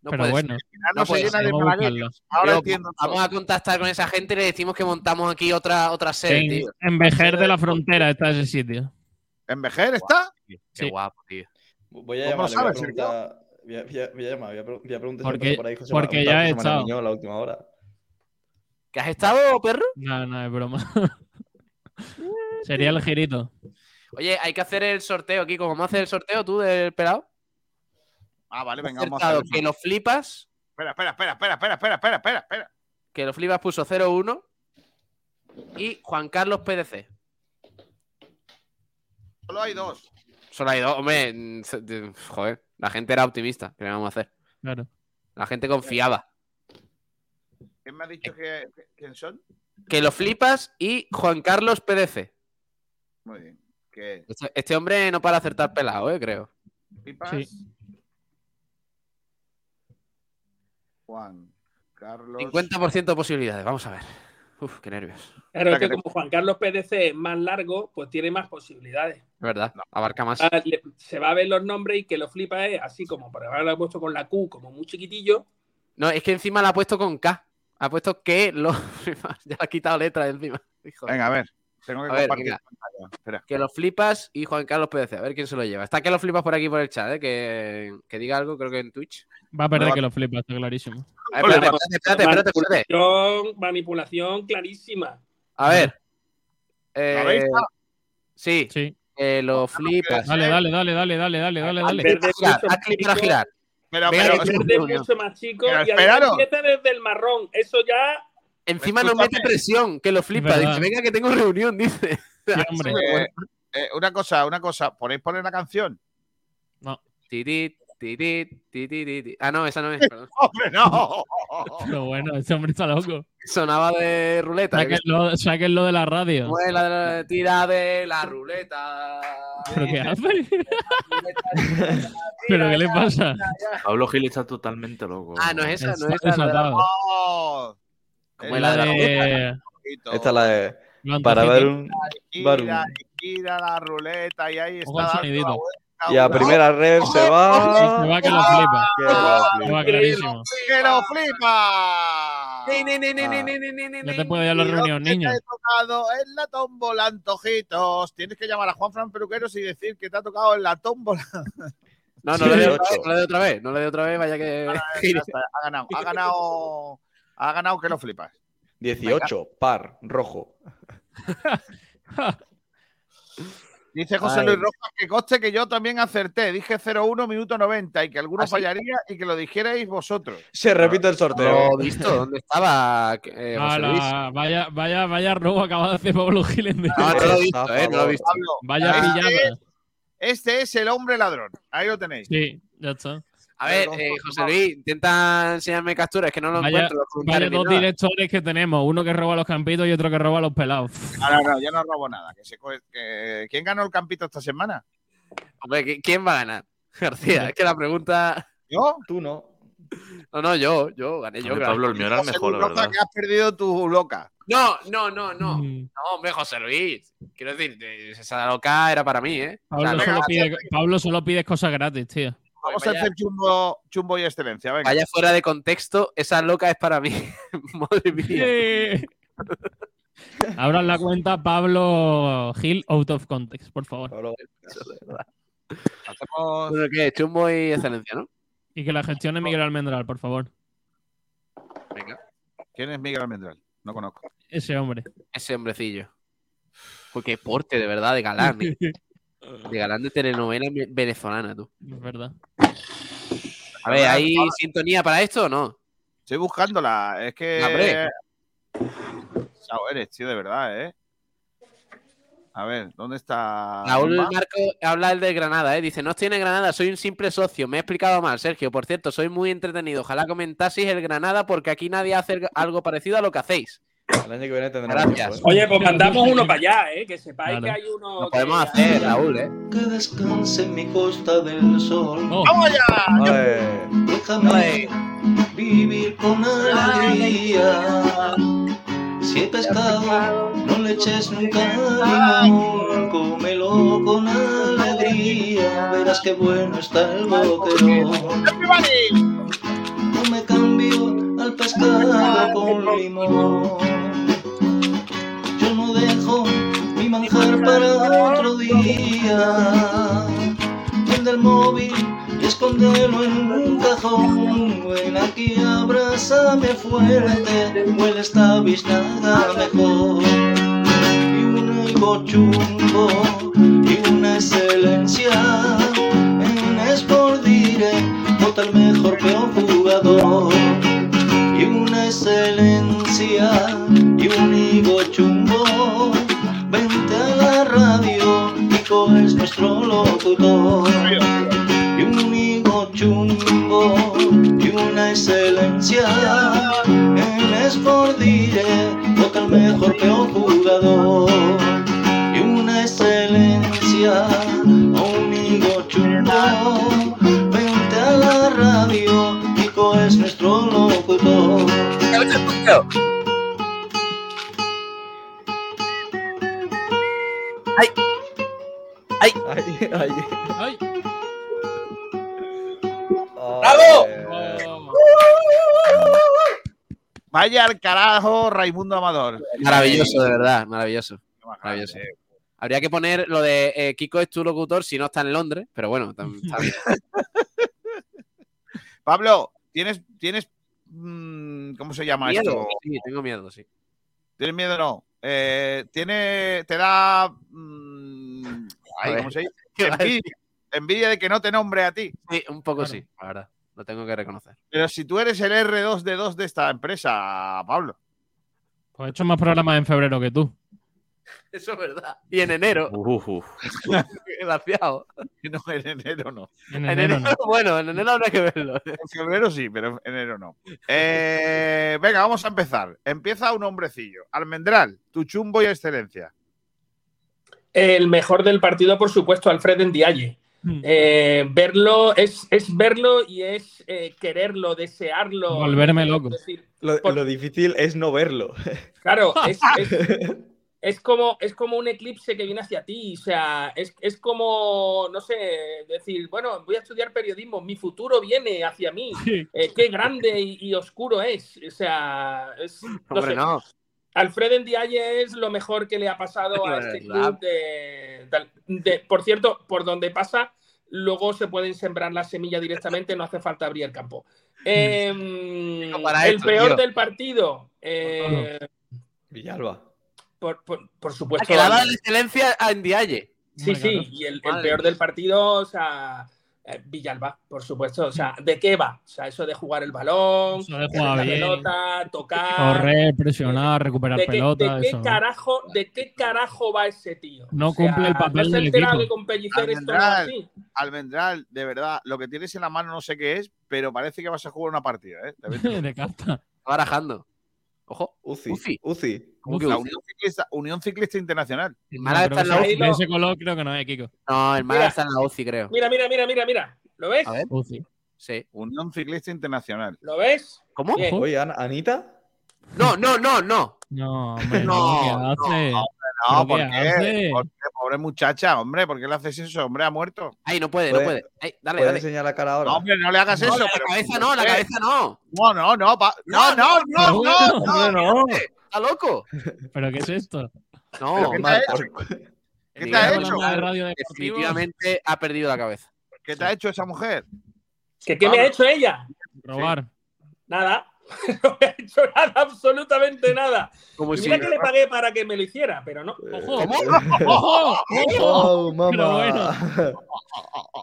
No Pero bueno, Al final no, No se puede llena ser, de vamos. Ahora entiendo. Vamos a contactar con esa gente y le decimos que montamos aquí otra, otra sede, en, tío. en Vejer de la Frontera está ese sitio. ¿En Vejer está? Qué Sí. guapo, tío. Voy a ¿Cómo llamar, le voy a sabes. Voy a, voy a- voy a llamar, voy a, pre- voy a preguntar si Porque- por ahí José porque ya he estado. A la última hora. ¿Qué has estado, perro? No, no, es broma. Sería el girito. Oye, hay que hacer el sorteo aquí. ¿Cómo haces el sorteo tú del pelado? Ah, vale, venga, vamos a hacer que lo flipas, Espera, espera, espera, espera, espera, espera, espera, espera, espera. que lo flipas puso 0-1 y Juan Carlos PDC. Solo hay dos. Solo hay dos. Hombre, joder, la gente era optimista. ¿Qué le vamos a hacer? Claro. La gente confiaba. ¿Quién me ha dicho que, que- quién son? Que lo flipas y Juan Carlos PDC. Muy bien. Este, este hombre no para acertar pelado, eh, creo. pipas. Sí. Juan Carlos. 50% de posibilidades, vamos a ver. Uf, qué nervios. Claro, es que que te- como Juan Carlos PDC es más largo, pues tiene más posibilidades. Es verdad, abarca más. Ah, se va a ver los nombres y que lo flipa es así como, por ahora lo he puesto con la Q como muy chiquitillo. No, es que encima la ha puesto con K. Ha puesto que lo flipas. Ya le ha quitado letra de encima. Hijo. Venga, a ver. Tengo que A ver, compartir. Espera. Que lo flipas y Juan Carlos PDC. A ver quién se lo lleva. Está que lo flipas por aquí por el chat, ¿eh? que, que diga algo, creo que en Twitch. Va a perder que lo flipa, está clarísimo. A ver, espérate, espérate, espérate, espérate, espérate. Manipulación, manipulación clarísima. A ver. ¿Lo Eh, sí, Sí. que lo flipas. Dale, dale, dale, dale, dale, dale, dale, Haz dale. clic para Verde girar, mucho haz clic para girar. Pero, pero, reunión. mucho más chico Pero y empieza desde el marrón. Eso ya Encima nos mete presión, que lo flipa. verdad. Dice, venga, que tengo reunión, dice. Sí, eh, eh, una cosa, una cosa. ¿Podéis poner la canción? Ti, ti, ti, ti, ti, ti, ti, ti. Ah, no, esa no es. perdón. ¡Hombre, no! Pero bueno, ese hombre está loco. Sonaba de ruleta. Sáquenlo, sáquenlo de la radio. ¿Cómo es la de la tira de la ruleta? ¿Pero qué hace? ¿Pero qué le pasa? Pablo Gil está totalmente loco. Ah, no es esa, no es esa. Como Es la La de la de... Esta es la de. Para ver un. Gira, Barum. gira la ruleta y ahí está. dando sonidito. Y a primera red se Sí, se va. va que lo flipa. Que lo Se va flipa. clarísimo. ¡Que lo flipa! Ah. ni. te puedo ir a la reunión, niño. Te he tocado en la tómbola, antojitos. Tienes que llamar a Juan Fran Peluqueros y decir que te ha tocado en la tómbola. No, no le 18. otra vez, no le dé otra vez, no le dé otra vez, vaya que ha ganado, ha ganado, ha ganado que lo flipas. 18, par, rojo. Dice José Ay. Luis Rojas que coste que yo también acerté. Dije 0-1 minuto 90 y que alguno ¿Ah, sí? fallaría y que lo dijerais vosotros. Se repite el sorteo. Lo visto, ¿dónde estaba eh, José Luis? Ala, vaya, vaya, vaya robo acaba de hacer Pablo Gil en No, no lo he visto, eh, no lo he visto. Pablo, Vaya este pillada. es- Este es el hombre ladrón. Ahí lo tenéis. Sí, ya está. A ver, eh, José Luis, intenta enseñarme capturas, que no lo Vaya, encuentro. los vaya dos nada. directores que tenemos. Uno que roba los campitos y otro que roba los pelados. No, no, no, yo no robo nada. Que se co- que- ¿Quién ganó el campito esta semana? Hombre, ¿qui- ¿quién va a ganar? García, es que la pregunta. ¿Yo? Tú no. No, no, yo, yo gané yo. Hombre, gané. Pablo, el mío era el mejor, la verdad. que has perdido tu loca. No, no, no, no. Mm. No, hombre, José Luis. Quiero decir, eh, esa loca era para mí, ¿eh? O sea, Pablo, no- solo venga, pide, Pablo solo pide cosas gratis, tío. Vamos vaya- a hacer chumbo, chumbo y excelencia. Venga. Vaya fuera de contexto, esa loca es para mí. Madre mía. Abran la cuenta Pablo Gil out of context, por favor. Pablo, Hacemos- Bueno, ¿qué? Chumbo y excelencia, ¿no? Y que la gestione Miguel Almendral, por favor. Venga. ¿Quién es Miguel Almendral? No conozco. Ese hombre. Ese hombrecillo. Qué porte, de verdad, de galán. ¿eh? De galán de telenovela ve- venezolana, tú. Es verdad. A ver, ¿hay sintonía para esto o no? Estoy buscándola. Es que. Hombre. Sao eres, tío, de verdad, ¿eh? A ver, ¿dónde está? Raúl? Marco habla el de Granada, ¿eh? Dice, no estoy en el Granada, soy un simple socio. Me he explicado mal, Sergio. Por cierto, soy muy entretenido. Ojalá comentaseis el Granada porque aquí nadie hace algo parecido a lo que hacéis. El año que viene tendremos Gracias. tiempo, ¿eh? Oye, pues mandamos uno para allá, ¿eh? Que sepáis Claro. que hay uno. Lo que- podemos hacer, Raúl, ¿eh? Que descanse en mi costa del sol. Oh, ¡Vamos allá! Ay, Déjame vivir con alegría. Si hay pescado, no le eches nunca limón. Cómelo con alegría. Verás qué bueno está el boquerón. ¡Everybody! No me cambio al pescado con limón. Para otro día. Enciende el móvil y escóndelo en un cajón. Ven aquí, abrázame fuerte, huele esta biznaga mejor. Y un higo chumbo y una excelencia. En Sport Direct, vota el mejor peor jugador. Y una excelencia y un higo chumbo. Nico es nuestro locutor. Y un higo chumbo y una excelencia. En Sport Direct, vota el mejor peor jugador. Y una excelencia, un higo chumbo. Vente a la radio, Nico es nuestro locutor. Ay, ay. ¡Ay! ¡Bravo! Oh. Vaya al carajo, Raimundo Amador. Maravilloso, de verdad, maravilloso. Maravilloso. grande. Habría que poner lo de eh, Kiko es tu locutor si no está en Londres, pero bueno, está bien. Pablo, ¿tienes, tienes mm, ¿cómo se llama miedo. esto? Sí, tengo miedo, sí. ¿Tienes miedo o no? Eh, tiene, te da, mm, ¿cómo. Envidia, envidia de que no te nombre a ti. Sí, un poco Claro. sí, la verdad. Lo tengo que reconocer. Pero si tú eres el R2D2 de esta empresa, Pablo. Pues he hecho más programas en febrero que tú. Eso es verdad. Y en enero, Uf, uf. desgraciado. No, en enero no. En En enero enero, no. bueno, en enero habrá que verlo. En febrero sí, pero en enero no. Eh, venga, vamos a empezar. Empieza un hombrecillo. Almendral, tu chumbo y excelencia. El mejor del partido, por supuesto, Alfred Ndiaye. Mm. Eh, verlo es, es verlo y es eh, quererlo, desearlo. Volverme loco. Decir, Lo, Por- lo difícil es no verlo. Claro, es, es- es como, es como un eclipse que viene hacia ti. O sea, es, es como, no sé, decir, bueno, voy a estudiar periodismo, mi futuro viene hacia mí. Sí. Eh, qué grande y, y oscuro es. O sea, es, no Hombre, sé. no. Alfred Ndiaye es lo mejor que le ha pasado a De este club. De, por cierto, por donde pasa, luego se pueden sembrar la semilla directamente, no hace falta abrir el campo. Em, para el esto, peor tío. del partido. eh, Villalba. por, por- por Ha supuesto. quedado la excelencia a Ndiaye. Sí, sí, y el, el peor del partido, o sea, eh, Villalba, por supuesto. O sea, ¿de qué va? O sea, eso de jugar el balón, Eso de tener jugar la bien. pelota, tocar. Correr, presionar, recuperar ¿De qué, pelota. de qué eso. carajo, ¿De qué carajo va ese tío? No cumple el papel ¿no se ha del enterado equipo. que con Pellicer esto no es Almendral. así? Almendral, de verdad, lo que tienes en la mano no sé qué es, pero parece que vas a jugar una partida. ¿eh? De carta. Está barajando. Ojo, Uzi. Uzi. Uzi. ¿Cómo que La Uzi? Unión Ciclista, Unión Ciclista Internacional. El No, Málaga creo está en la UCI. de no. ese color creo que no es, Kiko. No, el Málaga está en la UCI, creo. Mira, mira, mira, mira, mira. ¿Lo ves? A ver. Uzi. Sí. Unión Ciclista Internacional. ¿Lo ves? ¿Cómo? Bien. Oye, Anita. No, no, no, no. No, hombre, No, no, ¿qué hace? No, ¿Pero ¿por qué hace? ¿Por qué? Pobre muchacha, hombre, ¿por qué le haces eso? Hombre, ha muerto. Ay, no puede, no Puede-. Ay, dale, ¿Puedes dale. enseñar la cara ahora? No, hombre, no le hagas No, eso. la pero- cabeza no, la cabeza no. No, no, no, pa- no, no, no, no, no, no. ¿Está loco? ¿Pero qué es esto? No, ¿qué te hecho? por- ¿Qué te ha hecho? de. Definitivamente ha perdido la cabeza. ¿Qué te ha hecho esa mujer? ¿Que ¿Qué me ha hecho ella? Robar. Nada. No me ha hecho nada, absolutamente nada. Como Y si. mira que le pagué para que me lo hiciera, pero no. ¡Ojo! ¿Cómo? ¡Ojo! ¡Ojo! ¡Oh! Pero bueno.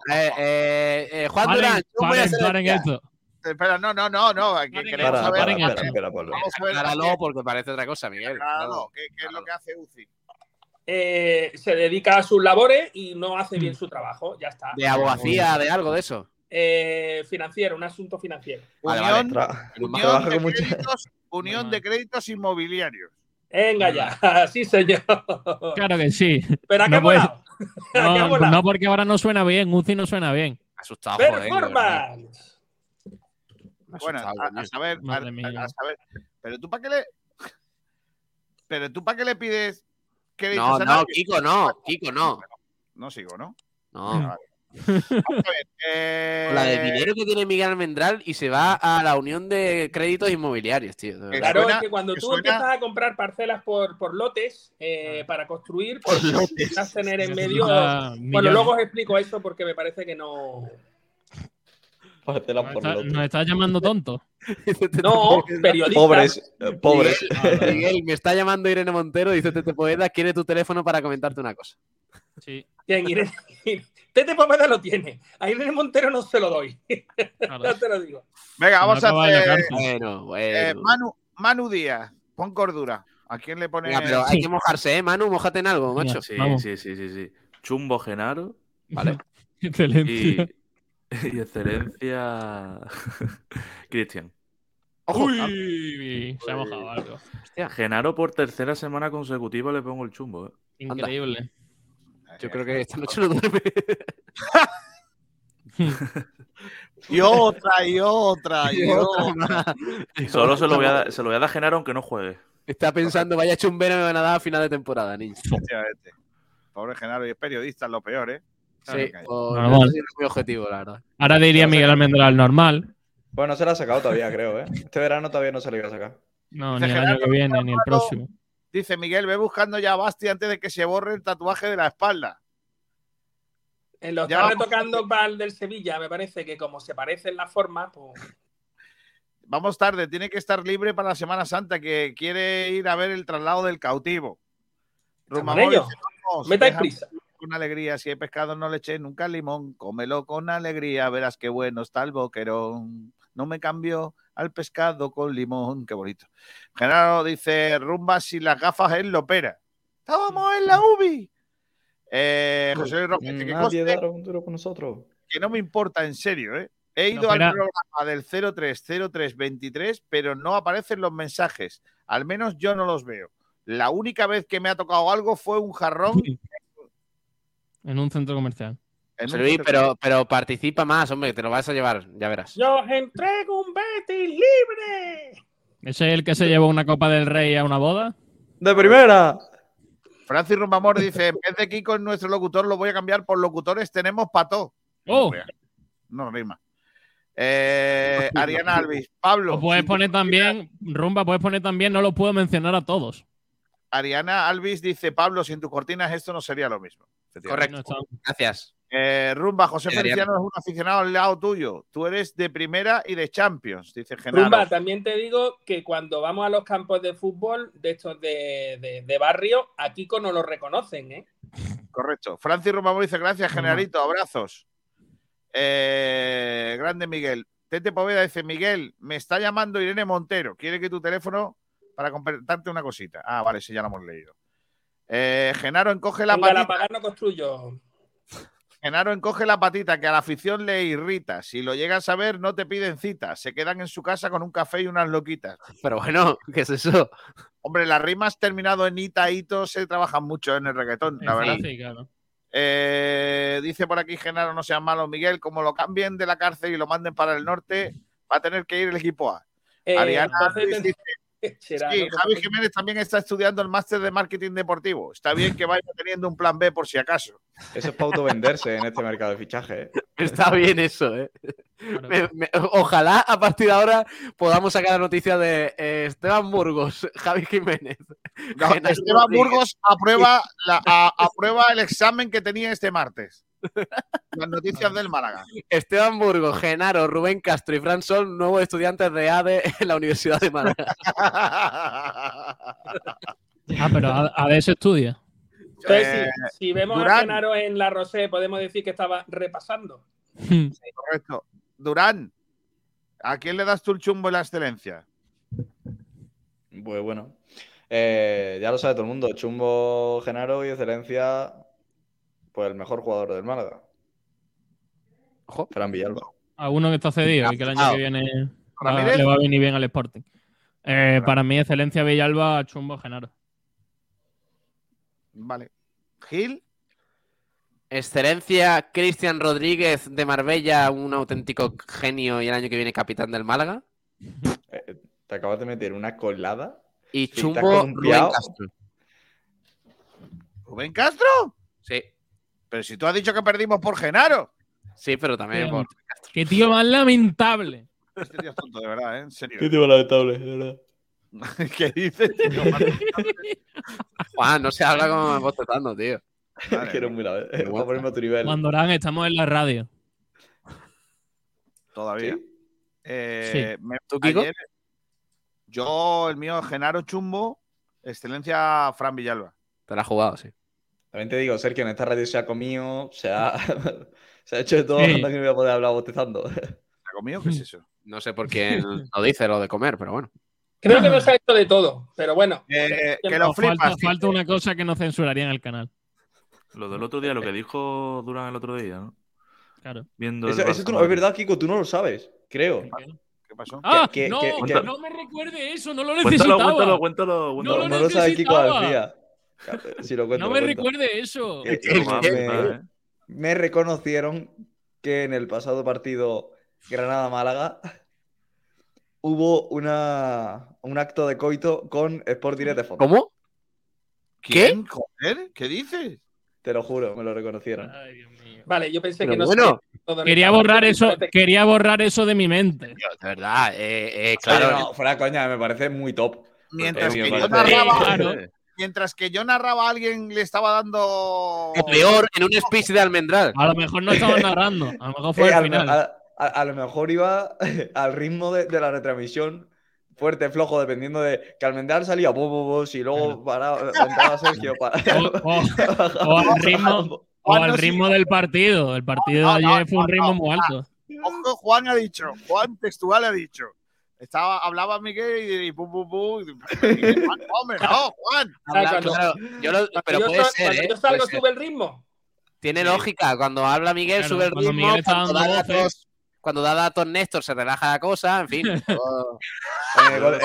Eh, eh, eh, Juan Durán, yo voy a hacer paren esto. Espera, no, no, no, no. que Paren queremos Para, saber. para, Paren espera, esto. espera, Pablo. Vamos a ver. Acláralo porque parece otra cosa, Miguel. Claro, ¿qué, qué es lo que hace UCI? Eh, se dedica a sus labores y no hace bien su trabajo. Ya está. De abogacía, de algo de eso. Eh, financiero, un asunto financiero. Vale. Unión, de, créditos, Unión de créditos inmobiliarios. Venga ya, sí señor. Claro que sí. Pero ¿a qué No No, porque ahora no suena bien. Uzi no suena bien. Asustado, joder. de verdad. Performance. Me ha Bueno, a, a saber, a, Madre mía. a saber. Pero tú para qué le. Pero tú para qué le pides No, a no, nadie? Kiko, no. Kiko, no. No sigo, ¿no? No. Vale. Eh, La de dinero que tiene Miguel Almendral y se va a la Unión de Créditos Inmobiliarios, tío. Claro, suena- es que cuando que tú suena- empiezas a comprar parcelas por, por lotes eh, para construir, Por pues lotes. tener en medio. Bueno, luego os explico eso porque me parece que no. Nos por está- lote. nos estás llamando tonto. No, periodista. Pobres, pobres. Miguel, Miguel, me está llamando Irene Montero, dice Tete Poeda, quiere tu teléfono para comentarte una cosa. Sí, Bien, Irene- Tete Poveda lo tiene. A Irene Montero no se lo doy. claro. ya te lo digo. Venga, No vamos a hacer. Bueno, bueno. eh, Manu, Manu Díaz, pon cordura. ¿A quién le pone? Venga, pero hay que mojarse, ¿eh, Manu? Mójate en algo, macho. Sí, sí, sí, sí, sí. Chumbo Genaro Vale. Excelente. y, y excelencia Cristian. Uy, se ha mojado algo. Genaro por tercera semana consecutiva le pongo el chumbo. ¿eh? Increíble. yo creo que esta noche no duerme. Y otra, y otra, y otra. Solo se lo, voy a dar, se lo voy a dar a Genaro aunque no juegue. Está pensando, vaya chumbero me van a dar a final de temporada, niño. Efectivamente. Pobre Genaro, y es periodista, es lo peor, ¿eh? Sí, Claro, o- Normal. no sé si es mi objetivo, la verdad. Ahora diría Miguel Almendral normal. Bueno, no se la ha sacado todavía, creo, ¿eh? Este verano todavía no se la iba a sacar. No, Dice ni el año que viene, ni el próximo. Dice Miguel, ve buscando ya a Basti antes de que se borre el tatuaje de la espalda. Eh, Lo Ya está vamos. retocando para el del Sevilla. Me parece que como se parecen las formas, pues. Vamos tarde, tiene que estar libre para la Semana Santa, que quiere ir a ver el traslado del cautivo. "Vamos, Metáis prisa. Con alegría, si hay pescado no le eches nunca limón, cómelo con alegría, verás qué bueno está el boquerón. No me cambio al pescado con limón, qué bonito. Genaro dice, rumba si las gafas él lo opera. Estábamos en la UBI. Eh, José Luis Roquete, que, dará un duro con nosotros. que no me importa, en serio, ¿eh? He ido No, al programa del 030323, pero no aparecen los mensajes. Al menos yo no los veo. La única vez que me ha tocado algo fue un jarrón En un centro comercial. José Luis, pero, pero participa más, hombre, te lo vas a llevar, ya verás. Yo os entrego un Betis libre. ¿Ese es el que se llevó una copa del rey a una boda? ¡De primera! Francis Rumbamor dice: En vez de Kiko en nuestro locutor, lo voy a cambiar por locutores. Tenemos pato. ¡Oh! No rima. Eh, Ariana Alvis. Pablo. Lo puedes poner también, Rumba, puedes poner también, no lo puedo mencionar a todos. Ariana Alvis dice: Pablo, sin tus cortinas esto no sería lo mismo. Está- Gracias. Eh, Rumba, José. Feliciano es un aficionado al lado tuyo. Tú eres de primera y de Champions, dice Genaro. Rumba, también te digo que cuando vamos a los campos de fútbol de estos de, de- de barrio, a Kiko no lo reconocen, ¿eh? Correcto. Francis Rumamor dice: Gracias, Rumba. generalito. Abrazos. Eh, grande Miguel. Tete Poveda dice: Miguel, me está llamando Irene Montero. Quiere que tu teléfono para comentarte una cosita. Ah, vale, sí, ya lo hemos leído. Eh, Genaro encoge la Venga, patita. pagar no construyo. Genaro encoge la patita que a la afición le irrita. Si lo llegas a ver, no te piden cita. Se quedan en su casa con un café y unas loquitas. Pero bueno, ¿qué es eso? Hombre, las rimas terminado en ita, hito se trabajan mucho en el reggaetón, la verdad. claro. Eh, dice por aquí Genaro, no sean malos, Miguel, como lo cambien de la cárcel y lo manden para el norte, va a tener que ir el equipo A. Eh, Ariana entonces, dice, será, sí, ¿no? Javi Jiménez también está estudiando el máster de marketing deportivo. Está bien que vaya teniendo un plan B por si acaso. Eso es para autovenderse en este mercado de fichaje. ¿eh? Está bien eso, ¿eh? Claro. Me- me- ojalá a partir de ahora podamos sacar la noticia de eh, Esteban Burgos, Javi Jiménez. No, Esteban. Burgos aprueba, la- a- aprueba el examen que tenía este martes. Las noticias del Málaga. Esteban Burgos, Genaro, Rubén Castro y Fran Sol, nuevos estudiantes de ADE en la Universidad de Málaga. Ah, pero a, a de ese estudia. Entonces, Eh, si, si vemos a. Genaro en la Rosé, podemos decir que estaba repasando. Correcto. Durán, ¿a quién le das tú el chumbo en la excelencia? Pues bueno. Eh, ya lo sabe todo el mundo. Chumbo Genaro y excelencia. Pues el mejor jugador del Málaga. Ojo. Fran Villalba. A uno que está cedido y que el año que viene va- Ramírez. le va a venir bien al Sporting. Eh, para mí, excelencia Villalba, chumbo Genaro. Vale. Gil, Excelencia Cristian Rodríguez de Marbella, un auténtico genio y el año que viene capitán del Málaga. Eh, te acabas de meter una colada. Y Chumbo Rubén. Castro. Rubén Castro. Sí. Pero si tú has dicho que perdimos por Genaro. Sí, pero también por... Qué tío más lamentable. Este tío es tonto, de verdad, ¿eh? En serio. Qué tipo lamentable, de verdad. ¿Qué dices? tío? Juan, no se habla como bostezando, tío. Quiero muy la vez. Para ponerme a tu nivel. Juan Dorán, estamos en la radio. Todavía. ¿Sí? Eh, me- ¿Tú, Kiko? ayer- yo, el mío, Genaro Chumbo, excelencia Fran Villalba. Te la has jugado, sí. También te digo, Sergio, en esta radio se ha comido, se ha, se ha hecho de todo, Sí. no voy a poder hablar bostezando. ¿Está conmigo? ¿Qué es eso? No sé por quién lo dice lo de comer, pero bueno. Creo que nos ha hecho de todo, pero bueno. Eh, que que no, lo flipas. falta, una cosa que no censuraría en el canal. Lo del otro día, lo que dijo Durán el otro día, ¿no? Claro. Viendo Eso, eso no- es verdad, Kiko, tú no lo sabes, creo. ¿Qué pasó? ¡Ah! que- no, no me recuerde eso, no lo Cuéntalo, necesitaba. cuéntalo, cuéntalo, No cuéntalo. lo No lo sabe Kiko. García. Si lo cuento, no lo me cuento. recuerde eso. Eh, me- reconocieron que en el pasado partido Granada-Málaga hubo una, un acto de coito con Sport Direct de fondo. ¿Cómo? ¿Quién? Joder, ¿qué dices? Te lo juro, me lo reconocieron. Ay, Dios mío. Vale, yo pensé Pero que no bueno, todo Quería borrar eso, quería borrar eso de mi mente. De verdad, eh, eh, Claro, no, fuera coña, me parece muy top. Mientras que me yo parece- narraba, Claro. Mientras que yo narraba, alguien le estaba dando. O peor, en un speech de almendral. A lo mejor no estaba narrando, a lo mejor fue Eh, el a, lo- final. a- a- a lo mejor iba al ritmo de, de la retransmisión, fuerte, flojo, dependiendo de que Almendral salía, bo, bo, bo, si luego paraba, entraba Sergio. pa- O, o- o al ritmo, o al ritmo del partido. El partido No, de no, ayer fue un ritmo no, muy alto. Ojo, Juan ha dicho, Juan textual ha dicho. Estaba, hablaba Miguel y, y pum, pum, pum. y- Juan, hombre, no, Juan. Habla- cuando- claro, yo lo- pero yo puede sal- ser, cuando ¿eh? yo salgo, sube el ritmo. Tiene Sí. lógica. Cuando habla Miguel, Claro, sube el cuando ritmo. Miguel Cuando da, datos, cuando da datos Néstor, se relaja la cosa. En fin. todo- Eh, eh,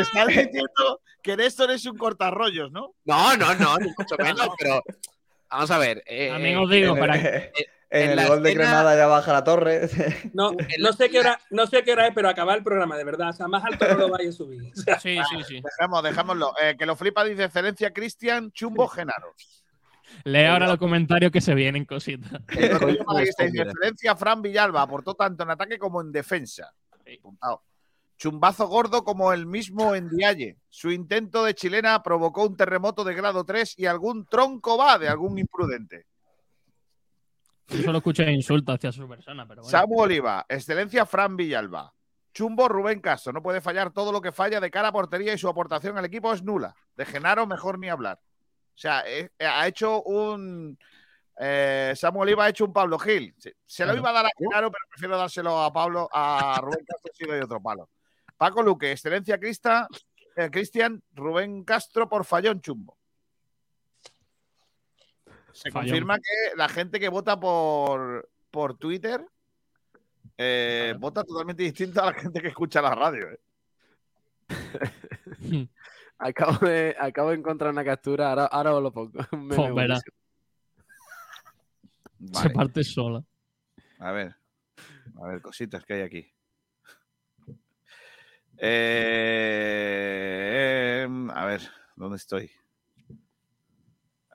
Estás diciendo que Néstor es un cortarrollos, ¿no? No, no, no, ni mucho menos, pero. Vamos a ver. eh, También eh, os digo, en para el, en en el gol de escena- Granada ya baja la torre. No, no sé qué hora, no sé qué hora es, pero acabar el programa, de verdad. O sea, más alto no lo vaya a subir. O sea, Sí, sí, sí. Dejemos, dejémoslo. Eh, que lo flipa, dice excelencia Cristian Chumbo Genaro. Lee ahora los comentarios que se vienen cositas. Mira. excelencia Fran Villalba aportó tanto en ataque como en defensa. Apuntado. Chumbazo gordo como el mismo en Dialle. Su intento de chilena provocó un terremoto de grado 3 y algún tronco va de algún imprudente. Yo solo escucho insultos hacia su persona, pero bueno. Samu Oliva, excelencia Fran Villalba. Chumbo Rubén Castro, no puede fallar todo lo que falla de cara a portería y su aportación al equipo es nula. De Genaro mejor ni hablar. O sea, eh, eh, ha hecho un... eh, Samu Oliva ha hecho un Pablo Gil. Se, se lo iba a dar a Genaro, pero prefiero dárselo a Pablo, a Rubén Castro si le doy otro palo. Paco Luque, excelencia Crista, eh, Cristian Rubén Castro por fallón chumbo. Se Fallón. confirma que la gente que vota por, por Twitter eh, Claro. vota totalmente distinto a la gente que escucha la radio. eh. Acabo de, acabo de encontrar una captura, ahora, ahora os lo pongo. Pues. Se parte sola. a ver. A ver, cositas que hay aquí. Eh, a ver, ¿dónde estoy?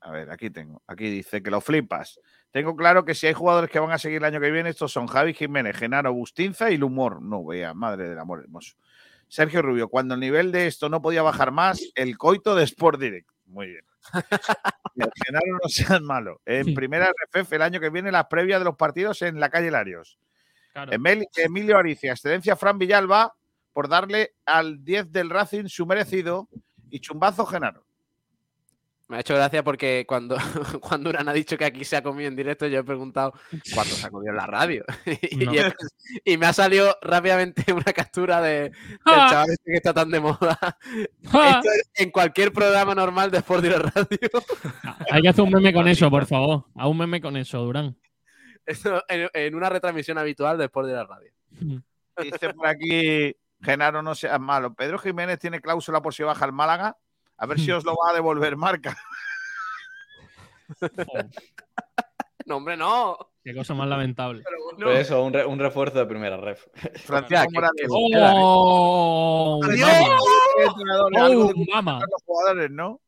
A ver, aquí tengo. Aquí dice que lo flipas. Tengo claro que si hay jugadores que van a seguir el año que viene, estos son Javi Jiménez, Genaro Bustinza y el humor. No, vea, madre del amor hermoso. Sergio Rubio, cuando el nivel de esto no podía bajar más, el coito de Sport Direct. Muy bien. Genaro, no seas malo. En primera RFF el año que viene, las previas de los partidos en la calle Larios. Claro. Emilio Aricia, excelencia Fran Villalba, por darle al 10 del Racing su merecido y chumbazo Genaro. Me ha hecho gracia porque cuando, cuando Urán ha dicho que aquí se ha comido en directo, yo he preguntado cuándo se ha comido en la radio. y, No. he- y me ha salido rápidamente una captura de, del ¡Ja! chaval este que está tan de moda. ¡Ja! Esto es en cualquier programa normal de Sport Direct Radio. Hay que hacer un meme con eso, por favor. Haz un meme con eso, Durán. Esto en, en una retransmisión habitual de Sport Direct Radio. Dice por aquí, Genaro, no seas malo. Pedro Jiménez tiene cláusula por si baja el Málaga. A ver si os lo va a devolver marca. No, hombre, no. qué cosa más lamentable. No. Pues eso, un, re- un refuerzo de primera ref. Francisco que- Morales. ¡Oh! Adiós. ¡Oh, de mama! los jugadores, ¿no?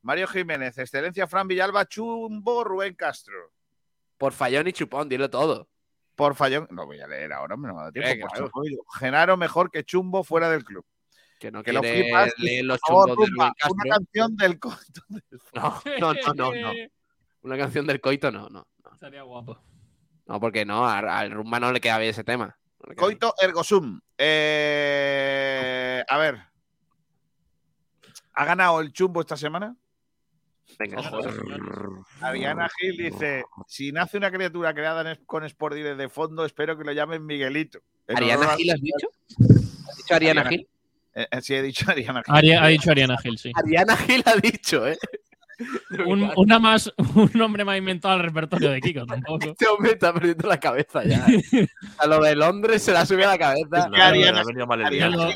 Mario Jiménez, excelencia Fran Villalba, Chumbo, Rubén Castro. Por fallón y chupón, dilo todo. Por fallón. No voy a leer ahora, me no me da tiempo. Por claro. Chumbo. Genaro mejor que Chumbo fuera del club. Que no Que lo flipas. leer los por favor, de Castro. una canción del coito. No, no, no, no, no. Una canción del coito no, no. No, Sería guapo. No, porque no, al, rumba no le queda bien ese tema. No. Coito ergo sum. Eh, a ver. ¿Ha ganado el chumbo esta semana? Venga, joder. Ariana Gil dice: Si nace una criatura creada en con Sport de fondo, espero que lo llamen Miguelito. En ¿Ariana Gil has dicho? ¿Has dicho Ariana Ariana- Gil? Eh, eh, sí, he dicho Ariana Gil. Ari- ha dicho Ariana Gil, sí. Ariana Gil ha dicho, ¿eh? Un, una más, un nombre más inventado al repertorio de Kiko, tampoco. Este hombre está perdiendo la cabeza ya. ¿eh? A lo de Londres se la sube a la cabeza. que Ariana-. Gil es una,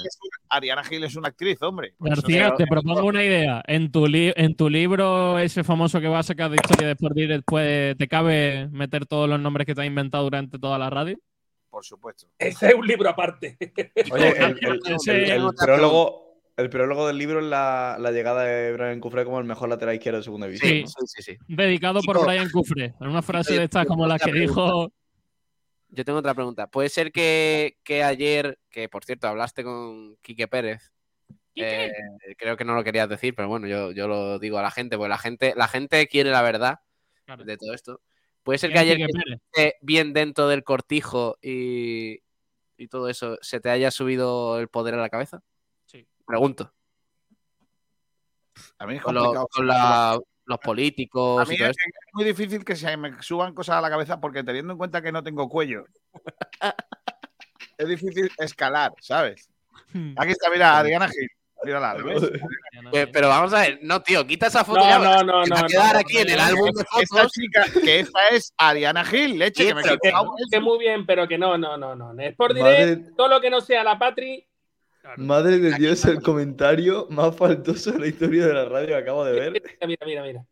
Ariana Gil es una actriz, hombre. García, te propongo una idea. En tu, li- en tu libro, ese famoso que vas a sacar de historia de Sport Direct, pues, ¿te cabe meter todos los nombres que te has inventado durante toda la radio? Por supuesto. Ese es un libro aparte. Oye, el, el- Ese- el- el prólogo, el prólogo del libro es la, la llegada de Brian Cufré como el mejor lateral izquierdo de segunda división. Sí, ¿no? sí, sí, sí. Dedicado por. Brian Cufre. En una frase de estas como las que dijo. Yo tengo otra pregunta. ¿Puede ser que, que ayer, que por cierto hablaste con Quique Pérez, eh, creo que no lo querías decir, pero bueno, yo, yo lo digo a la gente, porque la gente, la gente quiere la verdad Claro. de todo esto. Puede ser que ¿Quién es ayer que bien dentro del cortijo y, y todo eso, ¿se te haya subido el poder a la cabeza? Sí. Pregunto. A mí es Con, lo- complicado. con la- los A políticos mí y todo es, esto. es muy difícil que se me suban cosas a la cabeza porque teniendo en cuenta que no tengo cuello, es difícil escalar, ¿sabes? Hmm. Aquí está, mira, Adriana Gil. Mírala, ¿lo ves? Eh, pero vamos a ver, no, tío, quita esa foto No, ya. no, no, que va no, a quedar no, aquí no, en el no, álbum de Esta fotos. chica, que esta es Ariana Gil, leche, que me muy bien, pero que no, no, no, no. Es por Madre- direct, todo lo que no sea la Patri. Madre de Dios, el comentario más faltoso de la historia de la radio que acabo de ver. Mira, mira, mira, mira.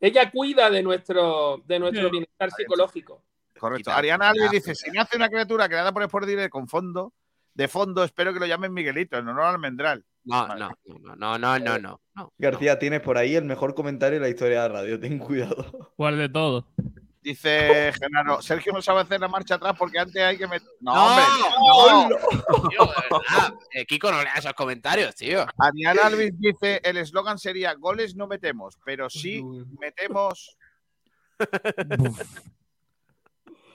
Ella cuida de nuestro, de nuestro bienestar psicológico. Correcto. Ariana Alves dice: Si nace una criatura creada por Sport Direct con fondo, de fondo, espero que lo llamen Miguelito, en honor al Almendral. No, Vale. no, no, no, no, no, no, no. García, tienes por ahí el mejor comentario de la historia de la radio. Ten cuidado. ¿Cuál de todo? Dice Genaro: Sergio no sabe hacer la marcha atrás porque antes hay que meter. No, No, hombre. no, tío, de verdad. Eh, Kiko, no lea esos comentarios, tío. Ariana Alves dice: El eslogan sería: Goles no metemos, pero sí metemos.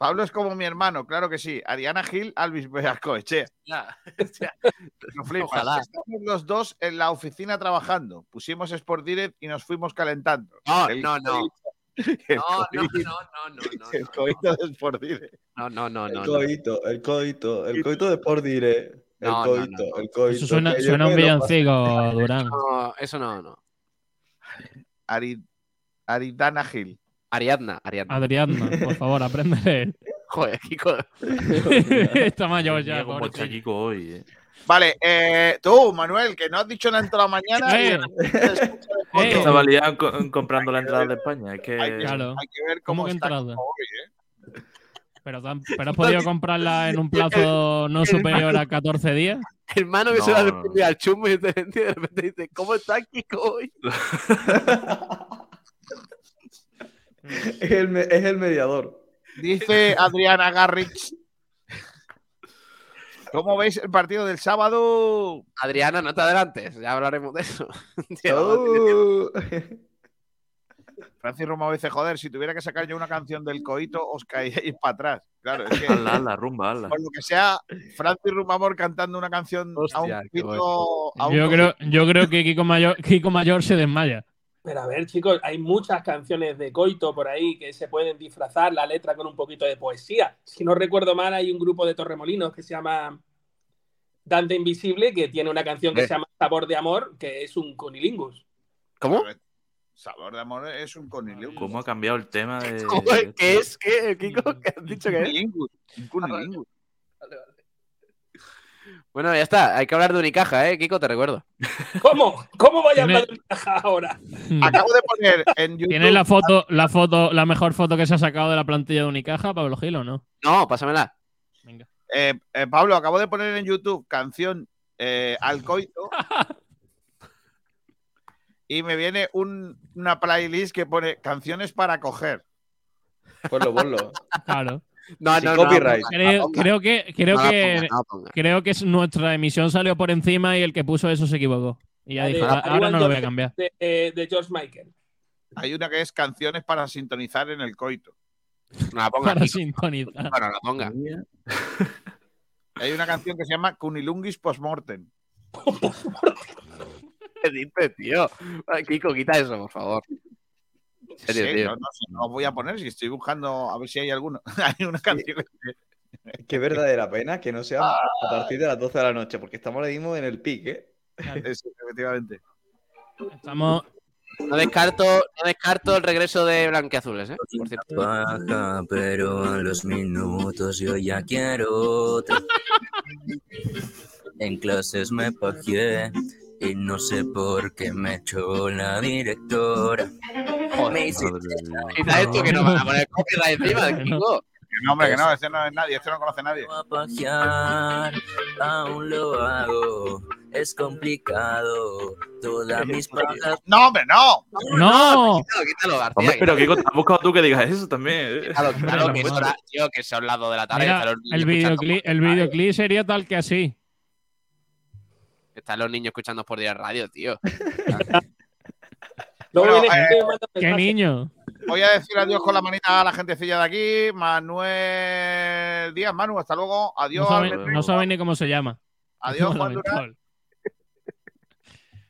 Pablo es como mi hermano, claro que sí. Ariana Gil, Alvis Beascoechea. Ya. Flipas. Ojalá. Estamos los dos en la oficina trabajando. Pusimos Sport Direct y nos fuimos calentando. No, El no, no. El No, no, no, coito- no, no, no, el no. coito de Sport Direct. No, no, no, El no. no. coito, el coito, el coito de Sport Direct. El No, no, coito, no, no. el coito. Eso suena, suena un villancico, Durán. No, eso no, no. Ari- Aridana Gil. Ariadna, Ariadna. Adriana, por favor, aprende a. Joder, Kiko. Está mayor ya, cómo pobrecillo. está Kiko hoy, eh. Vale, eh, tú, Manuel, que no has dicho nada en toda la mañana. y Eh, eh. Estaba liado co- comprando la entrada de España. Es que. Hay que, Claro. hay que ver ¿Cómo cómo, que está entrada? hoy, ¿eh? Pero, pero has podido comprarla en un plazo no superior a 14 días. Hermano que se la No, no, responde al chumbo y de repente de repente dice, ¿cómo está Kiko hoy? Es el, es el mediador. Dice Adriana Garrix. ¿Cómo veis el partido del sábado? Adriana, no te adelantes, ya hablaremos de eso. Oh. Francis Romao dice, joder, si tuviera que sacar yo una canción del coito, os caíais para atrás. Claro, es que hazla, rumba, hazla. por lo que sea, Francis Rumamor cantando una canción a un pito... a un Yo creo, yo creo que Kiko Mayor, Kiko Mayor se desmaya. Pero a ver, chicos, hay muchas canciones de Coito por ahí que se pueden disfrazar la letra con un poquito de poesía. Si no recuerdo mal, hay un grupo de Torremolinos que se llama Dante Invisible que tiene una canción que Eh. se llama Sabor de Amor, que es un conilingus. ¿Cómo? Sabor de amor es un conilingus. ¿Cómo ha cambiado el tema de. ¿Cómo es? ¿Qué es? ¿Qué, Kiko? ¿Qué has dicho que es? Un cunilingus. Bueno, ya está, hay que hablar de Unicaja, ¿eh? Kiko, te recuerdo. ¿Cómo? ¿Cómo voy a hablar de caja ahora? Acabo de poner en YouTube... ¿Tienes la foto, la foto, la mejor foto que se ha sacado de la plantilla de Unicaja, Pablo Gil, o no? No, pásamela. Venga. Eh, eh, Pablo, acabo de poner en YouTube canción eh, al coito y me viene un- una playlist que pone canciones para coger. Ponlo, ponlo. Claro. No, no, no, copyright. no, Creo, que, creo que, ponga, creo que es- nuestra emisión salió por encima y el que puso eso se equivocó. Y ya "Ah, ahora no lo voy a cambiar. De, de George Michael. Hay una que es canciones para sintonizar en el coito. No la ponga. Para sintonizar. Bueno, la ponga. Hay una canción que se llama Cunilungis Postmortem. ¿Qué dices, tío? Kiko, quita eso, por favor. En serio, Sí, tío. no, no sé, no os voy a poner si estoy buscando a ver si hay alguno. hay una canción que- Qué verdadera pena que no sea a partir de las 12 de la noche, porque estamos ahora mismo en el pic, ¿eh? es, efectivamente. Estamos. No descarto, no descarto el regreso de Blanqueazules, ¿eh? Por cierto. Baja, pero a los minutos yo ya quiero otra. En clases me pajeé y no sé por qué me echó la directora. Hice Quita esto que nos van a poner copyright encima de Kiko. Que no, hombre, que no, este no es nadie, este no conoce a nadie. a aún lo hago. Es complicado. Todas mis pajas. No, hombre, no. ¡No! Quítalo, quítalo, García. Hombre, pero. Kiko, te has buscado tú que digas eso también. ¿eh? Quítalo, quítalo, que no es puedo. hora, tío, que son las 2 de la tarde. Mira, los el videoclip sería tal que así. Están los niños escuchando por día radio, tío. Luego Bueno, viene eh, ¡Qué niño! Voy a decir adiós con la manita a la gentecilla de aquí. Manuel Díaz, Manu, hasta luego. No Adiós, sabe, Albert no sabe ni cómo se llama. Adiós, Juan Durán.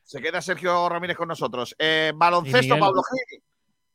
Se queda Sergio Ramírez con nosotros. Eh, baloncesto? Pablo Gil.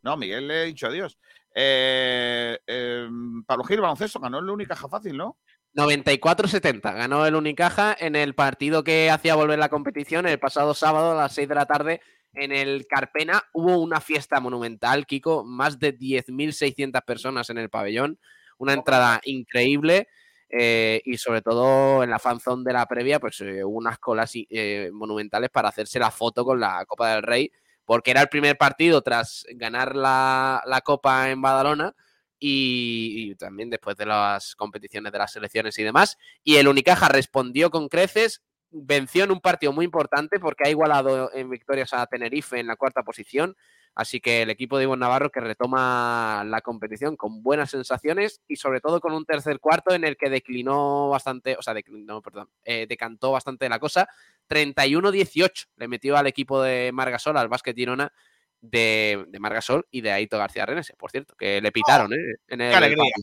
No, Miguel le he dicho adiós. Eh, eh, Pablo Gil, baloncesto, ganó el Unicaja fácil, ¿no? 94-70. Ganó el Unicaja en el partido que hacía volver la competición el pasado sábado a las 6 de la tarde en el Carpena. Hubo una fiesta monumental, Kiko, más de 10.600 personas en el pabellón. Una entrada increíble eh, y sobre todo en la fanzone de la previa, pues eh, hubo unas colas eh, monumentales para hacerse la foto con la Copa del Rey, porque era el primer partido tras ganar la, la Copa en Badalona y, y también después de las competiciones de las selecciones y demás. Y el Unicaja respondió con creces, venció en un partido muy importante porque ha igualado en victorias a Tenerife en la cuarta posición. Así que el equipo de Ivonne Navarro que retoma la competición con buenas sensaciones y sobre todo con un tercer cuarto en el que declinó bastante, o sea, declinó, perdón, eh, decantó bastante la cosa. 31-18 le metió al equipo de Margasol, al básquet Girona, de, de Margasol y de Aito García Renese, por cierto, que le pitaron, ¿eh? En el ¡Qué alegría! partido.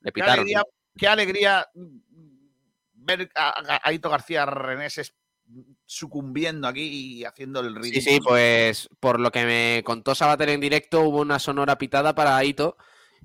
Le Qué pitaron. alegría, qué alegría ver a, Aito García Reneses sucumbiendo aquí y haciendo el ridículo. Sí, sí, pues por lo que me contó Sabater en directo, hubo una sonora pitada para Aito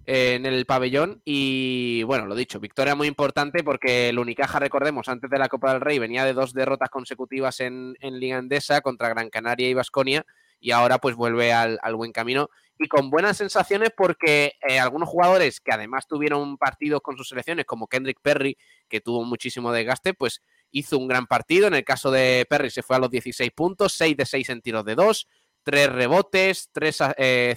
eh, en el pabellón y bueno, lo dicho, victoria muy importante porque el Unicaja, recordemos, antes de la Copa del Rey venía de dos derrotas consecutivas en, en Liga Endesa contra Gran Canaria y Vasconia y ahora pues vuelve al, buen camino y con buenas sensaciones porque eh, algunos jugadores que además tuvieron partidos con sus selecciones como Kendrick Perry, que tuvo muchísimo desgaste, pues hizo un gran partido. En el caso de Perry se fue a los 16 puntos, 6 de 6 en tiros de 2, 3 rebotes,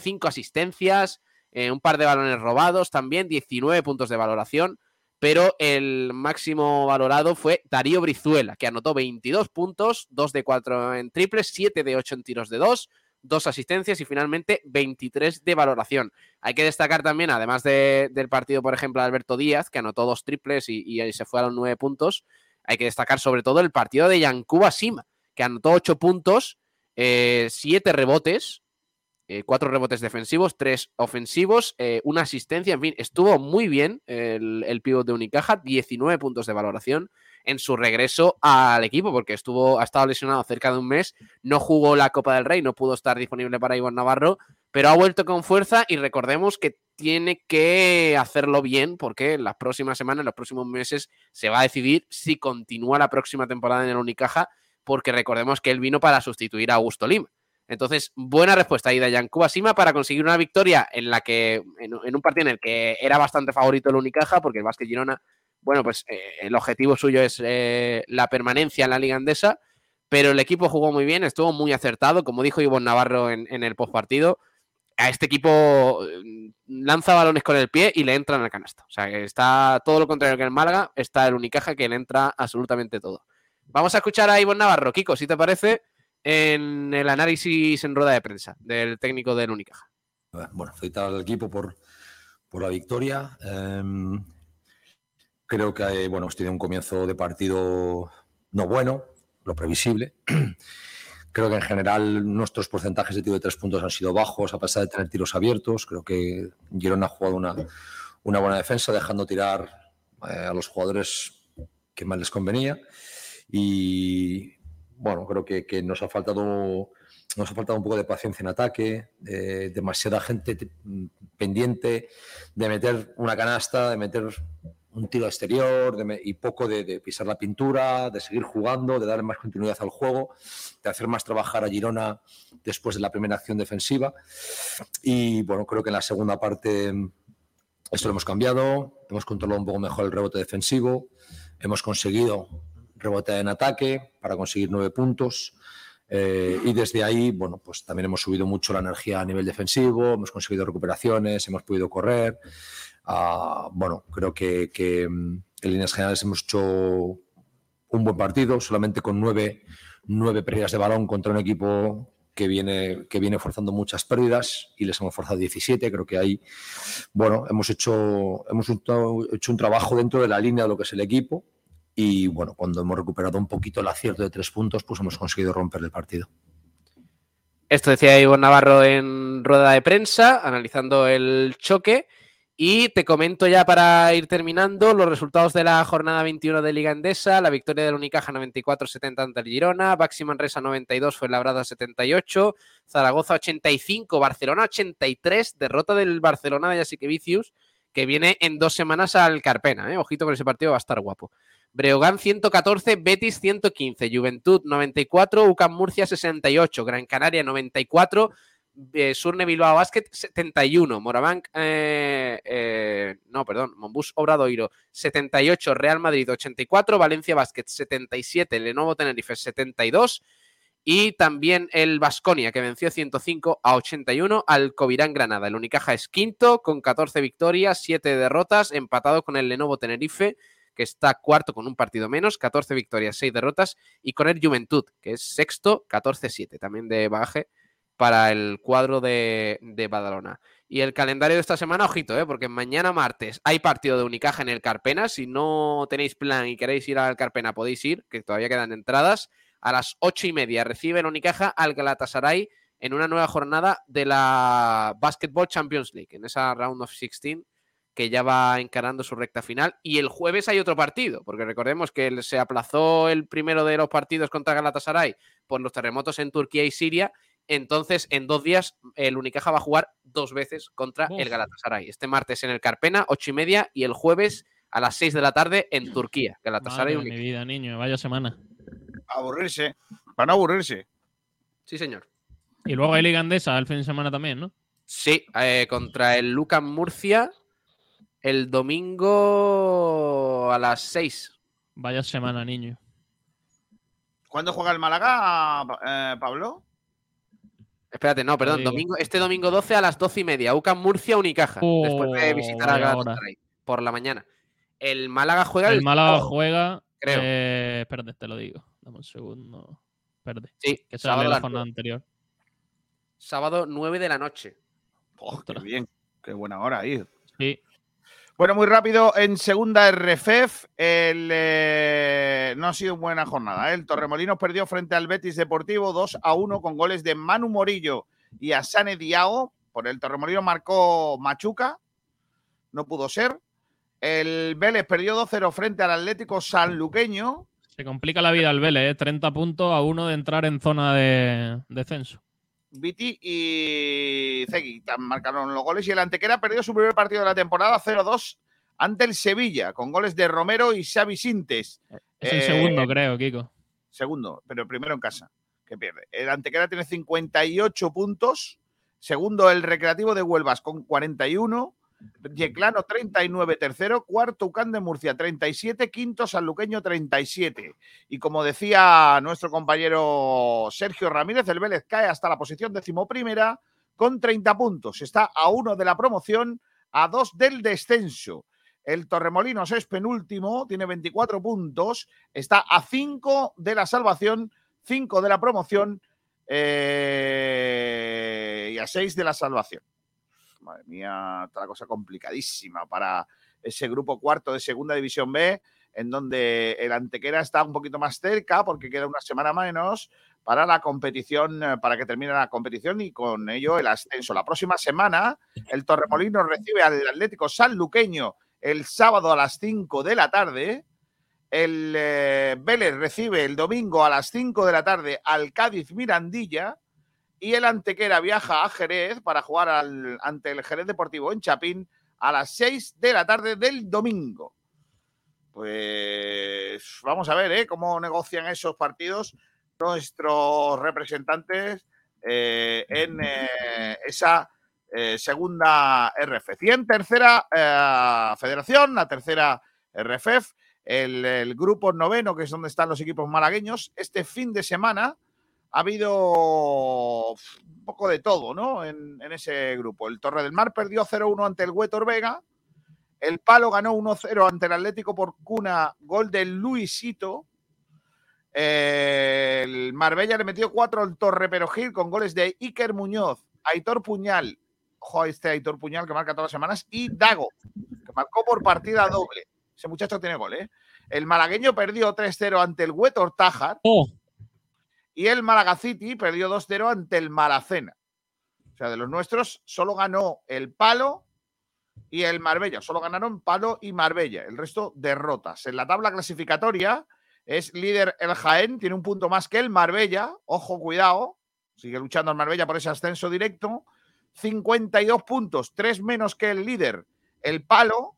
5 asistencias, eh, un par de balones robados también, 19 puntos de valoración. Pero el máximo valorado fue Darío Brizuela, que anotó 22 puntos, 2 de 4 en triples, 7 de 8 en tiros de 2, dos asistencias y finalmente 23 de valoración. Hay que destacar también, además de- del partido, por ejemplo, de Alberto Díaz, que anotó dos triples y, y se fue a los 9 puntos, hay que destacar sobre todo el partido de Yankuba Sima, que anotó 8 puntos, 7 rebotes, 4 rebotes defensivos, 3 ofensivos, eh, una asistencia, en fin, estuvo muy bien el, el pívot de Unicaja, 19 puntos de valoración en su regreso al equipo, porque estuvo, ha estado lesionado cerca de un mes, no jugó la Copa del Rey, no pudo estar disponible para Iván Navarro, pero ha vuelto con fuerza y recordemos que tiene que hacerlo bien, porque en las próximas semanas, en los próximos meses, se va a decidir si continúa la próxima temporada en el Unicaja, porque recordemos que él vino para sustituir a Augusto Lima. Entonces, buena respuesta ahí de Yankuba Sima para conseguir una victoria en la que, en, en un partido en el que era bastante favorito el Unicaja, porque el Vázquez Girona, bueno, pues eh, el objetivo suyo es eh, la permanencia en la Liga Andesa, pero el equipo jugó muy bien, estuvo muy acertado, como dijo Ivonne Navarro en, en el postpartido. A este equipo eh, lanza balones con el pie y le entran al canasto. O sea, que está todo lo contrario que el Málaga, está el Unicaja que le entra absolutamente todo. Vamos a escuchar a Ivonne Navarro, Kiko, si te parece, en el análisis en rueda de prensa del técnico del Unicaja. Bueno, felicitar al equipo por, por la victoria. Em, creo que eh, bueno, hemos tenido un comienzo de partido no bueno, lo previsible. Creo que en general nuestros porcentajes de tiro de tres puntos han sido bajos a pesar de tener tiros abiertos. Creo que Girona ha jugado una, una buena defensa, dejando tirar eh, a los jugadores que más les convenía. Y bueno, creo que, que nos ha faltado nos ha faltado un poco de paciencia en ataque, eh, demasiada gente te- pendiente de meter una canasta, de meter un tiro exterior de y poco de, de pisar la pintura, de seguir jugando, de darle más continuidad al juego, de hacer más trabajar a Girona después de la primera acción defensiva. Y bueno, creo que en la segunda parte esto lo hemos cambiado, hemos controlado un poco mejor el rebote defensivo, hemos conseguido rebote en ataque para conseguir nueve puntos. Eh, y desde ahí, bueno, pues también hemos subido mucho la energía a nivel defensivo, hemos conseguido recuperaciones, hemos podido correr. Ah, bueno, creo que, mm, en líneas generales hemos hecho un buen partido, solamente con nueve, nueve pérdidas de balón contra un equipo que viene, que viene forzando muchas pérdidas y les hemos forzado 17. Creo que ahí, bueno, hemos hecho, hemos hecho un trabajo dentro de la línea de lo que es el equipo y bueno, cuando hemos recuperado un poquito el acierto de tres puntos, pues hemos conseguido romper el partido. Esto decía Ivonne Navarro en rueda de prensa, analizando el choque. Y te comento ya para ir terminando los resultados de la jornada 21 de Liga Endesa. La victoria del Unicaja 94-70 ante el Girona, Baxi Manresa 92, Fuenlabrada 78, Zaragoza 85, Barcelona 83, derrota del Barcelona de Jasikevičius, que viene en dos semanas al Carpena. ¿eh? Ojito con ese partido, va a estar guapo. Breogán 114, Betis 115, Juventud 94, UCAM Murcia 68, Gran Canaria 94, eh, Surne Bilbao Basket 71, Morabank, eh, eh, no, perdón, Monbus Obradoiro 78, Real Madrid 84, Valencia Basket 77, Lenovo Tenerife 72 y también el Vasconia que venció 105 a 81 al Covirán Granada. El Unicaja es quinto con 14 victorias, 7 derrotas, empatado con el Lenovo Tenerife que está cuarto con un partido menos, 14 victorias, 6 derrotas, y con el Juventud, que es sexto, 14-7, también de bagaje para el cuadro de, de Badalona. Y el calendario de esta semana, ojito, ¿eh? porque mañana martes hay partido de Unicaja en el Carpena. Si no tenéis plan y queréis ir al Carpena, podéis ir, que todavía quedan entradas. A las ocho y media recibe el Unicaja al Galatasaray en una nueva jornada de la Basketball Champions League, en esa Round of 16 que ya va encarando su recta final. Y el jueves hay otro partido, porque recordemos que se aplazó el primero de los partidos contra Galatasaray por los terremotos en Turquía y Siria. Entonces, en dos días, el Unicaja va a jugar dos veces contra el. Galatasaray. Este martes en el Carpena, ocho y media, y el jueves a las seis de la tarde en Turquía. Galatasaray Madre de mi vida, niño, vaya semana. Aburrirse. Para no aburrirse. Sí, señor. Y luego hay Liga Andesa el fin de semana también, ¿no? Sí, eh, contra el Lucas Murcia el domingo a las 6. Vaya semana, niño. ¿Cuándo juega el Málaga, eh, Pablo? Espérate, no, perdón. Domingo, este domingo 12 a las 12 y media. UCAM Murcia Unicaja. después de Oh, visitar a. Galatasaray por la mañana. El Málaga juega el, El Málaga sábado. juega. creo. Eh, espérate, te lo digo. Dame un segundo. Espérate. Sí, Que sábado la jornada anterior. Sábado 9 de la noche. Oh, qué Ostras. bien. Qué buena hora ir. Sí. Bueno, muy rápido, en segunda RFEF, eh, no ha sido buena jornada. ¿eh? El Torremolinos perdió frente al Betis Deportivo 2 a 1 con goles de Manu Morillo y Asane Diago. Por el Torremolinos marcó Machuca, no pudo ser. El Vélez perdió 2-0 frente al Atlético Sanluqueño. Se complica la vida al Vélez, ¿eh? 30 puntos a uno de entrar en zona de descenso. Viti y Zegui marcaron los goles y el Antequera perdió su primer partido de la temporada 0-2 ante el Sevilla con goles de Romero y Xavi Sintes. Es el Eh, segundo, creo, Kiko. Segundo, pero primero en casa, que pierde. El Antequera tiene 58 puntos. Segundo, el Recreativo de Huelvas con 41. Yeclano 39 tercero. Cuarto, Ucán de Murcia 37. Quinto, Sanluqueño 37. Y como decía nuestro compañero Sergio Ramírez, el Vélez cae hasta la posición decimoprimera con 30 puntos. Está a uno de la promoción, a dos del descenso. El Torremolinos es penúltimo, tiene 24 puntos, está a 5 de la salvación, 5 de la promoción eh, y a 6 de la salvación. Madre mía, está la cosa complicadísima para ese grupo cuarto de Segunda División B, en donde el Antequera está un poquito más cerca porque queda una semana menos para la competición, eh, para que termine la competición y con ello el ascenso. La próxima semana el Torremolino recibe al Atlético Sanluqueño el sábado a las 5 de la tarde. El eh, Vélez recibe el domingo a las 5 de la tarde al Cádiz Mirandilla y el Antequera viaja a Jerez para jugar al- ante el Jerez Deportivo en Chapín a las 6 de la tarde del domingo. Pues vamos a ver ¿eh? cómo negocian esos partidos nuestros representantes eh, en eh, esa segunda RF. Y en tercera federación, la tercera RFF, el grupo noveno, que es donde están los equipos malagueños, este fin de semana ha habido un poco de todo, ¿no? En, ese grupo. El Torre del Mar perdió 0-1 ante el Huetor Vega. El Palo ganó 1-0 ante el Atlético por cuna, gol del Luisito. El Marbella le metió 4 al Torre Perojil con goles de Iker Muñoz, Aitor Puñal, ojo este Aitor Puñal que marca todas las semanas, y Dago, que marcó por partida doble. Ese muchacho tiene gol, ¿eh? El malagueño perdió 3-0 ante el Huetor Tájar. Y el Málaga City perdió 2-0 ante el Malacena. O sea, de los nuestros solo ganó el Palo y el Marbella. Solo ganaron Palo y Marbella. El resto derrotas. En la tabla clasificatoria es líder el Jaén, tiene un punto más que el Marbella. Ojo, cuidado. Sigue luchando el Marbella por ese ascenso directo. 52 puntos, 3 menos que el líder, el Palo,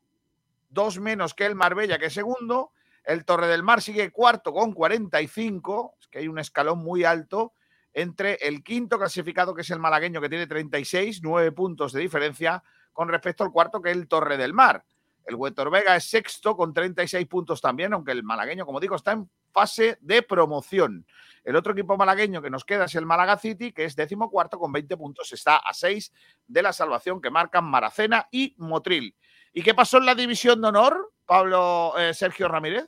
2 menos que el Marbella, que es segundo. El Torre del Mar sigue cuarto con 45. Es que hay un escalón muy alto entre el quinto clasificado, que es el malagueño, que tiene 36, 9 puntos de diferencia con respecto al cuarto, que es el Torre del Mar. El Huetor Vega es sexto con 36 puntos también, aunque el malagueño, como digo, está en fase de promoción. El otro equipo malagueño que nos queda es el Málaga City, que es décimo cuarto con 20 puntos, está a 6 de la salvación que marcan Maracena y Motril. ¿Y qué pasó en la división de honor, Pablo eh, Sergio Ramírez?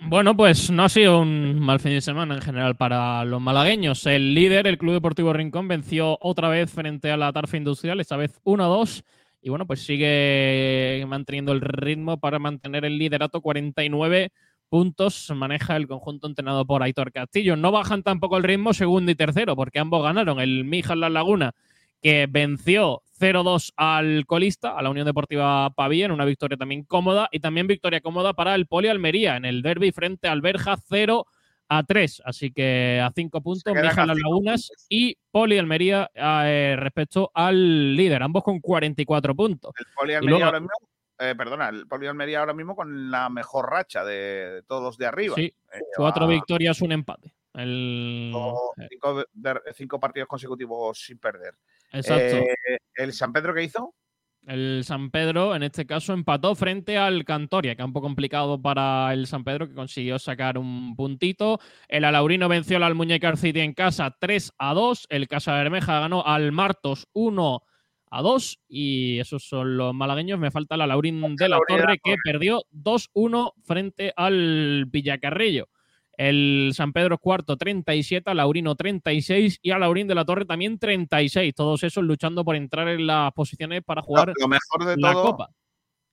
Bueno, pues no ha sido un mal fin de semana en general para los malagueños. El líder, el Club Deportivo Rincón, venció otra vez frente a la Tarfa Industrial, esta vez 1-2. Y bueno, pues sigue manteniendo el ritmo para mantener el liderato. 49 puntos maneja el conjunto entrenado por Aitor Castillo. No bajan tampoco el ritmo segundo y tercero, porque ambos ganaron. El Mijas La Laguna, que venció 0-2 al colista, a la Unión Deportiva Pavía, en una victoria también cómoda, y también victoria cómoda para el Poli Almería en el derby frente al Berja 0 a 3. Así que a 5 puntos, Mijas Las Lagunas y Poli Almería eh, respecto al líder, ambos con 44 puntos. El Poli Almería luego- ahora mismo, eh, perdona, el Poli Almería ahora mismo con la mejor racha de, de todos los de arriba. Sí, Eh, cuatro va victorias, un empate. El... cinco, cinco partidos consecutivos sin perder. Exacto. Eh, ¿El San Pedro qué hizo? El San Pedro, en este caso, empató frente al Cantoria, campo complicado para el San Pedro, que consiguió sacar un puntito. El Alaurino venció al Almuñécar City en casa 3 a 2. El Casa Bermeja ganó al Martos 1 a 2. Y esos son los malagueños. Me falta el Alaurín de la Alaurín de la Torre, que perdió 2-1 frente al Villacarrillo. El San Pedro cuarto 37, Laurino 36 y a Laurín de la Torre también 36. Todos esos luchando por entrar en las posiciones para jugar Lo, mejor de la todo, Copa.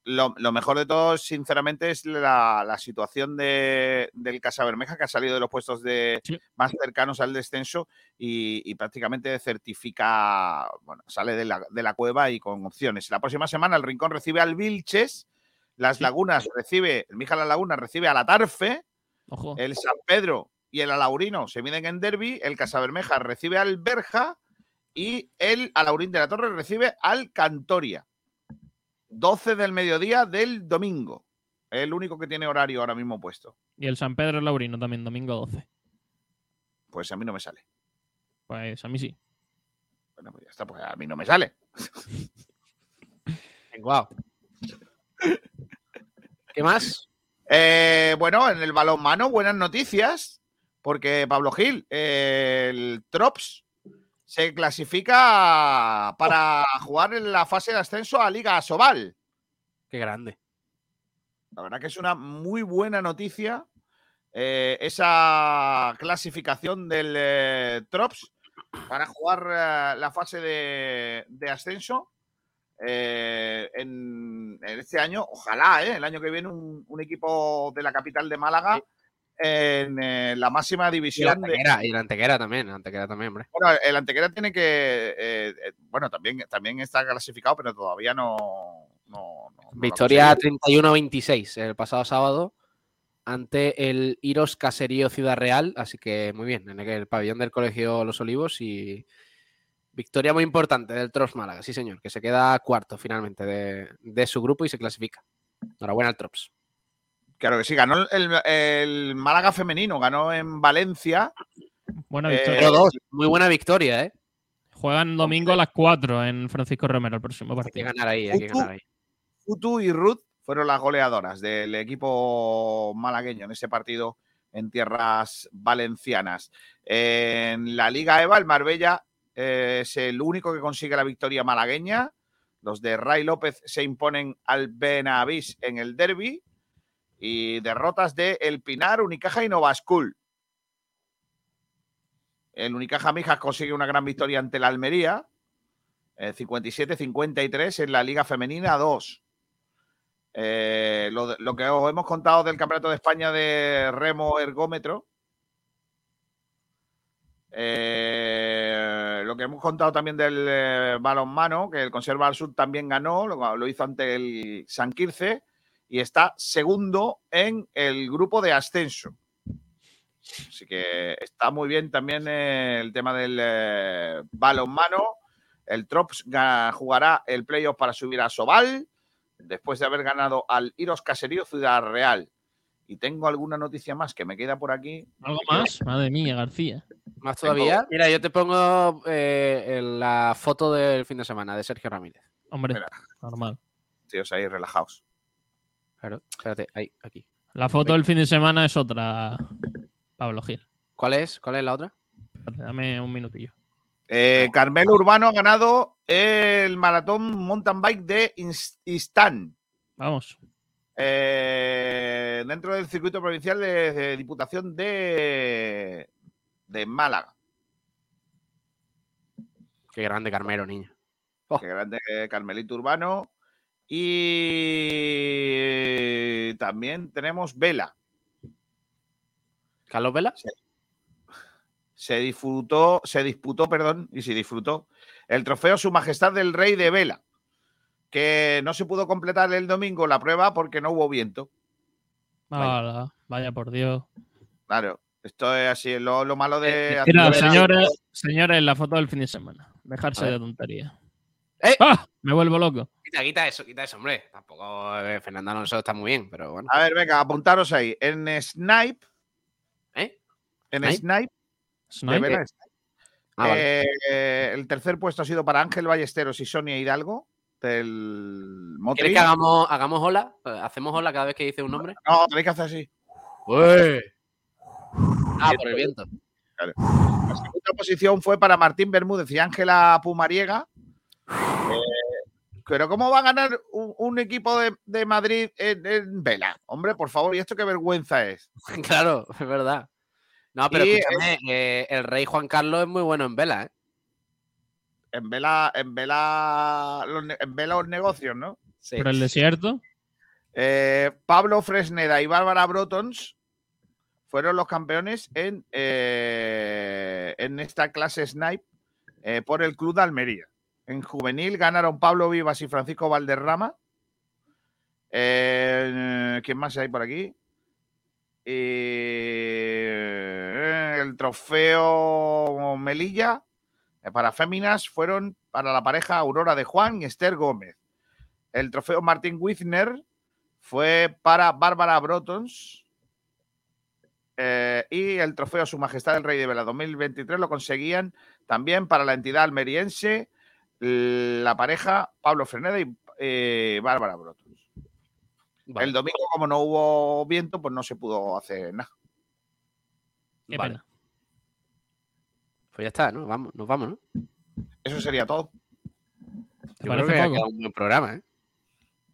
Lo, lo mejor de todo, sinceramente, es la, la situación de, del Casa Bermeja, que ha salido de los puestos de más cercanos al descenso y, y prácticamente certifica, bueno, sale de la, de la cueva y con opciones. La próxima semana el Rincón recibe al Vilches, las Lagunas recibe, el Mija La Laguna recibe a la Tarfe, Ojo. el San Pedro y el Alaurino se miden en derby, el Casabermeja recibe al Berja y el Alaurín de la Torre recibe al Cantoria. 12 del mediodía del domingo. El único que tiene horario ahora mismo puesto. Y el San Pedro Laurino también, domingo 12. Pues a mí no me sale. Pues a mí sí. Bueno, pues ya está, pues a mí no me sale. Wow. ¿Qué más? Eh, bueno, en el balonmano, buenas noticias, porque Pablo Gil, eh, el Trops, se clasifica para jugar en la fase de ascenso a Liga Sobal. Qué grande. La verdad que es una muy buena noticia eh, esa clasificación del eh, Trops para jugar eh, la fase de, de ascenso eh, en, en este año, ojalá, ¿eh? el año que viene, un, un equipo de la capital de Málaga en eh, la máxima Y división. de- Antequera, y la Antequera también, la Antequera también, hombre. Bueno, el Antequera tiene que. eh, bueno, también, también está clasificado, pero todavía no. no- no- Victoria conseguido. 31-26 el pasado sábado ante el Iros Caserío Ciudad Real, así que muy bien, en el pabellón del Colegio Los Olivos y victoria muy importante del Trops Málaga, sí señor, que se queda cuarto finalmente de, de su grupo y se clasifica. Enhorabuena al Trops. Claro que sí, ganó el, el Málaga femenino, ganó en Valencia. Buena Eh, victoria. 0-2, muy buena victoria, ¿eh? Juegan domingo a las 4 en Francisco Romero el próximo Hay que partido. ganar ahí, hay que ganar ahí. Futu y Ruth fueron las goleadoras del equipo malagueño en ese partido en tierras valencianas. En la Liga EVA, el Marbella es el único que consigue la victoria malagueña. Los de Ray López se imponen al Benavís en el derby. Y derrotas de El Pinar, Unicaja y Novascul. El Unicaja Mijas consigue una gran victoria ante la Almería. eh, 57-53 en la Liga Femenina 2. Eh, lo, lo que os hemos contado del Campeonato de España de remo ergómetro. Eh, lo que hemos contado también del eh, balonmano, que el Conserva del Sur también ganó, lo, lo hizo ante el San Quirce y está segundo en el grupo de ascenso. Así que está muy bien también eh, el tema del eh, balonmano. El Trops ga- jugará el playoff para subir a Sobal después de haber ganado al Iros Caserío Ciudad Real. Y tengo alguna noticia más que me queda por aquí. ¿Algo más? Madre mía, García. Más todavía. Mira, yo te pongo eh, la foto del fin de semana de Sergio Ramírez. Hombre, Mira. normal. Tíos ahí relajados. Claro, espérate, ahí, aquí. La foto del fin de semana es otra, Pablo Gil. ¿Cuál es? ¿Cuál es la otra? Dame un minutillo. Eh, Carmelo Urbano ha ganado el maratón mountain bike de Istán. Vamos. Eh, dentro del circuito provincial de, de Diputación de, de Málaga. Qué grande Carmelo, niño. Qué grande eh, Carmelito Urbano. Y también tenemos Vela. ¿Carlos Vela? Se disfrutó, se disputó, perdón, y se disfrutó el trofeo Su Majestad del Rey de Vela, que no se pudo completar el domingo la prueba porque no hubo viento. Ala, vaya por Dios. Claro, esto es así, lo, lo malo de. Mira, hacer- señores, señores, la foto del fin de semana. Dejarse de tontería. ¡Eh! ¡Ah! Me vuelvo loco. Quita, quita eso, quita eso, hombre. Tampoco eh, Fernando Alonso está muy bien, pero bueno. A ver, venga, apuntaros ahí. En Snipe, ¿Eh? en ¿Snipe? Snipe, Ah, vale. eh, el tercer puesto ha sido para Ángel Ballesteros y Sonia Hidalgo del Motri. ¿Quieres que hagamos, hagamos hola? Eh, ¿Hacemos hola cada vez que dice un nombre? No, tenéis que hacer así. Ah, por el viento. La segunda posición fue para Martín Bermúdez y Ángela Pumariega. Eh, pero ¿cómo va a ganar un, un equipo de, de Madrid en, en vela? Hombre, por favor, ¿y esto qué vergüenza es? claro, es verdad. No, pero Y, escúchame, eh, el rey Juan Carlos es muy bueno en vela, ¿eh? En vela, en vela, los, en vela los negocios, ¿no? Sí. Por el desierto. Eh, Pablo Fresneda y Bárbara Brotons fueron los campeones en, eh, en esta clase Snipe eh, por el Club de Almería. En juvenil ganaron Pablo Vivas y Francisco Valderrama. Eh, ¿Quién más hay por aquí? Eh, el trofeo Melilla para féminas fueron para la pareja Aurora de Juan y Esther Gómez. El trofeo Martín Wisner fue para Bárbara Brotons. Eh, y el trofeo Su Majestad el Rey de Vela 2023 lo conseguían también para la entidad almeriense la pareja Pablo Freneda y eh, Bárbara Brotons. Vale. El domingo, como no hubo viento, pues no se pudo hacer nada. Qué Vale. pena. Pues ya está, ¿no? Vamos, nos vamos, ¿no? Eso sería todo. ¿Te Yo parece creo que ha quedado un buen programa, ¿eh?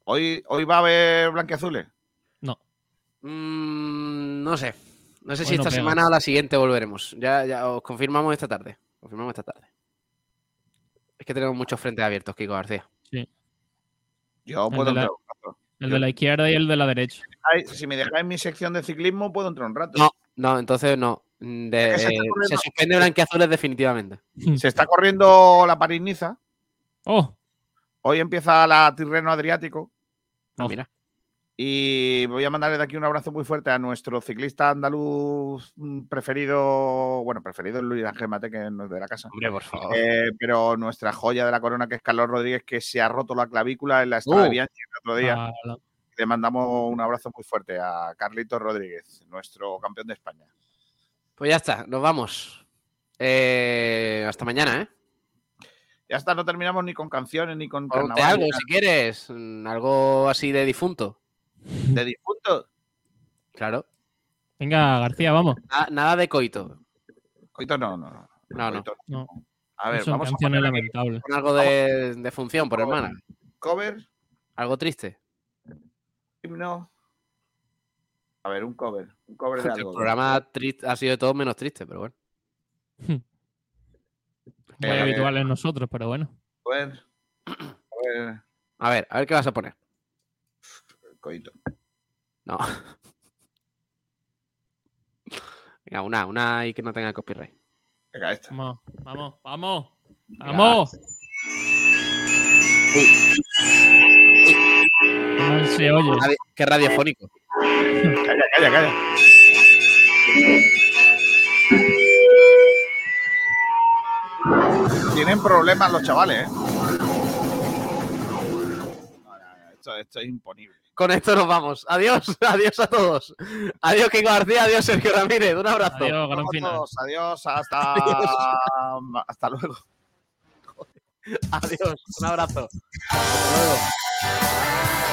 Hoy, hoy va a haber blanqueazules. No. Mm, no sé. No sé si no esta pega. semana o la siguiente volveremos. Ya, ya os confirmamos esta tarde. Confirmamos esta tarde. Es que tenemos muchos frentes abiertos, Kiko García. Sí. Yo El puedo la- entrar un rato. El de la izquierda y el de la derecha. Si me dejáis mi sección de ciclismo, puedo entrar un rato. No, no, entonces no. Mm, de- se eh, corriendo- se suspende Blanquiazules definitivamente. Se está corriendo la París-Niza. Oh, Hoy empieza la Tirreno Adriático. Ah, Oh. mira. Y voy a mandarle de aquí un abrazo muy fuerte a nuestro ciclista andaluz mm, preferido. Bueno, preferido es Luis Ángel Mate, que no es de la casa. Hombre, por favor. Eh, pero nuestra joya de la corona, que es Carlos Rodríguez, que se ha roto la clavícula en la estrada de. Bianchi el otro día. ah, la- Le mandamos un abrazo muy fuerte a Carlitos Rodríguez, nuestro campeón de España. Pues ya está, nos vamos. Eh, hasta mañana, ¿eh? Ya está, no terminamos ni con canciones ni con Ponte carnaval. algo si quieres. mm, Algo así de difunto. De difunto. Claro. Venga, García, vamos. Na- nada de coito. Coito no, no. no. No, no. Coito No, A ver, vamos a canciones poner. Con algo de, de función, por hermana. cover, Algo triste. himno. A ver, un cover. Un cover de El algo. programa triste, ha sido de todo menos triste, pero bueno. Muy Eh, habitual en nosotros, pero bueno. A ver. A ver. A ver, a ver qué vas a poner. Coito. No. Venga, una, una ahí que no tenga copyright. Venga, esta. Vamos, vamos, vamos. ¡Vamos! No se oye. Qué radiofónico. Calla, calla, calla. Tienen problemas los chavales, ¿eh? Esto, esto es imponible. Con esto nos vamos. Adiós, adiós a todos. Adiós, Kiko García, adiós, Sergio Ramírez. Un abrazo. Adiós, gran Vamos final. todos, Adiós, hasta, hasta luego. Adiós, un abrazo. Hasta luego.